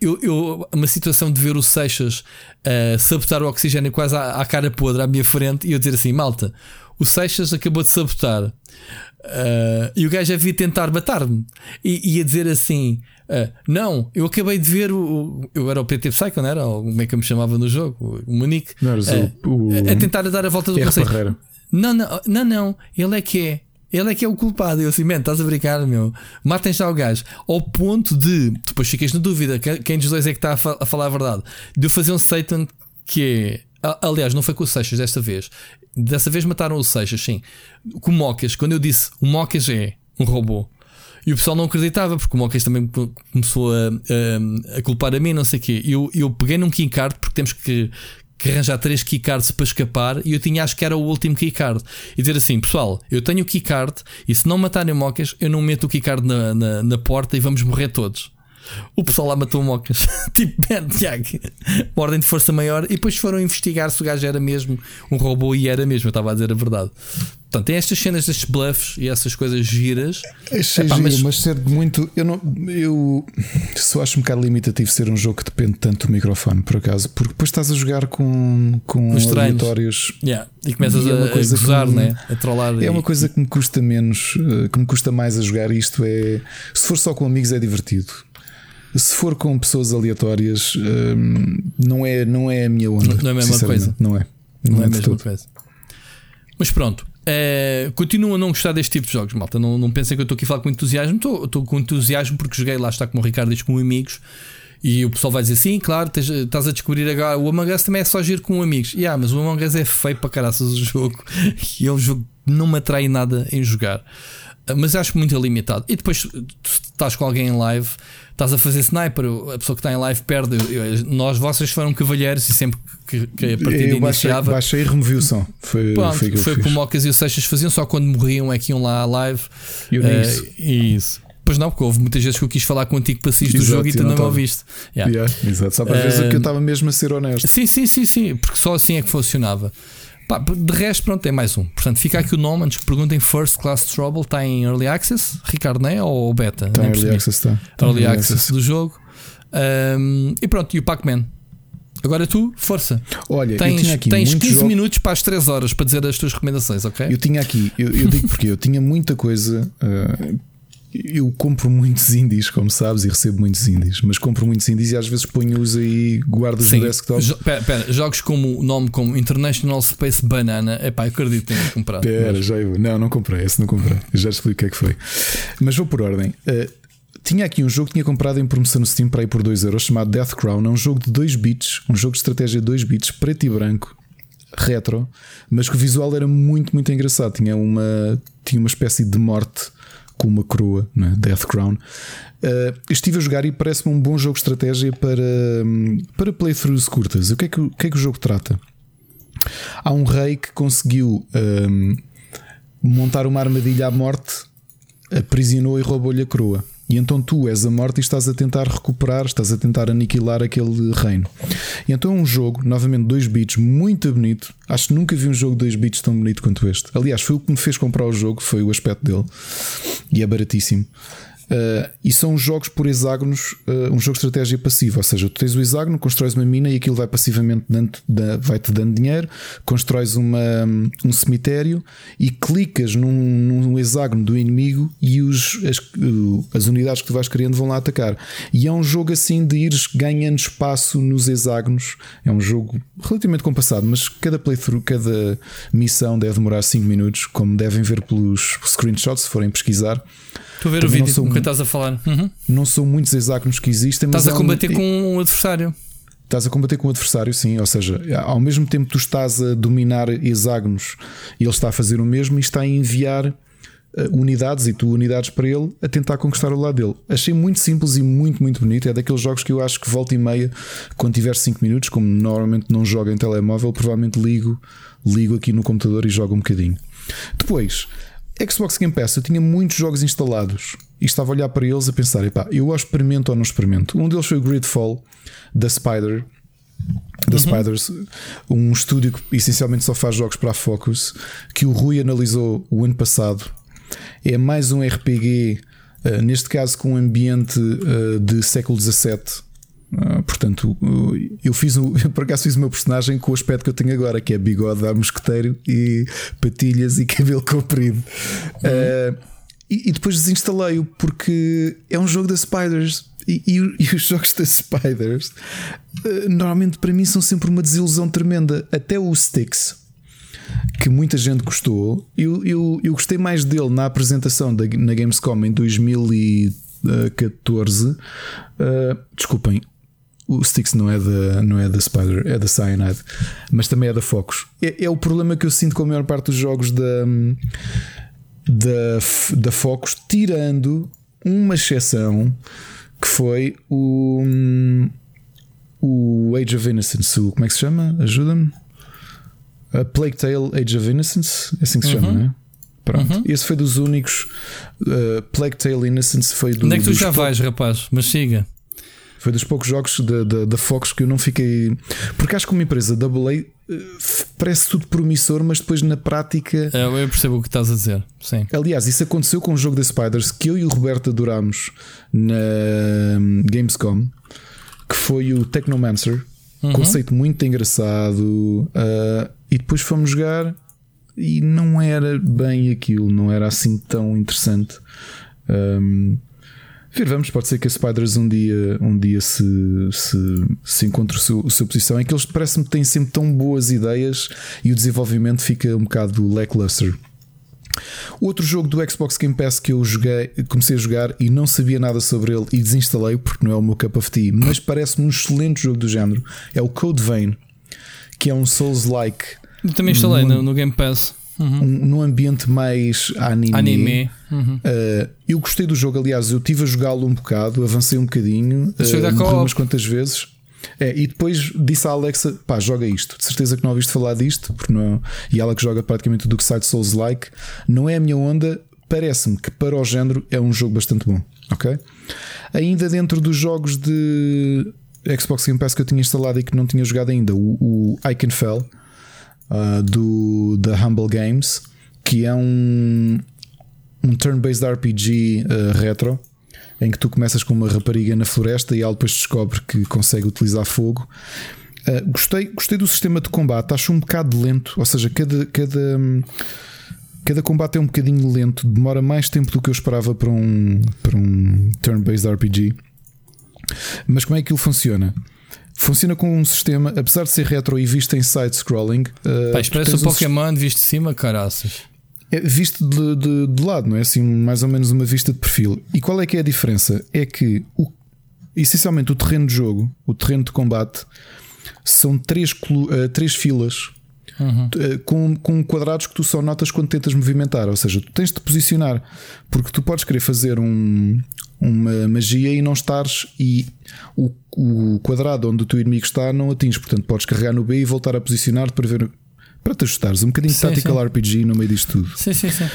Eu, eu, uma situação de ver o Seixas uh, sabotar o oxigênio quase à, à, cara podre à minha frente e eu dizer assim: malta, o Seixas acabou de sabotar. Uh, e o gajo havia tentar matar-me e ia dizer assim: uh, Não, eu acabei de ver o. Eu era o PT Psycho, não era? Ou como é que eu me chamava no jogo? O Monique. Não, o, o, a tentar dar a volta do conceito. Não, não, não, não, ele é que é. Ele é que é o culpado. Eu assim, man, estás a brincar, meu. Matem já o gajo. Ao ponto de, depois ficas na dúvida, quem dos dois é que está a, fa a falar a verdade. De eu fazer um Satan que é. Aliás, não foi com o Seixas desta vez. Dessa vez mataram o Seixas, sim. Com o Mocas, quando eu disse o Mocas é um robô. E o pessoal não acreditava, porque o Mocas também começou a, a, a, culpar a mim, não sei o quê. Eu, eu peguei num keycard, porque temos que, que arranjar três keycards para escapar e eu tinha acho que era o último keycard e dizer assim, pessoal, eu tenho o keycard e se não matarem mocas, eu não meto o keycard na, na, na porta e vamos morrer todos. O pessoal lá matou mocas. tipo, Ben, Tiago, uma ordem de força maior. E depois foram investigar se o gajo era mesmo um robô e era mesmo. Eu estava a dizer a verdade. Portanto, tem estas cenas destes bluffs e essas coisas giras. Achei Epá, giro, mas... mas ser muito. Eu, não, eu só acho um bocado limitativo ser um jogo que depende tanto do microfone, por acaso, porque depois estás a jogar com, com Os aleatórios yeah. e começas e é a, coisa a gozar, né? a trollar. É e... uma coisa que me custa menos, eh, que me custa mais a jogar isto. É se for só com amigos, é divertido. Se for com pessoas aleatórias, hum, não, é, não é a minha onda. Não, não é a mesma coisa. Não é. Não, não é, é a mesma coisa. Mas pronto, Uh, continuo a não gostar deste tipo de jogos, malta. Não, não pensem que eu estou aqui a falar com entusiasmo. Estou, com entusiasmo porque joguei lá, está como o Ricardo diz, com amigos. E o pessoal vai dizer sim, claro, estás a descobrir agora. O Among Us também é só giro com amigos. Yeah, mas o Among Us é feio para caraças o jogo. E é um jogo que não me atrai nada em jogar. Mas acho muito limitado. E depois tu estás com alguém em live estás a fazer sniper, a pessoa que está em live perde. Nós, vocês foram cavalheiros e sempre que, que a partida eu iniciava. Baixei, baixei e removi o som. Foi, Pronto, foi, foi como o Mocas e o Seixas faziam, só quando morriam é que iam lá à live. E uh, isso. Pois não, porque houve muitas vezes que eu quis falar contigo para do jogo e tu não me ouviste. Yeah. Yeah, exato, só para uh, ver que eu estava mesmo a ser honesto. Sim, sim, sim, sim, porque só assim é que funcionava. Pá, de resto, pronto, tem mais um. Portanto, fica aqui o nome. Antes que perguntem, First Class Trouble está em Early Access, Ricardo, não é? Ou Beta? Está em Early Access, está. Early, early access, access do jogo. Um, e pronto, e o Pac-Man. Agora tu, força. Olha, tens, eu tinha aqui tens 15 jogo... minutos para as 3 horas para dizer as tuas recomendações, ok? Eu tinha aqui, eu, eu digo porque eu tinha muita coisa. Uh, eu compro muitos indies, como sabes, e recebo muitos indies, mas compro muitos indies e às vezes ponho-os aí, guardo-os no desktop. Jo pera, pera, jogos como o nome como International Space Banana, é pá, acredito que tenho comprado. Pera, mas... já eu, não, não comprei, esse não comprei, já explico o que é que foi. Mas vou por ordem. Uh, tinha aqui um jogo que tinha comprado em promoção no Steam para ir por 2 euros chamado Death Crown. É um jogo de 2 bits, um jogo de estratégia de 2 bits, preto e branco, retro, mas que o visual era muito, muito engraçado. Tinha uma, tinha uma espécie de morte com uma coroa, né? Death Crown. Uh, estive a jogar e parece-me um bom jogo de estratégia para, para playthroughs curtas. O que, é que, o que é que o jogo trata? Há um rei que conseguiu um, montar uma armadilha à morte, aprisionou e roubou-lhe a coroa. E então tu és a morte e estás a tentar recuperar, estás a tentar aniquilar aquele reino. E então é um jogo, novamente 2 bits, muito bonito. Acho que nunca vi um jogo de 2 bits tão bonito quanto este. Aliás, foi o que me fez comprar o jogo, foi o aspecto dele. E é baratíssimo. Uh, e são jogos por hexágonos, uh, um jogo de estratégia passiva, ou seja, tu tens o hexágono, constróis uma mina e aquilo vai passivamente vai-te dando dinheiro, constróis uma, um cemitério e clicas num, num hexágono do inimigo e os, as, as, unidades que tu vais criando vão lá atacar. E é um jogo assim de ires ganhando espaço nos hexágonos. É um jogo relativamente compassado, mas cada playthrough, cada missão deve demorar 5 minutos, como devem ver pelos screenshots, se forem pesquisar. Estou a ver Também o vídeo são, que estás a falar. Uhum. Não são muitos hexágonos que existem. Estás a combater um, com um adversário. Estás a combater com o adversário, sim. Ou seja, ao mesmo tempo que tu estás a dominar hexágonos e ele está a fazer o mesmo e está a enviar eh, unidades e tu unidades para ele a tentar conquistar o lado dele. Achei muito simples e muito, muito bonito. É daqueles jogos que eu acho que volta e meia, quando tiver 5 minutos, como normalmente não jogo em telemóvel, provavelmente ligo, ligo aqui no computador e jogo um bocadinho. Depois, Xbox Game Pass, eu tinha muitos jogos instalados e estava a olhar para eles a pensar: epá, eu experimento ou não experimento. Um deles foi o Gridfall da Spider. Da uhum. Spiders, um estúdio que essencialmente só faz jogos para a Focus, que o Rui analisou o ano passado. É mais um RPG, eh, neste caso com um ambiente uh, de século XVII, Uh, portanto, eu fiz o, por acaso fiz o meu personagem com o aspecto que eu tenho agora, que é bigode a mosqueteiro e patilhas e cabelo comprido. Uhum. Uh, e, e, depois desinstalei-o porque é um jogo da Spiders. E, e, e os jogos da Spiders normalmente para mim são sempre uma desilusão tremenda. Até o Sticks, que muita gente gostou, eu, eu, eu gostei mais dele na apresentação da, na Gamescom em 2014. Uh, desculpem, o Styx não é da, não é da Spider, é da Cyanide, mas também é da Focus. É, é, o problema que eu sinto com a maior parte dos jogos da, da, da Focus, tirando uma exceção que foi o, o Age of Innocence. O, como é que se chama? Ajuda-me. A Plague Tale Age of Innocence, é assim que se chama, uhum. não é? Pronto, uhum. esse foi dos únicos. Uh, Plague Tale Innocence foi do. Onde é que tu já vais, rapaz? Mas siga. Foi dos poucos jogos da, da, da Fox que eu não fiquei. Porque acho que uma empresa AA eh, parece tudo promissor, mas depois na prática. É, eu percebo o que estás a dizer. Sim. Aliás, isso aconteceu com o jogo da Spiders que eu e o Roberto adorámos na hum, Gamescom, que foi o Technomancer. Uhum. Conceito muito engraçado. Uh, e depois fomos jogar e não era bem aquilo, não era assim tão interessante. Um, vamos, pode ser que a Spiders um dia, um dia se, se, se encontre a sua, a sua posição. É que eles parece-me que têm sempre tão boas ideias e o desenvolvimento fica um bocado lackluster. Outro jogo do Xbox Game Pass que eu joguei, comecei a jogar e não sabia nada sobre ele e desinstalei porque não é o meu cup of tea, mas parece-me um excelente jogo do género. É o Code Vein, que é um Souls-like. Também instalei no, no Game Pass. Uhum. Um, num ambiente mais anime. anime. Uhum. Uh, eu gostei do jogo, aliás, eu estive a jogá-lo um bocado, avancei um bocadinho, uh, umas quantas vezes. É, e depois disse à Alexa: pá, joga isto. De certeza que não ouviste falar disto, porque não, e ela que joga praticamente tudo que sai de Souls like, não é a minha onda. Parece-me que para o género é um jogo bastante bom. Ok? Ainda dentro dos jogos de Xbox Game Pass que eu tinha instalado e que não tinha jogado ainda, o, o I Can Fell uh, do da Humble Games, que é um, um turn-based RPG uh, retro em que tu começas com uma rapariga na floresta e ela depois descobre que consegue utilizar fogo. Uh, gostei, gostei do sistema de combate, acho um bocado lento, ou seja, cada, cada, cada combate é um bocadinho lento, demora mais tempo do que eu esperava para um, para um turn-based RPG. Mas como é que ele funciona? Funciona com um sistema, apesar de ser retro e visto em side-scrolling. Uh, Pá, parece um Pokémon visto de cima, caraças. É visto de, de, de, lado, não é? Assim, mais ou menos uma vista de perfil. E qual é que é a diferença? É que o, essencialmente o terreno de jogo, o terreno de combate, são três, uh, três filas uhum. uh, com, com quadrados que tu só notas quando tentas movimentar. Ou seja, tu tens de posicionar, porque tu podes querer fazer um, uma magia e não estares e o, o quadrado onde o teu inimigo está não atinges. Portanto, podes carregar no B e voltar a posicionar para ver para te ajustares. Um bocadinho de tactical sim. RPG no meio disto tudo. Sim, sim, sim.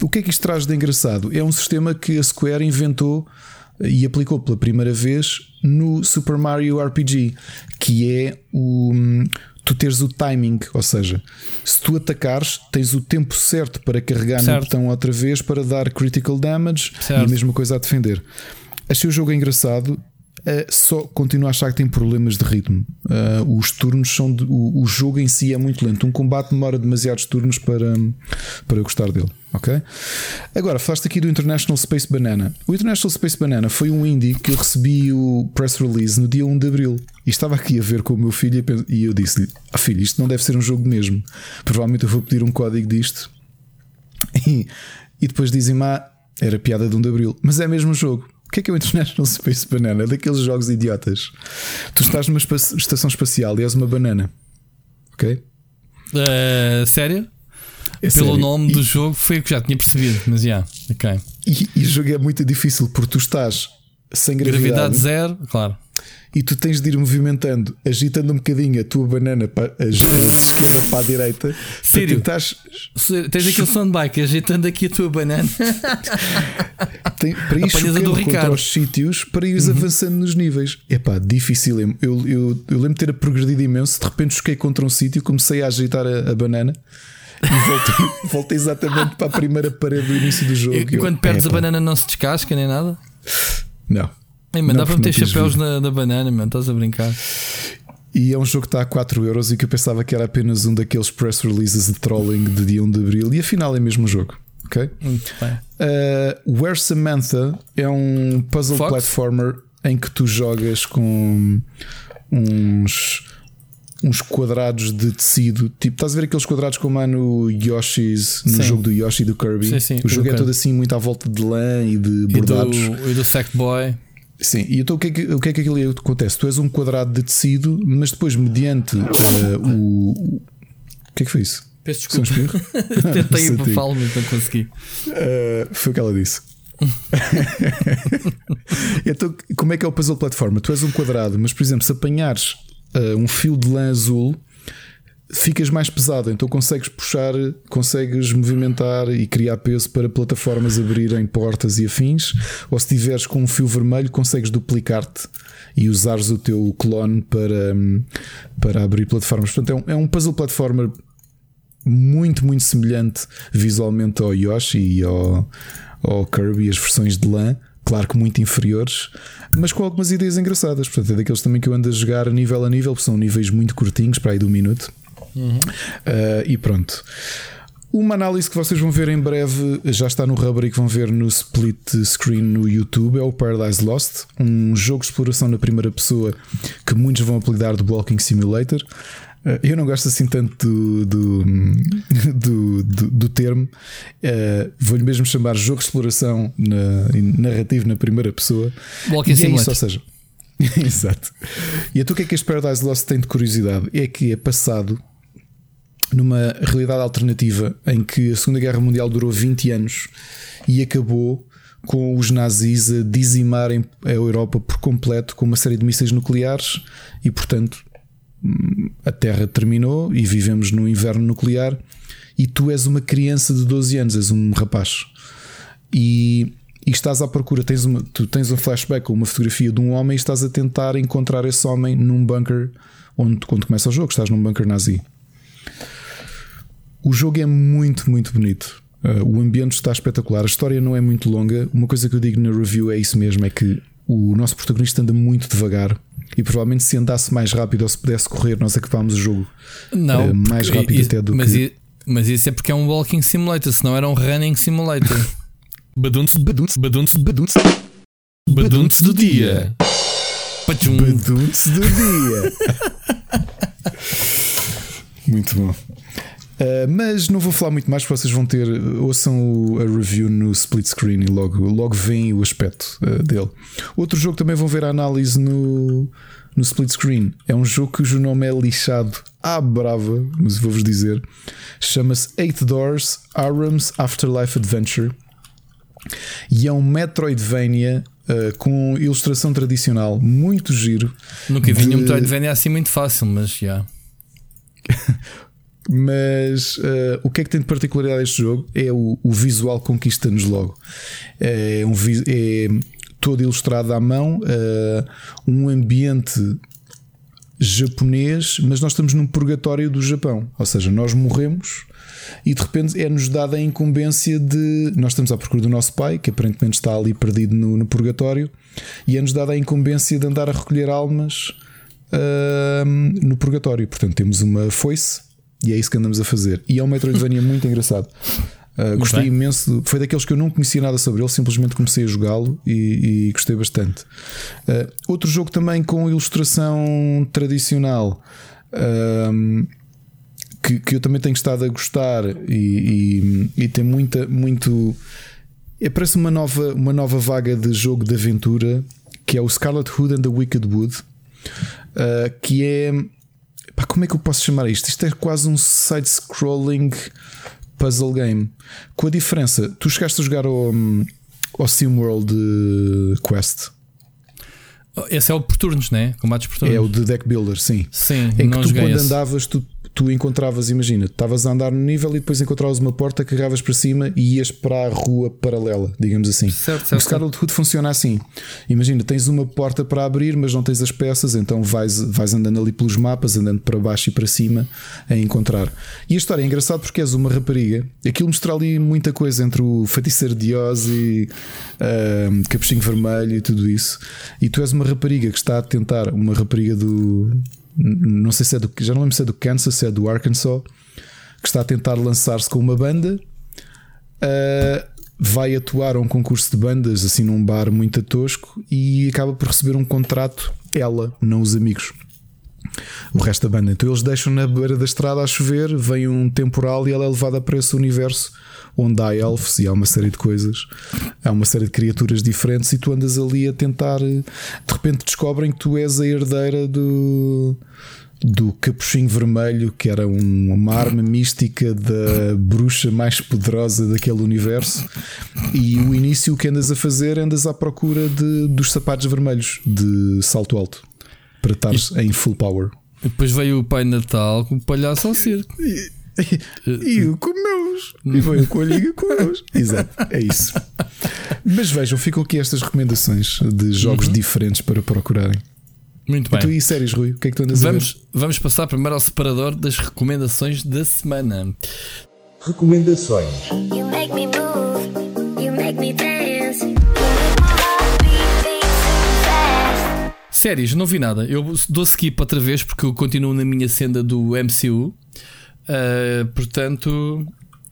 O que é que isto traz de engraçado? É um sistema que a Square inventou e aplicou pela primeira vez no Super Mario RPG, que é o tu teres o timing, ou seja, se tu atacares, tens o tempo certo para carregar certo. no botão outra vez para dar critical damage certo. e a mesma coisa a defender. Achei o jogo engraçado, Uh, só continuo a achar que tem problemas de ritmo. Uh, os turnos são. De, o, o, jogo em si é muito lento. Um combate demora demasiados turnos para, para eu gostar dele. Ok? Agora, falaste aqui do International Space Banana. O International Space Banana foi um indie que eu recebi o press release no dia 1 de abril. E estava aqui a ver com o meu filho e eu disse-lhe: Ah, filho, isto não deve ser um jogo mesmo. Provavelmente eu vou pedir um código disto. E, e depois dizem-me: Ah, era piada de 1 de abril. Mas é mesmo um jogo que é que é o International Space Banana? Daqueles jogos idiotas. Tu estás numa estação espacial e és uma banana. Ok? Uh, sério? É Pelo sério. nome e... do jogo foi o que já tinha percebido, mas já, yeah, ok. E, e o jogo é muito difícil porque tu estás sem gravidade. Gravidade zero, claro e tu tens de ir movimentando, agitando um bocadinho a tua banana para a esquerda para a direita. Sério? Estás... Tens aquele som de bike agitando aqui a tua banana. Tem, para ir chocando contra os sítios para ires uhum. avançando nos níveis. É pá, difícil. Eu, eu, eu, lembro de ter progredido imenso. De repente choquei contra um sítio, comecei a agitar a, a banana. E voltei, voltei, exatamente para a primeira parede do início do jogo. E, quando perdes a banana não se descasca nem nada? Não. Ei, man, dá para meter chapéus na, na, banana, mano, estás a brincar. E é um jogo que está a 4€ euros e que eu pensava que era apenas um daqueles press releases de trolling de dia 1 de Abril e afinal é mesmo um jogo. Ok? Muito bem. Uh, Where Samantha é um puzzle Fox? platformer em que tu jogas com uns uns quadrados de tecido, tipo, estás a ver aqueles quadrados como há no Yoshi's, no sim. jogo do Yoshi e do Kirby. Sim, sim, o jogo é todo assim, muito à volta de lã e de bordados. E do, e do Sackboy. Sim, e então o que, é que, o que é que aquilo acontece? Tu és um quadrado de tecido, mas depois, mediante uh, o. O que é que foi isso? Peço desculpa. Tentei ir para falo, mas não consegui. Uh, foi o que ela disse. então, como é que é o puzzle plataforma? Tu és um quadrado, mas por exemplo, se apanhares uh, um fio de lã azul, ficas mais pesado, então consegues puxar, consegues movimentar e criar peso para plataformas abrirem portas e afins, ou se tiveres com um fio vermelho, consegues duplicar-te e usares o teu clone para, para abrir plataformas. Portanto, é um, é um puzzle platformer muito, muito semelhante visualmente ao Yoshi e ao, ao Kirby, as versões de lã. Claro que muito inferiores, mas com algumas ideias engraçadas. Portanto, é daqueles também que eu ando a jogar nível a nível, porque são níveis muito curtinhos, para aí um minuto. Uhum. Uh, e pronto. Uma análise que vocês vão ver em breve já está no Rubber e que vão ver no split screen no YouTube é o Paradise Lost, um jogo de exploração na primeira pessoa que muitos vão apelidar de Walking Simulator. Uh, eu não gosto assim tanto do, do, do, do, do termo, uh, vou-lhe mesmo chamar jogo de exploração na, narrativo na primeira pessoa. Walking Simulator. É isso, ou seja, Exato. E então o que é que este Paradise Lost tem de curiosidade? É que é passado numa realidade alternativa em que a Segunda Guerra Mundial durou 20 anos e acabou com os nazis a dizimarem a Europa por completo com uma série de mísseis nucleares e, portanto, a Terra terminou e vivemos no inverno nuclear. E tu és uma criança de 12 anos, és um rapaz. E, e estás à procura, tens uma, tu tens um flashback ou uma fotografia de um homem e estás a tentar encontrar esse homem num bunker onde quando começa o jogo, estás num bunker nazi. O jogo é muito, muito bonito. Uh, o ambiente está espetacular. A história não é muito longa. Uma coisa que eu digo na review é isso mesmo: é que o nosso protagonista anda muito devagar. E provavelmente se andasse mais rápido ou se pudesse correr, nós acabámos o jogo não, uh, mais rápido isso, até do mas que. mas isso é porque é um walking simulator, senão era um running simulator. badunce, badunce, badunce, badunce. Badunce do dia. Badunce do dia. muito bom. Uh, mas não vou falar muito mais, porque vocês vão ter. Ouçam a review no split screen e logo, logo veem o aspecto uh, dele. Outro jogo também vão ver a análise no, no split screen. É um jogo cujo nome é lixado à brava, mas vou-vos dizer. Chama-se Eight Doors Arams Afterlife Adventure. E é um Metroidvania Uh, com ilustração tradicional, muito giro. Nunca vi de... nenhum Metroidvania assim muito fácil, mas já. Mas uh, o que é que tem de particularidade este jogo? É o, o visual conquista-nos logo. É, um, é todo ilustrado à mão, uh, um ambiente japonês, mas nós estamos num purgatório do Japão. Ou seja, nós morremos e de repente é-nos dada a incumbência de. Nós estamos à procura do nosso pai, que aparentemente está ali perdido no, no purgatório, e é-nos dada a incumbência de andar a recolher almas uh, no purgatório. Portanto, temos uma foice e é isso que andamos a fazer. E é um Metroidvania muito engraçado. Uh, gostei bem. imenso. Foi daqueles que eu não conhecia nada sobre ele, simplesmente comecei a jogá-lo e, e, gostei bastante. Uh, outro jogo também com ilustração tradicional. Uh, que, que, eu também tenho estado a gostar e, e, e tem muita, muito. É, parece uma nova, uma nova vaga de jogo de aventura que é o Scarlet Hood and the Wicked Wood, que é Pá, como é que eu posso chamar isto? Isto é quase um side-scrolling puzzle game. Com a diferença, tu chegaste a jogar ao, ao SimWorld Quest. Esse é o por turnos, né? Combates por turnos. É o de deck builder, sim. Sim, em que tu quando esse. andavas, tu tu encontravas, imagina, estavas a andar no nível e depois encontravas uma porta, carregavas para cima e ias para a rua paralela, digamos assim. Certo, certo. O Scarlet Hood funciona assim. Imagina, tens uma porta para abrir, mas não tens as peças, então vais, vais andando ali pelos mapas, andando para baixo e para cima a encontrar. E a história é engraçada porque és uma rapariga. Aquilo mostra ali muita coisa entre o feiticeiro de Oz e uh, capuchinho vermelho e tudo isso. E tu és uma rapariga que está a tentar, uma rapariga do não sei se é do já não lembro se é do Kansas, se é do Arkansas, que está a tentar lançar-se com uma banda. Uh, vai atuar a um concurso de bandas assim num bar muito tosco e acaba por receber um contrato ela, não os amigos. O resto da banda. Então eles deixam na beira da estrada a chover, vem um temporal e ela é levada para esse universo onde há elfos e há uma série de coisas, há uma série de criaturas diferentes e tu andas ali a tentar. De repente descobrem que tu és a herdeira do. Do capuchinho vermelho, que era um, uma arma mística da bruxa mais poderosa daquele universo, e o início que andas a fazer, andas à procura de, dos sapatos vermelhos de salto alto para estares em full power. Depois veio o Pai Natal com o palhaço ao circo. E, e comemos. E veio o coelhinho comemos. Exato, é isso. Mas vejam, ficam aqui estas recomendações de jogos Uhum. diferentes para procurarem. Muito Tu bem. e séries, Rui? O que é que tu andas a ver? Vamos, vamos passar primeiro ao separador das recomendações da semana. Recomendações. You make me move, you make me dance. Séries, não vi nada. Eu dou skip outra vez porque eu continuo na minha senda do MCU. Uh, portanto,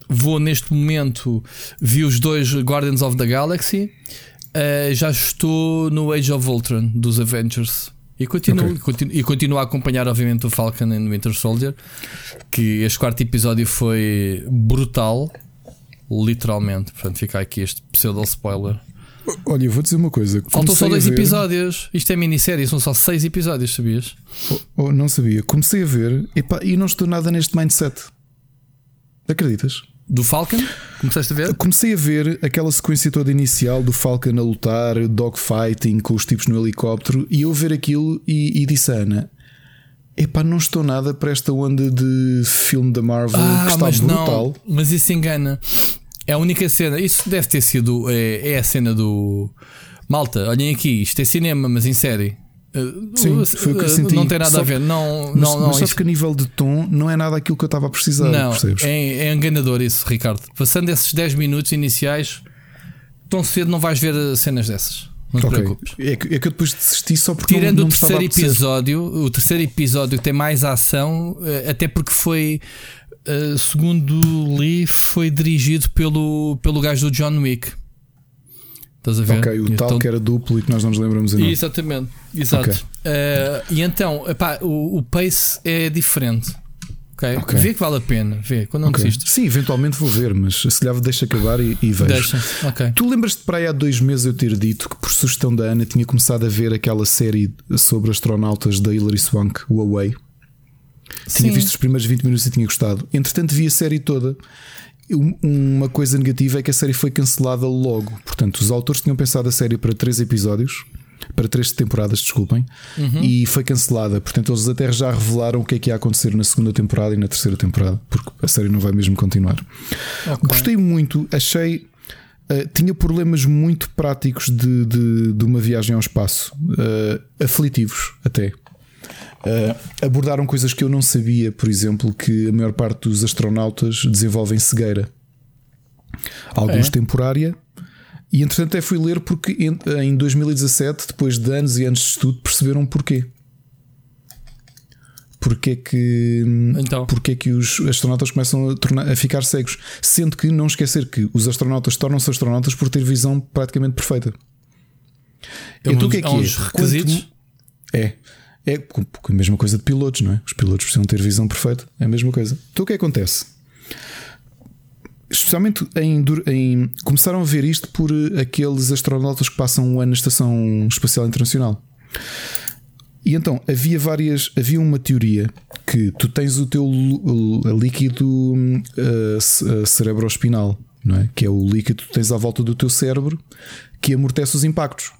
vou neste momento. Vi os dois Guardians of the Galaxy. Uh, já estou no Age of Ultron dos Avengers. E continuo, Ok. continuo- e continuo a acompanhar, obviamente, o Falcon and Winter Soldier. Que este quarto episódio foi brutal, literalmente. Portanto, fica aqui este pseudo spoiler. Olha, eu vou dizer uma coisa. Faltam só dois ver- episódios. Isto é minissérie, são só seis episódios, sabias? Oh, oh, não sabia. Comecei a ver epá, e não estou nada neste mindset. Acreditas? Do Falcon? Começaste a ver? Comecei a ver aquela sequência toda inicial do Falcon a lutar, dogfighting com os tipos no helicóptero e eu ver aquilo e, e disse a Ana: Epá, não estou nada para esta onda de filme da Marvel que está brutal. não, mas isso engana. É a única cena. Isso deve ter sido. É, é a cena do. Malta, olhem aqui, isto é cinema, mas em série. Uh, Sim, uh, foi o que eu uh, senti. Não tem nada Só a ver. Não, Mas, não, não. mas sabes que a nível de tom não é nada aquilo que eu estava a precisar, não percebes? é, é enganador isso, Ricardo. Passando esses 10 minutos iniciais, tão cedo não vais ver cenas dessas. Não te Ok. preocupes. É que, é que eu depois desisti só porque Tirando não, não o terceiro episódio, o terceiro episódio tem mais ação, eh, até porque foi, eh, segundo li, foi dirigido pelo, pelo gajo do John Wick. Estás a ver? Ok, o tal Então- que era duplo e que nós não nos lembramos ainda. Exatamente, exato. Ok. Eh, e então, epá, o, o pace é diferente. ok? Ok. Vê que vale a pena, vê, quando não Ok. desistes. Sim, eventualmente vou ver, mas se calhar deixa acabar e, e vejo. Deixa, ok. Tu lembras-te para aí há dois meses eu ter dito que, por sugestão da Ana, tinha começado a ver aquela série sobre astronautas da Hilary Swank, o Away? Tinha Sim. visto os primeiros 20 minutos e tinha gostado. Entretanto, vi a série toda. Um- Uma coisa negativa é que a série foi cancelada logo. Portanto, os autores tinham pensado a série para três episódios, para três temporadas, desculpem, Uhum. e foi cancelada. Portanto, eles até já revelaram o que é que ia acontecer na segunda temporada e na terceira temporada, porque a série não vai mesmo continuar. Ok. Gostei muito, achei. eh, tinha problemas muito práticos de, de, de uma viagem ao espaço, eh, aflitivos até. Eh, abordaram coisas que eu não sabia, por exemplo, que a maior parte dos astronautas desenvolvem cegueira, alguns É? temporária. E entretanto, até fui ler porque em, em 2017, depois de anos e anos de estudo, perceberam porquê. Porque é que, Então. porque é que os astronautas começam a, tornar, a ficar cegos? Sendo que não esquecer que os astronautas tornam-se astronautas por ter visão praticamente perfeita. É então o que é que é? requisitos. Quanto- é. É a mesma coisa de pilotos, não é? Os pilotos precisam ter visão perfeita. É a mesma coisa. Então o que é acontece? Especialmente em, em- Começaram a ver isto por eh, aqueles astronautas que passam um ano na Estação Espacial Internacional. E então havia várias. Havia uma teoria que tu tens o teu líquido uh, ce- cerebroespinal, não é? Que é o líquido que tens à volta do teu cérebro que amortece os impactos.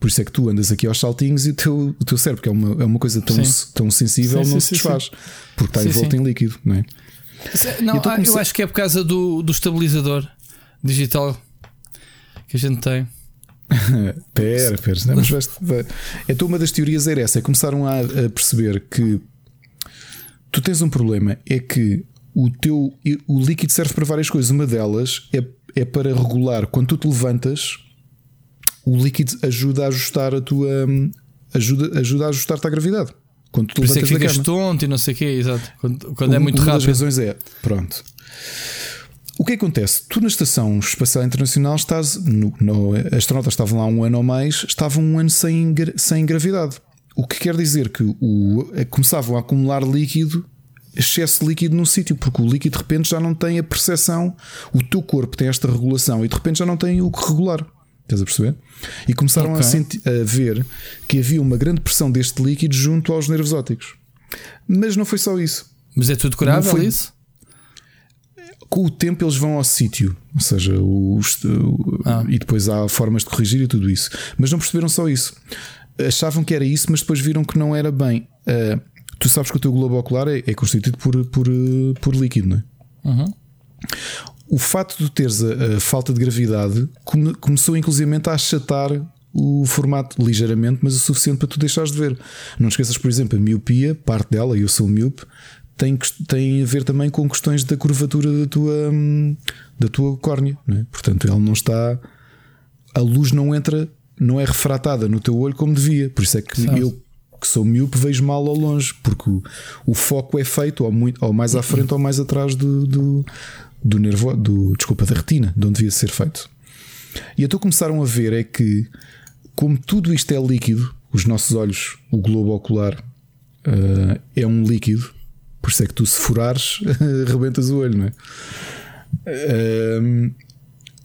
Por isso é que tu andas aqui aos saltinhos e o teu, o teu cérebro, que é uma, é uma coisa tão, Sim. tão sensível, Sim, não sim, se desfaz. Porque está envolto em líquido, não é? Não, Então ah, comecei- eu acho que é por causa do, do estabilizador digital que a gente tem. Pera, pera. Não, mas vais- vai- Então, uma das teorias era essa: é começaram a, a perceber que tu tens um problema, é que o teu o líquido serve para várias coisas. Uma delas é, é para regular quando tu te levantas, o líquido ajuda a ajustar a tua ajuda, ajuda a ajustar-te à gravidade. Quando tu Por isso é que ficas tonto e não sei o quê, exato. Quando, quando é Um- muito uma das rápido. razões é, pronto. O que acontece? Tu na Estação Espacial Internacional estás. No, no, astronautas estavam lá um ano ou mais, estavam um ano sem, sem gravidade. O que quer dizer que o, eh, começavam a acumular líquido, excesso de líquido num sítio, porque o líquido de repente já não tem a percepção, o teu corpo tem esta regulação e de repente já não tem o que regular. Estás a perceber? E começaram a, Ok. senti- a ver que havia uma grande pressão deste líquido junto aos nervos ópticos. Mas não foi só isso. Mas é tudo curável foi- isso? com o tempo eles vão ao sítio, ou seja, os- o- Ah. e depois há formas de corrigir e tudo isso. Mas não perceberam só isso. Achavam que era isso, mas depois viram que não era bem. Ah, tu sabes que o teu globo ocular é, é constituído por, por, por líquido, não é? Uhum. O facto de teres a, a falta de gravidade come- começou inclusivamente a achatar o formato ligeiramente, mas o suficiente para tu deixares de ver. Não esqueças, por exemplo, a miopia, parte dela, e eu sou miúpe, tem, tem a ver também com questões da curvatura da tua, hum, da tua córnea. é? Portanto, ele não está. A luz não entra, não é refratada no teu olho como devia. Por isso é que Certo. eu, que sou miúpe, vejo mal ao longe, porque o, o foco é feito ou, muito, ou mais à frente ou mais atrás do, do, do nervo, do, desculpa, da retina, de onde devia ser feito. E então começaram a ver é que, como tudo isto é líquido, os nossos olhos, o globo ocular ah, é um líquido, por isso é que tu se furares, rebentas o olho, não é?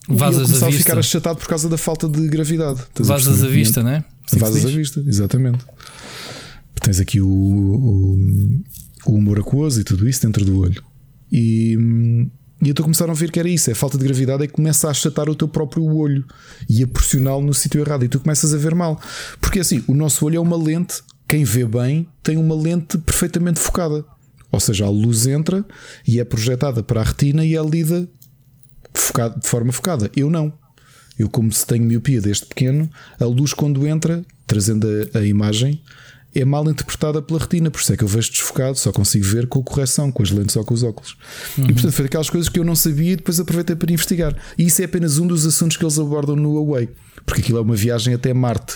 E Vazas a a ficar achatado por causa da falta de gravidade. Vazas a perceber? vista, né? Assim que Vazas à vista, exatamente. Tens aqui o, o, o humor aquoso e tudo isso dentro do olho. E, e então começaram a ver que era isso: é falta de gravidade é que começa a achatar o teu próprio olho e a pressioná-lo no sítio errado. E tu começas a ver mal. Porque assim, o nosso olho é uma lente, quem vê bem tem uma lente perfeitamente focada. Ou seja, a luz entra e é projetada para a retina e é lida focado, de forma focada. Eu não. Eu, como se tenho miopia desde pequeno, a luz, quando entra, trazendo a, a imagem, é mal interpretada pela retina. Por isso é que eu vejo desfocado, só consigo ver com correção, com as lentes ou com os óculos. E portanto, foi daquelas coisas que eu não sabia e depois aproveitei para investigar. E isso é apenas um dos assuntos que eles abordam no Away, porque aquilo é uma viagem até Marte.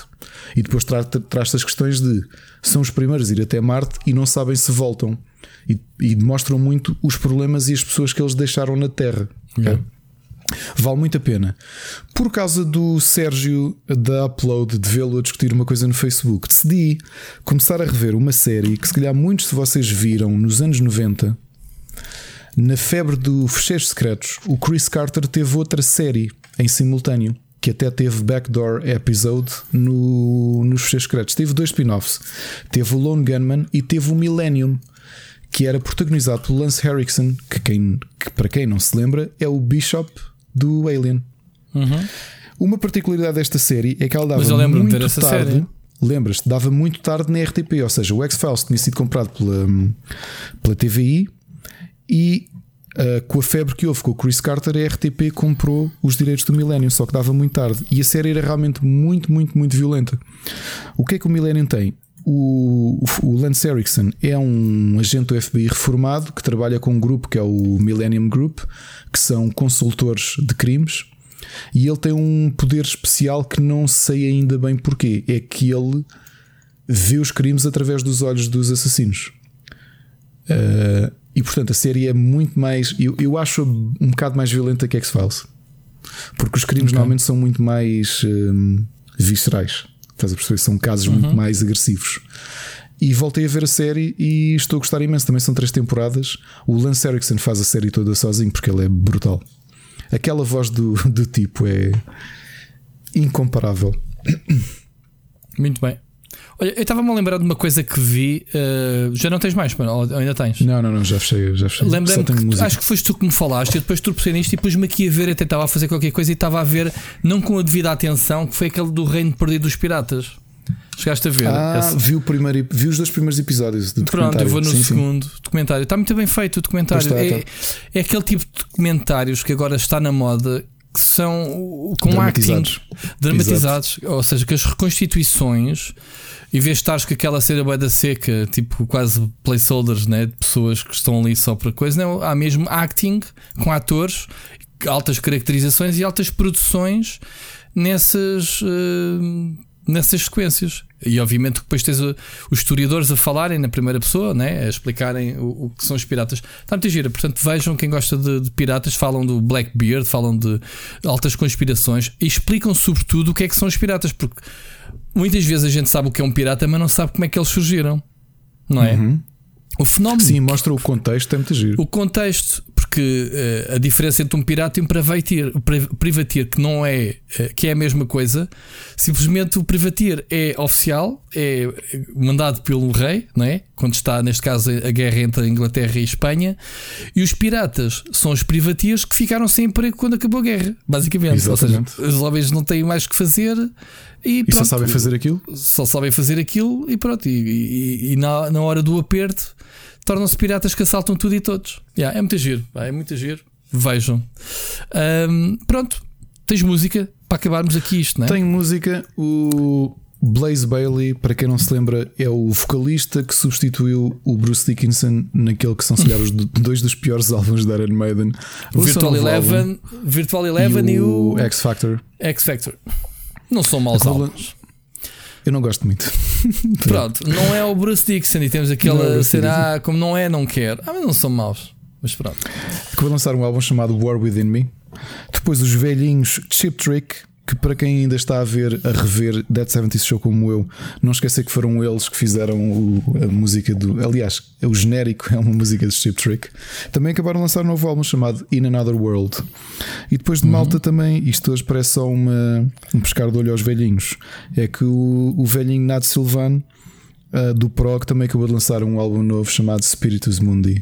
E depois tra- tra- traz-te as questões de são os primeiros a ir até Marte e não sabem se voltam. E, e demonstram muito os problemas e as pessoas que eles deixaram na Terra. ok? Vale muito a pena. Por causa do Sérgio da Upload de vê-lo a discutir uma coisa no Facebook, decidi começar a rever uma série que se calhar muitos de vocês viram nos anos 90. Na febre do Fecheiros Secretos, o Chris Carter teve outra série em simultâneo, que até teve backdoor episode no, nos Fecheiros Secretos. Teve dois spin-offs. Teve o Lone Gunman e teve o Millennium, que era protagonizado por Lance Henriksen, que, quem, que para quem não se lembra é o Bishop do Alien. Uma particularidade desta série é que ela dava Mas eu lembro-me de muito ver essa tarde. série. Lembras-te? Dava muito tarde na RTP, ou seja, o X-Files tinha sido comprado pela, pela TVI e ah, com a febre que houve com o Chris Carter, a RTP comprou os direitos do Millennium, só que dava muito tarde. E a série era realmente muito, muito, muito violenta. O que é que o Millennium tem? O, o Lance Erickson é um agente do FBI reformado que trabalha com um grupo que é o Millennium Group, que são consultores de crimes. E ele tem um poder especial que não sei ainda bem porquê. É que ele vê os crimes através dos olhos dos assassinos. Uh, e portanto a série é muito mais. Eu, eu acho um bocado mais violenta que X-Files. Porque os crimes Ok. normalmente são muito mais hum, viscerais. Estás a perceber? São casos muito mais agressivos. E voltei a ver a série e estou a gostar imenso. Também são três temporadas. O Lance Erickson faz a série toda sozinho porque ele é brutal. Aquela voz do, do tipo é incomparável. Muito bem. Olha, eu estava-me a lembrar de uma coisa que vi. eh, já não tens mais, ou ou ainda tens? Não, não, não, já fechei. Já fechei. Lembrei-me que música. acho que foste tu que me falaste, e depois tropecei nisto e pus-me aqui a ver, até estava a fazer qualquer coisa e estava a ver, não com a devida atenção, que foi aquele do Reino Perdido dos Piratas. Chegaste a ver? Ah, Esse- vi, o primeiro, vi os dois primeiros episódios do Pronto, eu vou no Sim, sim. segundo documentário. Está muito bem feito o documentário. Está, é, está. é aquele tipo de documentários que agora está na moda que são com Dramatizados. acting dramatizados, ou seja, que as reconstituições, em vez de estares com aquela bué da seca, tipo quase placeholders, né, de pessoas que estão ali só para coisa, não, há mesmo acting com atores, altas caracterizações e altas produções nessas. eh, nessas sequências. E obviamente depois tens os historiadores a falarem na primeira pessoa, né? a explicarem o, o que são os piratas. Está muito gira. Portanto, vejam quem gosta de, de piratas, falam do Blackbeard, falam de altas conspirações e explicam sobretudo o que é que são os piratas, porque muitas vezes a gente sabe o que é um pirata, mas não sabe como é que eles surgiram. Não é? O fenómeno Sim, mostra o contexto, é muito giro. o contexto, Porque eh, a diferença entre um pirata e um privateer, pri- privateer que não é eh, que é a mesma coisa, simplesmente o privateer é oficial, é mandado pelo rei, não é? Quando está neste caso a guerra entre a Inglaterra e a Espanha, e os piratas são os privateers que ficaram sem emprego quando acabou a guerra, basicamente. Exatamente. Ou seja, os homens não têm mais que fazer e, E só sabem fazer aquilo? só sabem fazer aquilo e pronto. E, e- e na, na hora do aperto tornam-se piratas que assaltam tudo e todos. Yeah, é muito giro, é muito giro. Vejam. Ahm, pronto, tens música para acabarmos aqui isto, não é? Tem música, o Blaze Bailey, para quem não se lembra, é o vocalista que substituiu o Bruce Dickinson naquele que são, se calhar, dois dos piores álbuns da Iron Maiden. O Virtual Eleven, Virtual Eleven e, o X Factor. X Factor. Não são maus álbuns. Eu não gosto muito. Pronto, não é o Bruce Dixon e temos é aquela Bruce cena, ah, como não é, não quero. Ah, mas não são maus. Mas pronto. que vai lançar um álbum chamado War Within Me. Depois os velhinhos Chip Trick, que para quem ainda está a ver, a rever Dead 70 Show como eu, não esquecer que foram eles que fizeram o- a música do. Aliás, o genérico é uma música de Chip Trick. Também acabaram de lançar um novo álbum chamado In Another World. E depois de Malta também, isto hoje parece só uma, um pescar de olho aos velhinhos. É que o, o velhinho Nat Silvan. uh, do Prog também acabou de lançar um álbum novo chamado Spiritus Mundi.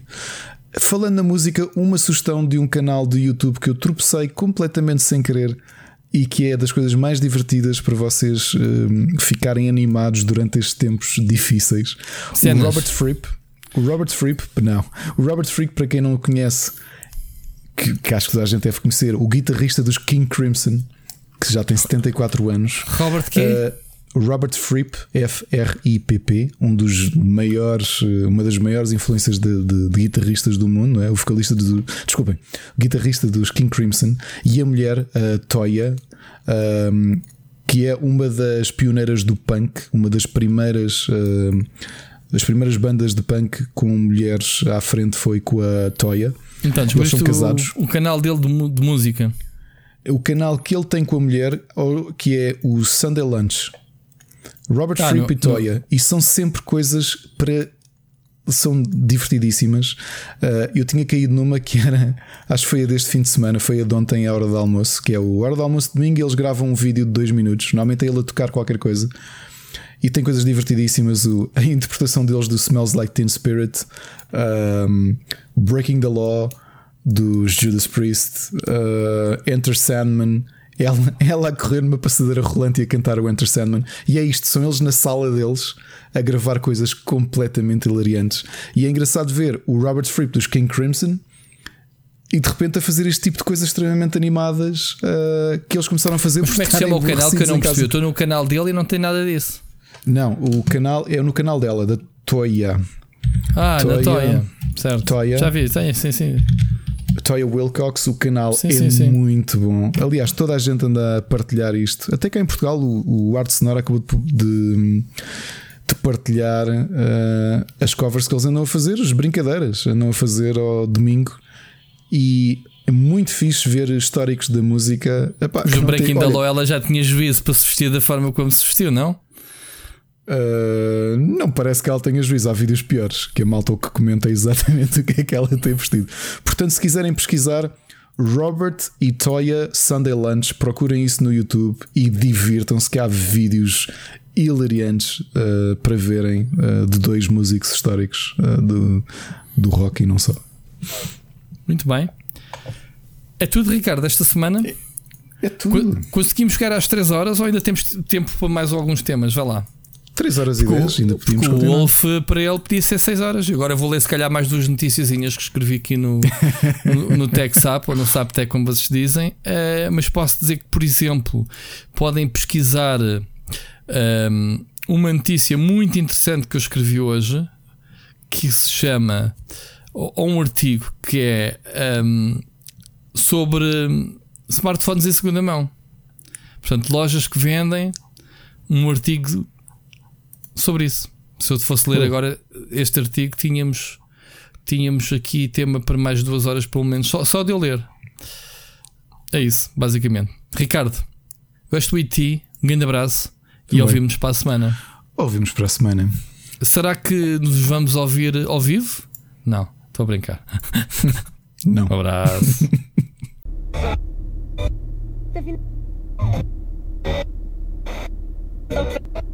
Falando na música, uma sugestão de um canal do YouTube que eu tropecei completamente sem querer e que é das coisas mais divertidas para vocês hum, ficarem animados durante estes tempos difíceis. Cenas. O Robert Fripp, o Robert Fripp, não, o Robert Fripp, para quem não o conhece, que, que acho que toda a gente deve conhecer, o guitarrista dos King Crimson, que já tem 74 anos. Robert Key? Uh, Robert Fripp, F-R-I-P-P, um dos maiores, uma das maiores influências de, de- de guitarristas do mundo, é? o vocalista do, desculpem, o guitarrista dos King Crimson, e a mulher, a Toya, um, que é uma das pioneiras do punk, uma das primeiras. um, das primeiras bandas de punk com mulheres à frente foi com a Toya. Então, eles são casados. o, o canal dele de, de música. O canal que ele tem com a mulher, ou- que é o Sunday Lunch. Robert Ah, Fripp no- e Toya. E são sempre coisas para. São divertidíssimas. Uh, eu tinha caído numa que era, acho que foi a deste fim de semana, foi a de ontem, a hora do almoço, que é o hora do almoço de domingo. e Eles gravam um vídeo de dois minutos. Normalmente é ele a tocar qualquer coisa. E tem coisas divertidíssimas. O, a interpretação deles do Smells Like Teen Spirit, um, Breaking the Law dos Judas Priest, uh, Enter Sandman. Ela, ela a correr numa passadeira rolante e a cantar o Enter Sandman. E é isto, são eles na sala deles a gravar coisas completamente hilariantes. E é engraçado ver o Robert Fripp dos King Crimson e de repente a fazer este tipo de coisas extremamente animadas uh, que eles começaram a fazer. Mas como é que se chama o canal que eu não percebi? Eu estou no canal dele e não tem nada disso. Não, o canal é no canal dela, da Toya. Ah, Toya. da Toya. Certo. Toya. Já vi, tem, sim, sim. Toya Wilcox, o canal Sim, é sim, sim. muito bom. Aliás, toda a gente anda a partilhar isto. Até cá em Portugal, o, o Arte Sonora acabou de, de, de partilhar eh, as covers que eles andam a fazer, as brincadeiras, andam a fazer ao domingo. E é muito fixe ver históricos da música. Epá, Mas que o não tem- Breaking da ela já tinha juízo para se vestir da forma como se vestiu, não? Uh, não parece que ela tenha juízo. Há vídeos piores que a malta que comenta exatamente o que é que ela tem vestido. Portanto, se quiserem pesquisar Robert e Toya Sunday Lunch, procurem isso no YouTube e divirtam-se. Que há vídeos hilariantes uh, para verem uh, de dois músicos históricos do, do rock e não só. Muito bem. É tudo, Ricardo, esta semana. É tudo. Co- Conseguimos chegar às 3 horas ou ainda temos tempo para mais alguns temas? Vai lá. 3 horas e 10, ainda podíamos o. Wolf para ele podia ser 6 horas. Agora vou ler se calhar mais duas noticiazinhas que escrevi aqui no, no, no TechSap ou no SapTech, como vocês dizem. Eh, mas posso dizer que, por exemplo, podem pesquisar ehm, uma notícia muito interessante que eu escrevi hoje que se chama ou ou um artigo que é ehm, sobre smartphones em segunda mão. Portanto, lojas que vendem um artigo sobre isso. Se eu te fosse ler Pô. agora este artigo, tínhamos, tínhamos aqui tema para mais de duas horas, pelo menos, só, só de eu ler. É isso, basicamente. Ricardo, gosto do IT, um grande abraço e Também. ouvimos para a semana. Ouvimos para a semana. Será que nos vamos ouvir ao vivo? Não, estou a brincar. Não. Um abraço.